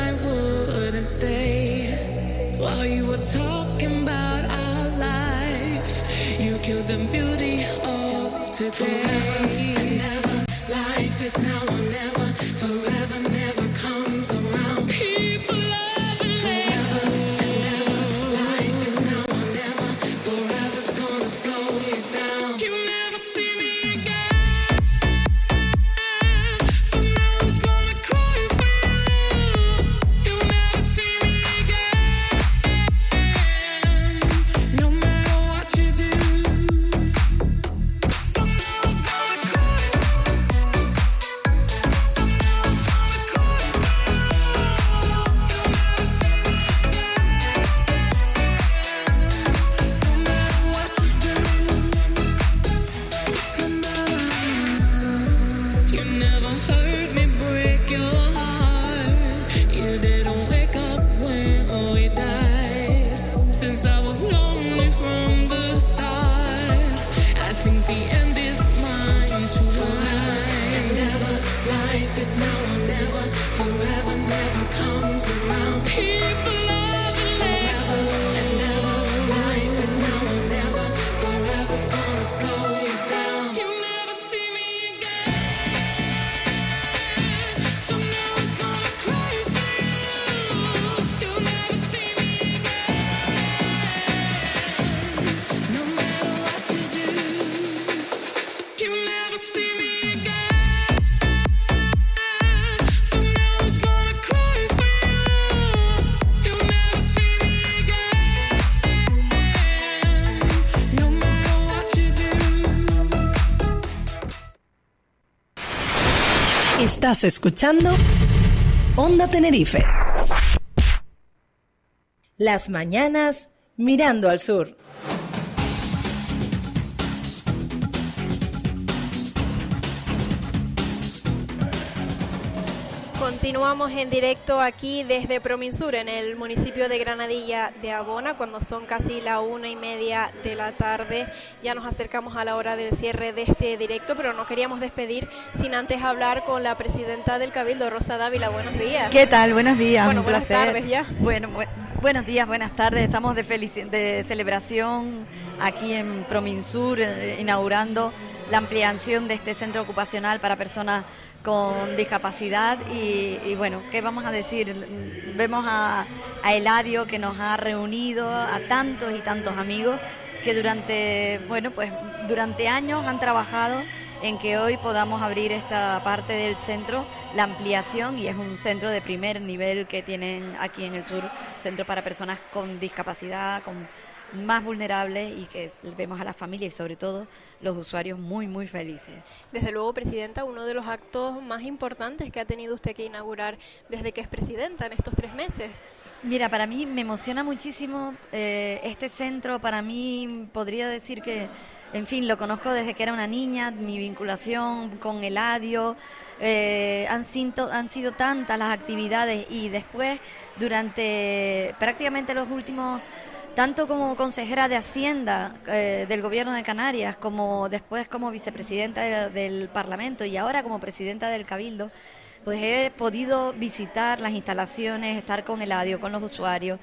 just now. Estás escuchando Onda Tenerife. Las mañanas mirando al sur. Continuamos en directo aquí desde Prominsur, en el municipio de Granadilla de Abona, cuando son casi la una y media de la tarde. Ya nos acercamos a la hora del cierre de este directo, pero no queríamos despedir sin antes hablar con la presidenta del Cabildo, Rosa Dávila. Buenos días. ¿Qué tal? Buenos días. Bueno, un buenas placer. tardes ya. Bueno, bu- Buenos días, buenas tardes. Estamos de, de celebración aquí en Prominsur, eh, inaugurando la ampliación de este centro ocupacional para personas con discapacidad. Y, bueno, ¿qué vamos a decir? Vemos a, a Eladio que nos ha reunido, a tantos y tantos amigos que durante, bueno, pues durante años han trabajado en que hoy podamos abrir esta parte del centro, la ampliación, y es un centro de primer nivel que tienen aquí en el sur, centro para personas con discapacidad, con más vulnerables y que vemos a las familias y sobre todo los usuarios muy, muy felices. Desde luego, Presidenta, uno de los actos más importantes que ha tenido usted que inaugurar desde que es Presidenta en estos tres meses. Mira, para mí me emociona muchísimo eh, este centro. Para mí podría decir que, en fin, lo conozco desde que era una niña, mi vinculación con Eladio. eh, han, sido, han sido tantas las actividades y después, durante prácticamente los últimos tanto como consejera de Hacienda eh, del Gobierno de Canarias, como después como vicepresidenta de- del Parlamento y ahora como presidenta del Cabildo, pues he podido visitar las instalaciones, estar con Eladio, con los usuarios.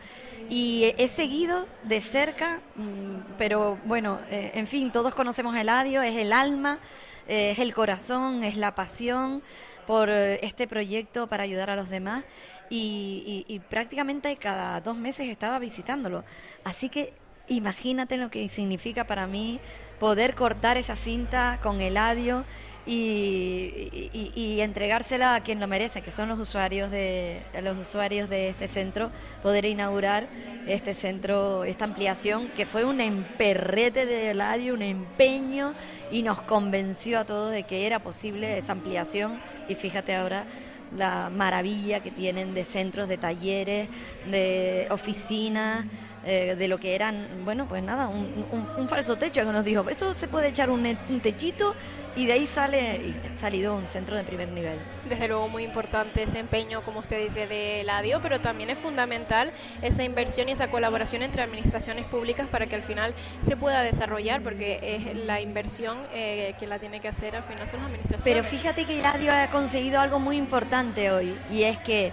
Y he seguido de cerca, mm, pero bueno, eh, en fin, todos conocemos a Eladio, es el alma, eh, es el corazón, es la pasión por este proyecto para ayudar a los demás y, prácticamente cada dos meses estaba visitándolo. Así que imagínate lo que significa para mí poder cortar esa cinta con Eladio y, y- y entregársela a quien lo merece, que son los usuarios de los usuarios de este centro, poder inaugurar este centro, esta ampliación que fue un emperrete de Eladio, un empeño y nos convenció a todos de que era posible esa ampliación y fíjate ahora la maravilla que tienen de centros, de talleres, de oficinas, eh, de lo que eran, bueno, pues nada, un, un- un falso techo que nos dijo, eso se puede echar un, un techito y de ahí sale, y ha salido un centro de primer nivel. Desde luego muy importante ese empeño, como usted dice, de Eladio, pero también es fundamental esa inversión y esa colaboración entre administraciones públicas para que al final se pueda desarrollar, porque es la inversión eh, que la tiene que hacer al final son las administraciones. Pero fíjate que Radio ha conseguido algo muy importante hoy y es que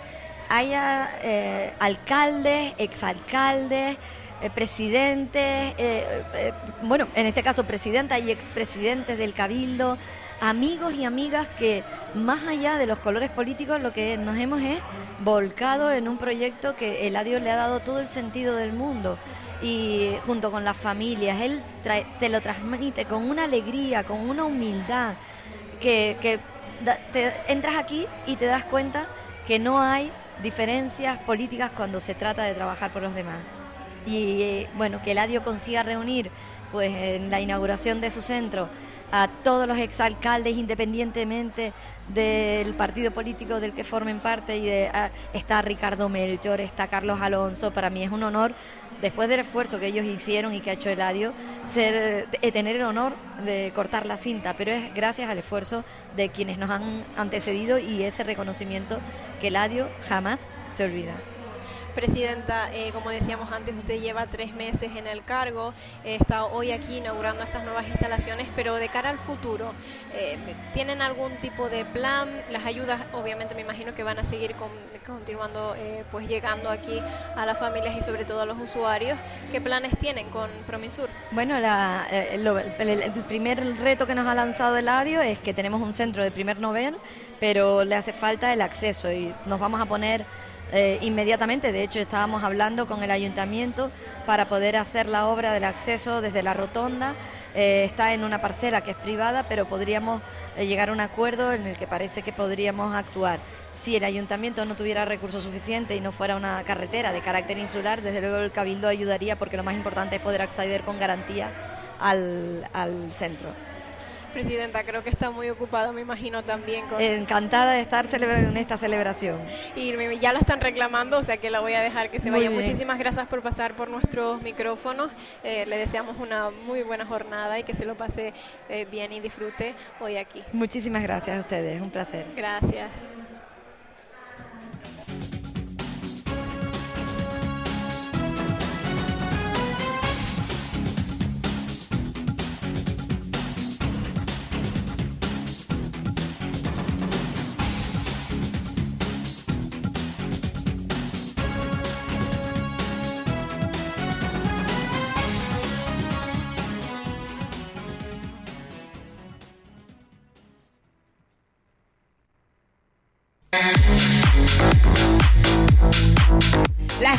haya eh, alcaldes, exalcaldes, eh, presidentes, eh, bueno, en este caso presidenta y expresidentes del Cabildo, amigos y amigas que más allá de los colores políticos lo que nos hemos es volcado en un proyecto que Eladio le ha dado todo el sentido del mundo. Y junto con las familias, él te lo transmite con una alegría, con una humildad, que, te entras aquí y te das cuenta que no hay diferencias políticas cuando se trata de trabajar por los demás. Y eh, bueno, que Eladio consiga reunir pues en la inauguración de su centro a todos los exalcaldes independientemente del partido político del que formen parte y de, ah, está Ricardo Melchor, está Carlos Alonso, para mí es un honor después del esfuerzo que ellos hicieron y que ha hecho Eladio, ser, eh, tener el honor de cortar la cinta, pero es gracias al esfuerzo de quienes nos han antecedido y ese reconocimiento que Eladio jamás se olvida. Presidenta, eh, como decíamos antes, usted lleva tres meses en el cargo, eh, está hoy aquí inaugurando estas nuevas instalaciones, pero de cara al futuro, eh, ¿tienen algún tipo de plan? Las ayudas, obviamente, me imagino que van a seguir con- continuando, pues llegando aquí a las familias y sobre todo a los usuarios. ¿Qué planes tienen con Prominsur? Bueno, la- el, el primer reto que nos ha lanzado Eladio es que tenemos un centro de primer nivel, pero le hace falta el acceso y nos vamos a poner eh, inmediatamente, de hecho estábamos hablando con el ayuntamiento para poder hacer la obra del acceso desde la rotonda. Eh, está en una parcela que es privada, pero podríamos eh, llegar a un acuerdo en el que parece que podríamos actuar. Si el ayuntamiento no tuviera recursos suficientes y no fuera una carretera de carácter insular, desde luego el cabildo ayudaría porque lo más importante es poder acceder con garantía al, al centro. Presidenta, creo que está muy ocupada, me imagino también con... Encantada de estar celebrando en esta celebración. Y ya la están reclamando, o sea que la voy a dejar que se Muy vaya. bien. Muchísimas gracias por pasar por nuestros micrófonos. Eh, le deseamos una muy buena jornada y que se lo pase eh, bien y disfrute hoy aquí. Muchísimas gracias a ustedes, un placer. Gracias.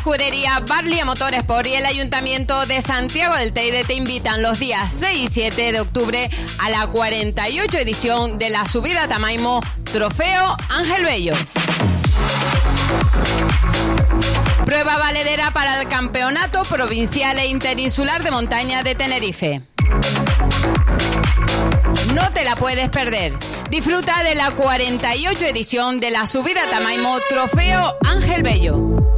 Escudería Barlia Motorsport y el Ayuntamiento de Santiago del Teide te invitan los días 6 y 7 de octubre a la 48 edición de la subida Tamaimo Trofeo Ángel Bello. Prueba valedera para el Campeonato Provincial e Interinsular de Montaña de Tenerife. No te la puedes perder. Disfruta de la 48 edición de la subida Tamaimo Trofeo Ángel Bello.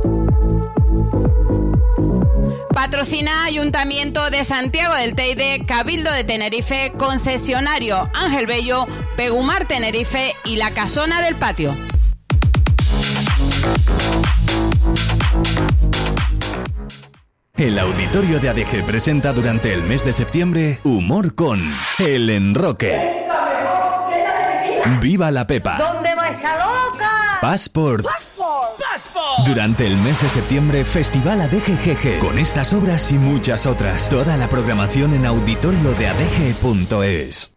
Patrocina Ayuntamiento de Santiago del Teide, Cabildo de Tenerife, concesionario Ángel Bello, Pegumar Tenerife y la Casona del Patio. El auditorio de ADG presenta durante el mes de septiembre Humor con El Enroque. Viva la Pepa. ¿Dónde va esa loca? Passport. Passport. Durante el mes de septiembre, Festival ADGGG. Con estas obras y muchas otras. Toda la programación en auditorio de ADG.es.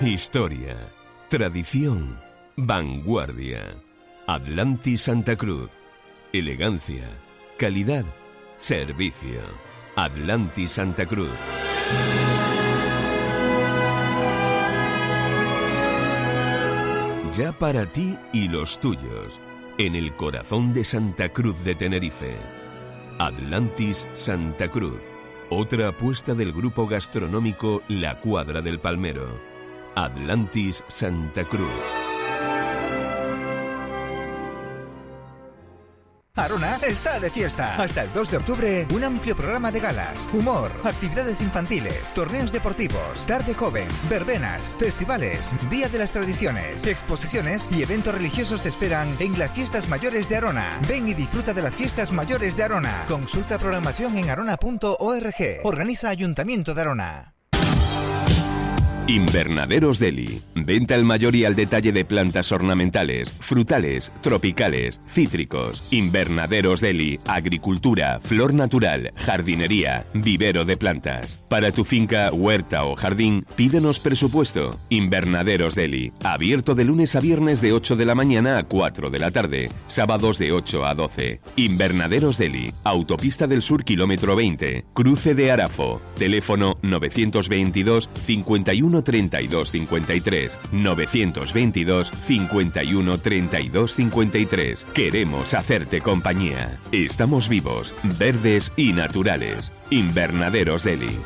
Historia, tradición, vanguardia. Atlantis Santa Cruz. Elegancia, calidad, servicio. Atlantis Santa Cruz. Ya para ti y los tuyos, en el corazón de Santa Cruz de Tenerife. Atlantis Santa Cruz, otra apuesta del grupo gastronómico La Cuadra del Palmero. Atlantis Santa Cruz. Arona está de fiesta. Hasta el 2 de octubre, un amplio programa de galas, humor, actividades infantiles, torneos deportivos, tarde joven, verbenas, festivales, Día de las Tradiciones, exposiciones y eventos religiosos te esperan en las Fiestas Mayores de Arona. Ven y disfruta de las Fiestas Mayores de Arona. Consulta programación en arona.org. Organiza Ayuntamiento de Arona. Invernaderos Deli. Venta al mayor y al detalle de plantas ornamentales, frutales, tropicales, cítricos. Invernaderos Deli. Agricultura, flor natural, jardinería, vivero de plantas. Para tu finca, huerta o jardín, pídenos presupuesto. Invernaderos Deli. Abierto de lunes a viernes de 8 de la mañana a 4 de la tarde. Sábados de 8 a 12. Invernaderos Deli. Autopista del Sur, kilómetro 20. Cruce de Arafo. Teléfono 922 51 32 53 922 51 32 53. Queremos hacerte compañía. Estamos vivos, verdes y naturales. Invernaderos Deli.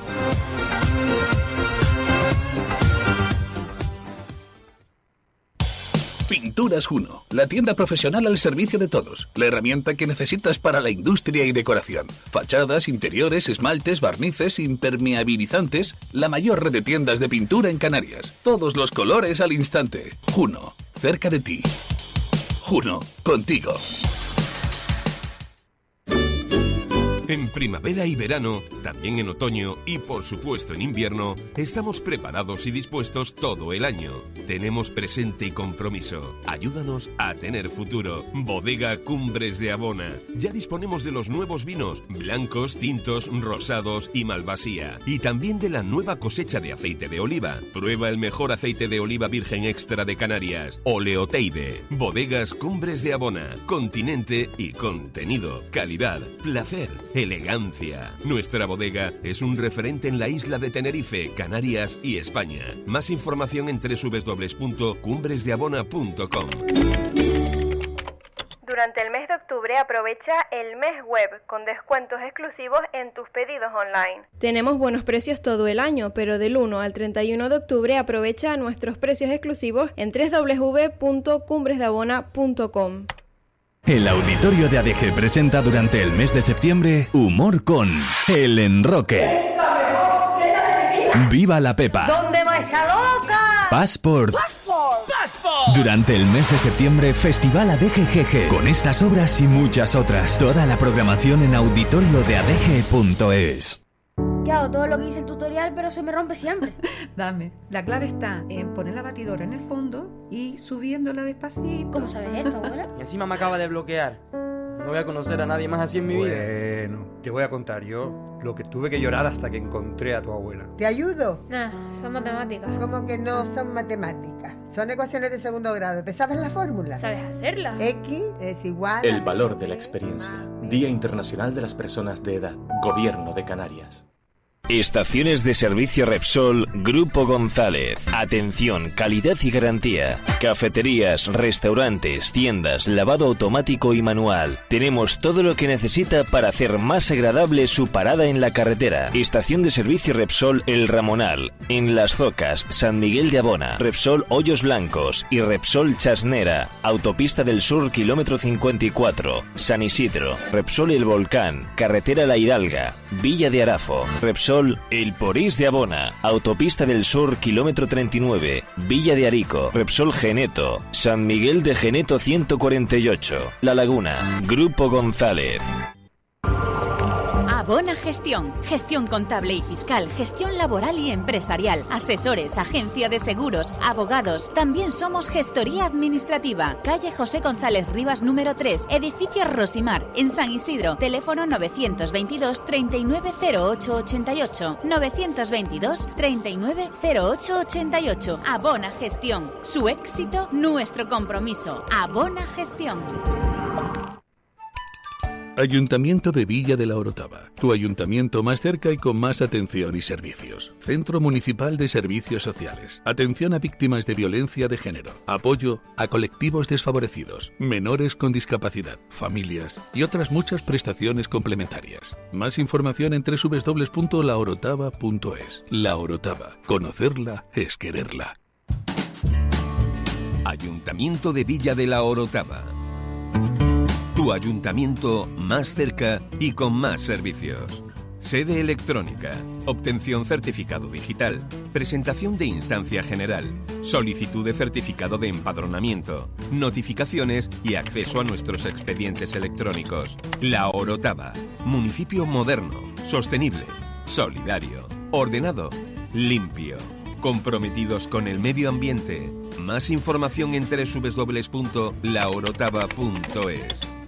Pinturas Juno, la tienda profesional al servicio de todos, la herramienta que necesitas para la industria y decoración. Fachadas, interiores, esmaltes, barnices, impermeabilizantes, la mayor red de tiendas de pintura en Canarias. Todos los colores al instante. Juno, cerca de ti. Juno, contigo. En primavera y verano, también en otoño y por supuesto en invierno, estamos preparados y dispuestos todo el año. Tenemos presente y compromiso. Ayúdanos a tener futuro. Bodega Cumbres de Abona. Ya disponemos de los nuevos vinos, blancos, tintos, rosados y malvasía. Y también de la nueva cosecha de aceite de oliva. Prueba el mejor aceite de oliva virgen extra de Canarias. Oleoteide. Bodegas Cumbres de Abona. Continente y contenido. Calidad. Placer. Elegancia. Nuestra bodega es un referente en la isla de Tenerife, Canarias y España. Más información en www.cumbresdeabona.com. Durante el mes de octubre aprovecha el mes web con descuentos exclusivos en tus pedidos online. Tenemos buenos precios todo el año, pero del 1 al 31 de octubre aprovecha nuestros precios exclusivos en www.cumbresdeabona.com. El auditorio de ADG presenta durante el mes de septiembre Humor con El Enroque. Viva la Pepa. ¿Dónde va esa loca? Passport. Passport. Durante el mes de septiembre, Festival ADGGG. Con estas obras y muchas otras. Toda la programación en auditorio de ADG.es. ¿Qué hago? Todo lo que dice el tutorial, pero se me rompe siempre. Dame. La clave está en poner la batidora en el fondo y subiéndola despacito. ¿Cómo sabes esto, abuela? Y encima me acaba de bloquear. No voy a conocer a nadie más así en mi vida. Bueno, te voy a contar yo lo que tuve que llorar hasta que encontré a tu abuela. ¿Te ayudo? Nah, son matemáticas. ¿Cómo que no son matemáticas? Son ecuaciones de segundo grado. ¿Te sabes la fórmula? ¿Sabes hacerla? X es igual El valor de la experiencia. Día Internacional de las Personas de Edad. Gobierno de Canarias. Estaciones de servicio Repsol Grupo González. Atención, calidad y garantía. Cafeterías, restaurantes, tiendas, lavado automático y manual. Tenemos todo lo que necesita para hacer más agradable su parada en la carretera. Estación de servicio Repsol El Ramonal. En Las Zocas, San Miguel de Abona, Repsol Hoyos Blancos y Repsol Chasnera. Autopista del Sur, kilómetro 54. San Isidro. Repsol El Volcán. Carretera La Hidalga. Villa de Arafo. Repsol El Porís de Abona, Autopista del Sur, kilómetro 39, Villa de Arico, Repsol Geneto, San Miguel de Geneto 148, La Laguna, Grupo González. Abona Gestión, gestión contable y fiscal, gestión laboral y empresarial, asesores, agencia de seguros, abogados. También somos gestoría administrativa. Calle José González Rivas número 3, edificio Rosimar, en San Isidro. Teléfono 922 390888. 922 390888. Abona Gestión. Su éxito, nuestro compromiso. Abona Gestión. Ayuntamiento de Villa de la Orotava, tu ayuntamiento más cerca y con más atención y servicios. Centro Municipal de Servicios Sociales. Atención a víctimas de violencia de género. Apoyo a colectivos desfavorecidos, menores con discapacidad, familias y otras muchas prestaciones complementarias. Más información en www.laorotava.es. La Orotava. Conocerla es quererla. Ayuntamiento de Villa de la Orotava. Tu ayuntamiento más cerca y con más servicios. Sede electrónica, obtención certificado digital, presentación de instancia general, solicitud de certificado de empadronamiento, notificaciones y acceso a nuestros expedientes electrónicos. La Orotava, municipio moderno, sostenible, solidario, ordenado, limpio, comprometidos con el medio ambiente. Más información en www.laorotava.es.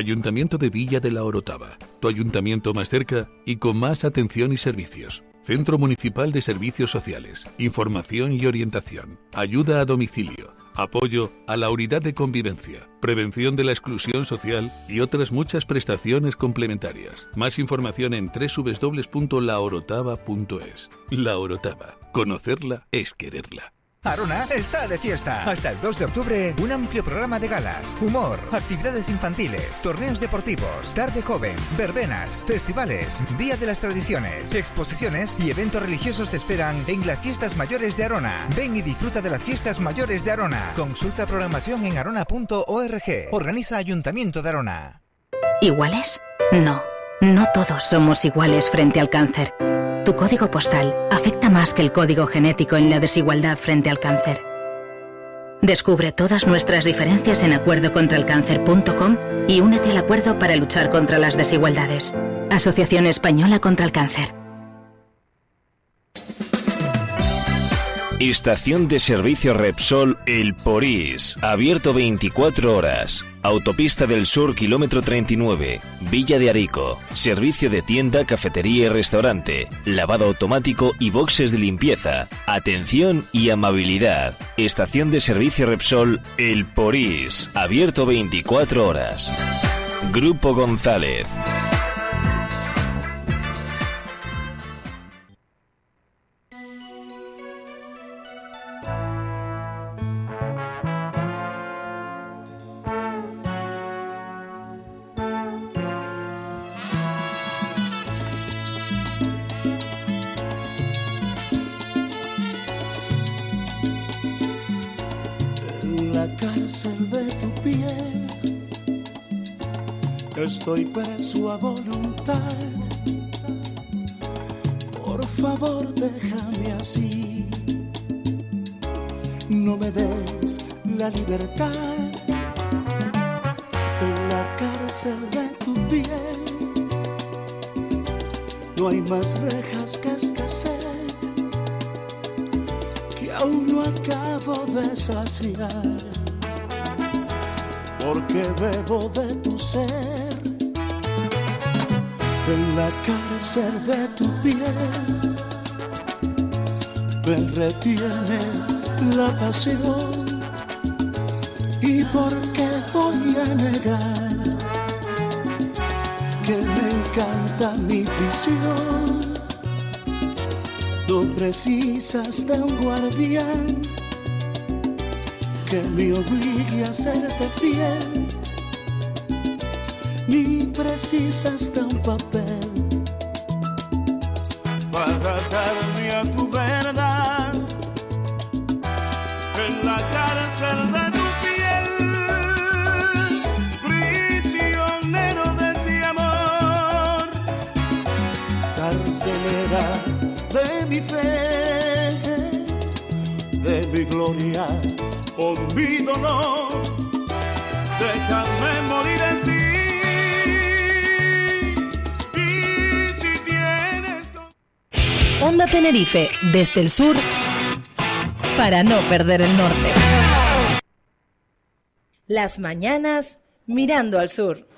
Ayuntamiento de Villa de la Orotava, tu ayuntamiento más cerca y con más atención y servicios. Centro Municipal de Servicios Sociales, información y orientación, ayuda a domicilio, apoyo a la unidad de convivencia, prevención de la exclusión social y otras muchas prestaciones complementarias. Más información en www.laorotava.es. La Orotava, conocerla es quererla. Arona está de fiesta. Hasta el 2 de octubre, un amplio programa de galas, humor, actividades infantiles, torneos deportivos, tarde joven, verbenas, festivales, Día de las Tradiciones, exposiciones y eventos religiosos te esperan en las Fiestas Mayores de Arona. Ven y disfruta de las Fiestas Mayores de Arona. Consulta programación en arona.org. Organiza Ayuntamiento de Arona. ¿Iguales? No, no todos somos iguales frente al cáncer. Tu código postal afecta más que el código genético en la desigualdad frente al cáncer. Descubre todas nuestras diferencias en acuerdocontralcáncer.com y únete al acuerdo para luchar contra las desigualdades. Asociación Española contra el Cáncer. Estación de servicio Repsol El Porís, abierto 24 horas. Autopista del Sur, kilómetro 39, Villa de Arico. Servicio de tienda, cafetería y restaurante, lavado automático y boxes de limpieza. Atención y amabilidad. Estación de servicio Repsol El Porís, abierto 24 horas. Grupo González. Estoy preso a voluntad. favor, déjame así. No me des la libertad en la cárcel de tu piel. No hay más rejas que esta sed que aún no acabo de saciar. Porque bebo de tu ser en la cárcel de tu piel. Me retiene la pasión. ¿Y por qué voy a negar que me encanta mi prisión? No precisas de un guardián que me obligue a serte fiel, ni precisas de un papel para darme a tu verdad en la cárcel de tu piel, prisionero de ese amor, carcelera de mi fe, de mi gloria o mi dolor, déjame morir. Y Onda Tenerife, desde el sur, para no perder el norte. Las mañanas mirando al sur.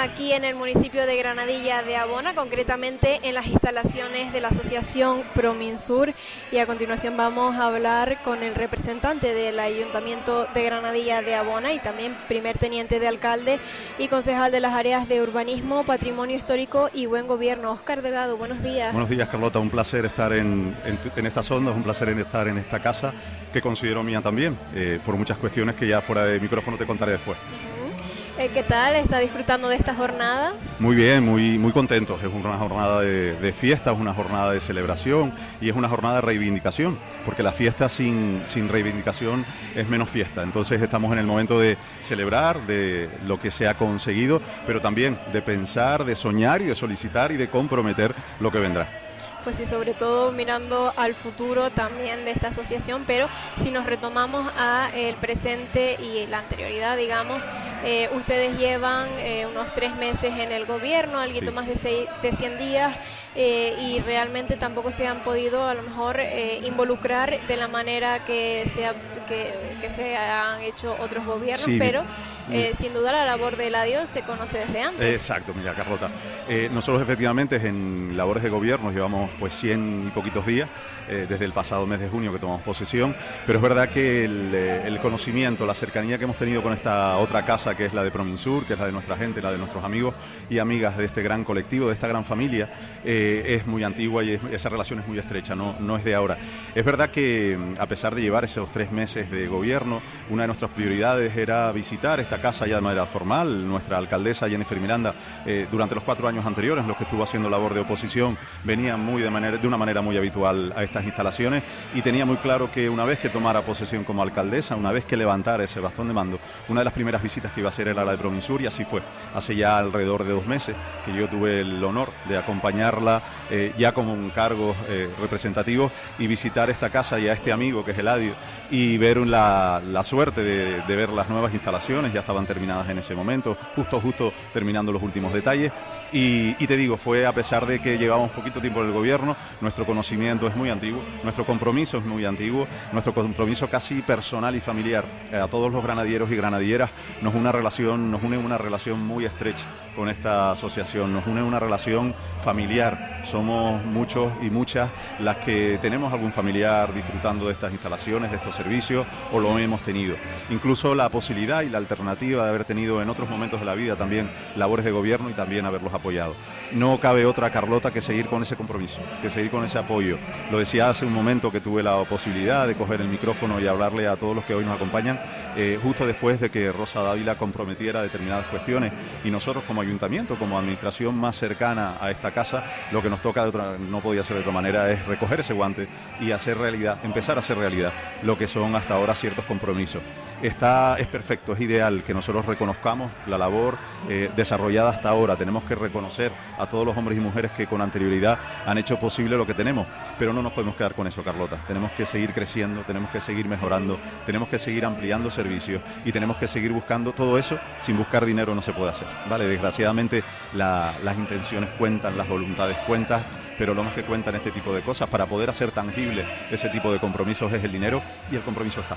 Aquí en el municipio de Granadilla de Abona, concretamente en las instalaciones de la asociación Prominsur y a continuación vamos a hablar con el representante del Ayuntamiento de Granadilla de Abona y también primer teniente de alcalde y concejal de las áreas de urbanismo, patrimonio histórico y buen gobierno. Oscar Delgado, buenos días. Buenos días, Carlota. Un placer estar en, en, en estas ondas, un placer estar en esta casa que considero mía también, eh, por muchas cuestiones que ya fuera de micrófono te contaré después. Eh, ¿Qué tal? ¿Está disfrutando de esta jornada? Muy bien, muy, muy contentos. Es una jornada de, de fiesta, es una jornada de celebración y es una jornada de reivindicación, porque la fiesta sin, sin reivindicación es menos fiesta. Entonces estamos en el momento de celebrar de lo que se ha conseguido, pero también de pensar, de soñar y de solicitar y de comprometer lo que vendrá. Pues sí, sobre todo mirando al futuro también de esta asociación, pero si nos retomamos a el presente y la anterioridad, digamos, eh, ustedes llevan eh, unos tres meses en el gobierno, algo Sí. más de, seis, de 100 días, eh, y realmente tampoco se han podido a lo mejor eh, involucrar de la manera que se, ha- que, que se han hecho otros gobiernos, Sí, pero eh, sin duda la labor de Eladio se conoce desde antes. Exacto, mira, Carlota. Eh, nosotros efectivamente en labores de gobierno llevamos pues 100 y poquitos días, eh, desde el pasado mes de junio que tomamos posesión, pero es verdad que el, eh, el conocimiento, la cercanía que hemos tenido con esta otra casa que es la de Prominsur, que es la de nuestra gente, la de nuestros amigos y amigas de este gran colectivo, de esta gran familia, es muy antigua y es- esa relación es muy estrecha, no, no es de ahora. Es verdad que mm, a pesar de llevar esos tres meses de gobierno, una de nuestras prioridades era visitar esta casa ya de manera formal. Nuestra alcaldesa Jennifer Miranda, eh, durante los cuatro años anteriores en los que estuvo haciendo labor de oposición, venía muy de, manera, de una manera muy habitual a estas instalaciones y tenía muy claro que una vez que tomara posesión como alcaldesa, una vez que levantara ese bastón de mando, una de las primeras visitas que iba a hacer era la de Prominsur y así fue. Hace ya alrededor de dos meses que yo tuve el honor de acompañarla eh, ya como un cargo eh, representativo y visitar esta casa y a este amigo que es Eladio y ver la, la suerte de, de ver las nuevas instalaciones, ya estaban terminadas en ese momento, justo, justo terminando los últimos detalles. Y, y te digo, fue a pesar de que llevamos poquito tiempo en el gobierno, nuestro conocimiento es muy antiguo, nuestro compromiso es muy antiguo, nuestro compromiso casi personal y familiar. Eh, a todos los granadieros y granadieras nos, una relación, nos une una relación muy estrecha con esta asociación, nos une una relación familiar. Somos muchos y muchas las que tenemos algún familiar disfrutando de estas instalaciones, de estos servicios, o lo hemos tenido. Incluso la posibilidad y la alternativa de haber tenido en otros momentos de la vida también labores de gobierno y también haberlos apoyado. No cabe otra Carlota que seguir con ese compromiso, que seguir con ese apoyo. Lo decía hace un momento que tuve la posibilidad de coger el micrófono y hablarle a todos los que hoy nos acompañan, eh, justo después de que Rosa Dávila comprometiera determinadas cuestiones y nosotros como ayuntamiento, como administración más cercana a esta casa, lo que nos toca de otra, no podía ser de otra manera es recoger ese guante y hacer realidad, empezar a hacer realidad lo que son hasta ahora ciertos compromisos. Está, es perfecto, es ideal que nosotros reconozcamos la labor eh, desarrollada hasta ahora. Tenemos que reconocer a todos los hombres y mujeres que con anterioridad han hecho posible lo que tenemos, pero no nos podemos quedar con eso, Carlota. Tenemos que seguir creciendo, tenemos que seguir mejorando, tenemos que seguir ampliando servicios y tenemos que seguir buscando todo eso. Sin buscar dinero no se puede hacer, ¿vale? Desgraciadamente las intenciones cuentan, las voluntades cuentan pero lo más que cuentan este tipo de cosas para poder hacer tangible ese tipo de compromisos es el dinero y el compromiso está.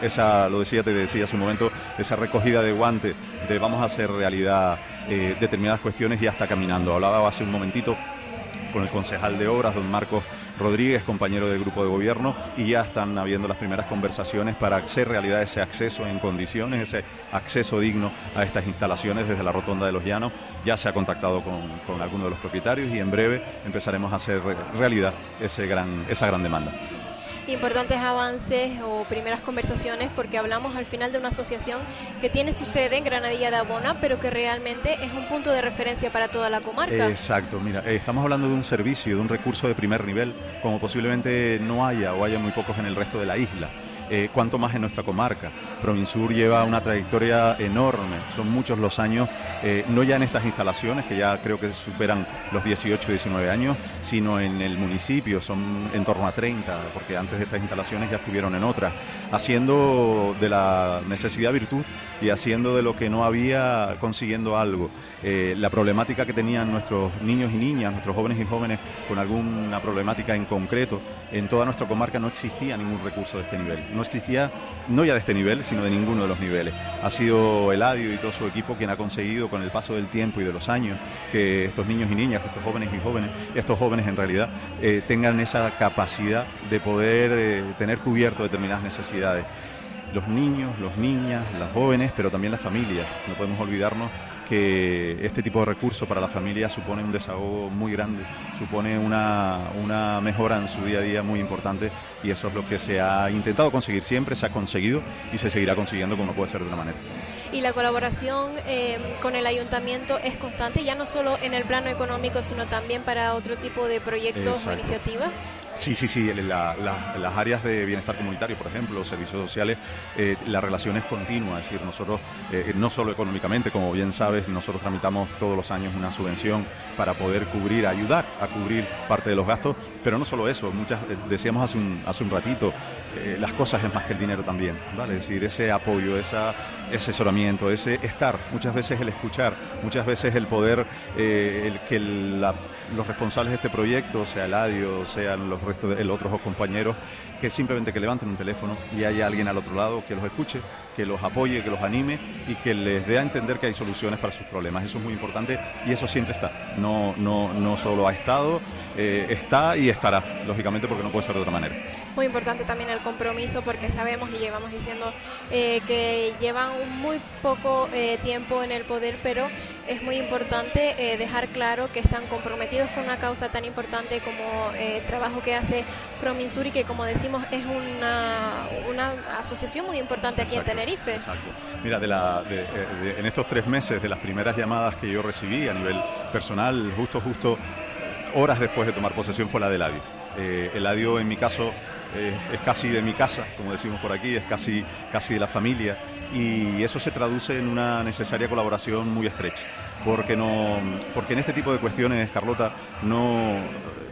esa, lo decía, te decía hace un momento, esa recogida de guante de vamos a hacer realidad eh, determinadas cuestiones ya está caminando. Hablaba hace un momentito con el concejal de obras, don Marcos Rodríguez, compañero del grupo de gobierno, y ya están habiendo las primeras conversaciones para hacer realidad ese acceso en condiciones, ese acceso digno a estas instalaciones desde la Rotonda de los Llanos. Ya se ha contactado con, con algunos de los propietarios y en breve empezaremos a hacer realidad ese gran, esa gran demanda importantes avances o primeras conversaciones porque hablamos al final de una asociación que tiene su sede en Granadilla de Abona, pero que realmente es un punto de referencia para toda la comarca. Exacto, mira, eh, estamos hablando de un servicio, de un recurso de primer nivel, como posiblemente no haya o haya muy pocos en el resto de la isla. Eh, cuanto más en nuestra comarca. Provinsur lleva una trayectoria enorme, son muchos los años, eh, no ya en estas instalaciones, que ya creo que superan los 18, 19 años, sino en el municipio, son en torno a 30, porque antes de estas instalaciones ya estuvieron en otras, haciendo de la necesidad virtud y haciendo de lo que no había consiguiendo algo. Eh, la problemática que tenían nuestros niños y niñas, nuestros jóvenes y jóvenes con alguna problemática en concreto, en toda nuestra comarca no existía ningún recurso de este nivel. No existía, no ya de este nivel, sino de ninguno de los niveles. Ha sido Eladio y todo su equipo quien ha conseguido con el paso del tiempo y de los años que estos niños y niñas, estos jóvenes y jóvenes, estos jóvenes en realidad, eh, tengan esa capacidad de poder eh, tener cubierto determinadas necesidades los niños, los niñas, las jóvenes, pero también las familias. No podemos olvidarnos que este tipo de recursos para la familia supone un desahogo muy grande, supone una, una, mejora en su día a día muy importante y eso es lo que se ha intentado conseguir siempre, se ha conseguido y se seguirá consiguiendo como no puede ser de otra manera. Y la colaboración eh, con el ayuntamiento es constante, ya no solo en el plano económico, sino también para otro tipo de proyectos o iniciativas. Sí, sí, sí. las áreas de bienestar comunitario, por ejemplo, servicios sociales, eh, la relación es continua. Es decir, nosotros, eh, no solo económicamente, como bien sabes, nosotros tramitamos todos los años una subvención para poder cubrir, ayudar a cubrir parte de los gastos, pero no solo eso, muchas, eh, decíamos hace un, hace un ratito, las cosas es más que el dinero también, ¿vale? Es decir, ese apoyo, ese asesoramiento, ese estar, muchas veces el escuchar, muchas veces el poder, el que la los responsables de este proyecto, sea Eladio, sean los restos de los otros compañeros, que simplemente que levanten un teléfono y haya alguien al otro lado que los escuche, que los apoye, que los anime y que les dé a entender que hay soluciones para sus problemas. Eso es muy importante y eso siempre está. No, no, no solo ha estado, eh, está y estará, lógicamente, porque no puede ser de otra manera. Muy importante también el compromiso porque sabemos y llevamos diciendo eh, que llevan muy poco eh, tiempo en el poder, pero es muy importante dejar claro que están comprometidos con una causa tan importante como el trabajo que hace Prominsur y que, como decimos, es una, una asociación muy importante aquí en Tenerife. Exacto. Mira, de la, en estos tres meses, de las primeras llamadas que yo recibí a nivel personal, justo, justo horas después de tomar posesión fue la de Eladio. Eh, Eladio en mi caso eh, es casi de mi casa, como decimos por aquí, es casi, casi de la familia y eso se traduce en una necesaria colaboración muy estrecha. Porque, no, porque en este tipo de cuestiones, Carlota, no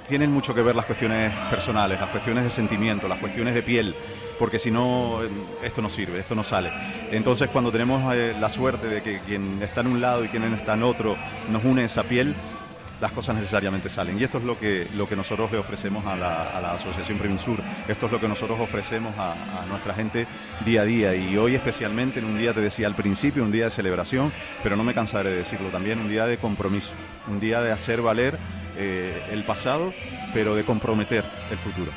tienen mucho que ver las cuestiones personales, las cuestiones de sentimiento, las cuestiones de piel, porque si no, esto no sirve, esto no sale. Entonces, cuando tenemos eh, la suerte de que quien está en un lado y quien está en otro nos une esa piel, las cosas necesariamente salen. Y esto es lo que, lo que nosotros le ofrecemos a la, Asociación Sur. Esto es lo que nosotros ofrecemos a, nuestra gente día a día. Y hoy especialmente, en un día, te decía al principio, un día de celebración, pero no me cansaré de decirlo también, un día de compromiso, un día de hacer valer eh, el pasado, pero de comprometer el futuro.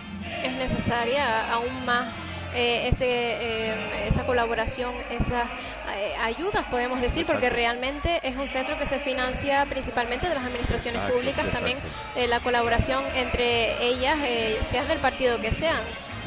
Es necesaria aún más eh, ese, eh, esa colaboración, esas eh, ayudas, podemos decir, porque realmente es un centro que se financia principalmente de las administraciones Exacto, públicas, también exacto. la colaboración entre ellas, sean del partido que sean.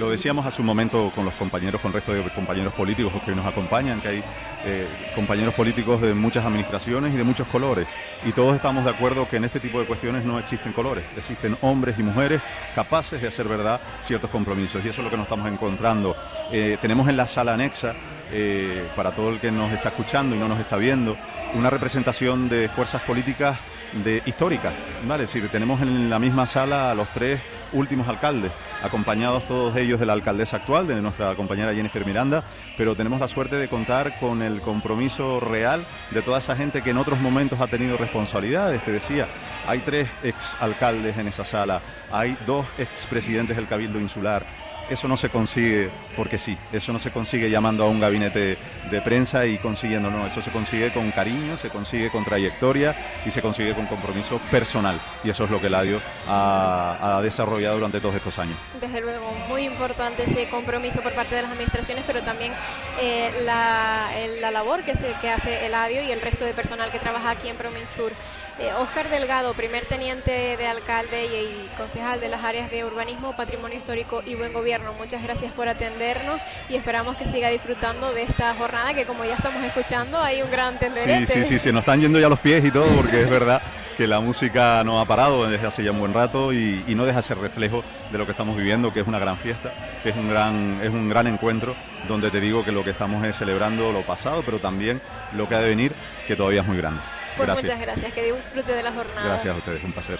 Lo decíamos hace un momento con los compañeros, con el resto de compañeros políticos que nos acompañan, que hay eh, compañeros políticos de muchas administraciones y de muchos colores. Y todos estamos de acuerdo que en este tipo de cuestiones no existen colores, existen hombres y mujeres capaces de hacer verdad ciertos compromisos. Y eso es lo que nos estamos encontrando. Eh, tenemos en la sala anexa, eh, para todo el que nos está escuchando y no nos está viendo, una representación de fuerzas políticas de históricas, ¿vale? Es decir, tenemos en la misma sala a los tres últimos alcaldes, acompañados todos ellos de la alcaldesa actual, de nuestra compañera Jennifer Miranda, pero tenemos la suerte de contar con el compromiso real de toda esa gente que en otros momentos ha tenido responsabilidades. Te decía, hay tres ex alcaldes en esa sala, hay dos expresidentes del Cabildo Insular. Eso no se consigue porque sí, eso no se consigue llamando a un gabinete de prensa y consiguiendo, no, eso se consigue con cariño, se consigue con trayectoria y se consigue con compromiso personal. Y eso es lo que Ladio ha, ha desarrollado durante todos estos años. Desde luego, muy importante ese compromiso por parte de las administraciones, pero también eh, la, labor que, se, que hace el ADIO y el resto de personal que trabaja aquí en Prominsur. Eh, Oscar Delgado, primer teniente de alcalde y, concejal de las áreas de urbanismo, patrimonio histórico y buen gobierno. Muchas gracias por atendernos y esperamos que siga disfrutando de esta jornada que como ya estamos escuchando hay un gran Sí, tenderete. sí, sí, se nos están yendo ya los pies y todo, porque es verdad que la música no ha parado desde hace ya un buen rato y, y no deja ser reflejo de lo que estamos viviendo, que es una gran fiesta, que es un gran, es un gran encuentro, donde te digo que lo que estamos es celebrando lo pasado, pero también lo que ha de venir, que todavía es muy grande. Pues Gracias. muchas gracias, que disfrute de la jornada. Gracias a ustedes, un placer.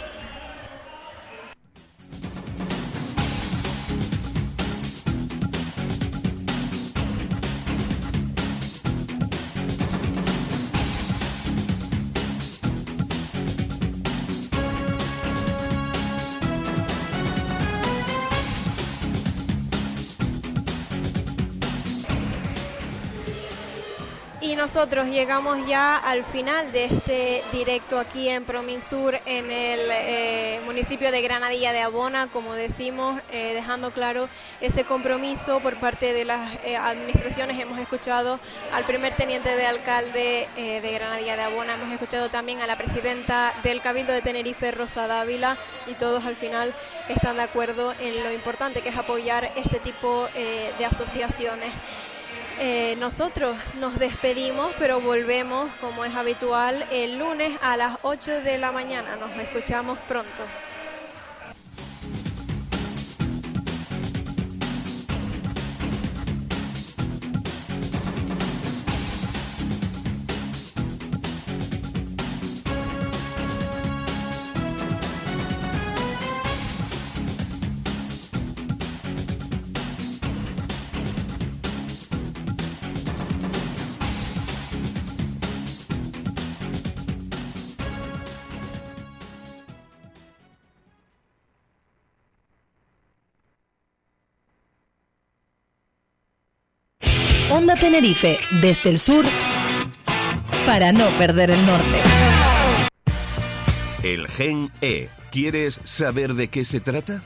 Nosotros llegamos ya al final de este directo aquí en Prominsur, en el eh, municipio de Granadilla de Abona, como decimos, eh, dejando claro ese compromiso por parte de las eh, administraciones. Hemos escuchado al primer teniente de alcalde de Granadilla de Abona, hemos escuchado también a la presidenta del Cabildo de Tenerife, Rosa Dávila, y todos al final están de acuerdo en lo importante que es apoyar este tipo de asociaciones. Eh, nosotros nos despedimos, pero volvemos, como es habitual, el lunes a las 8 de la mañana. Nos escuchamos pronto. Onda Tenerife, desde el sur, para no perder el norte. El Gen E. ¿Quieres saber de qué se trata?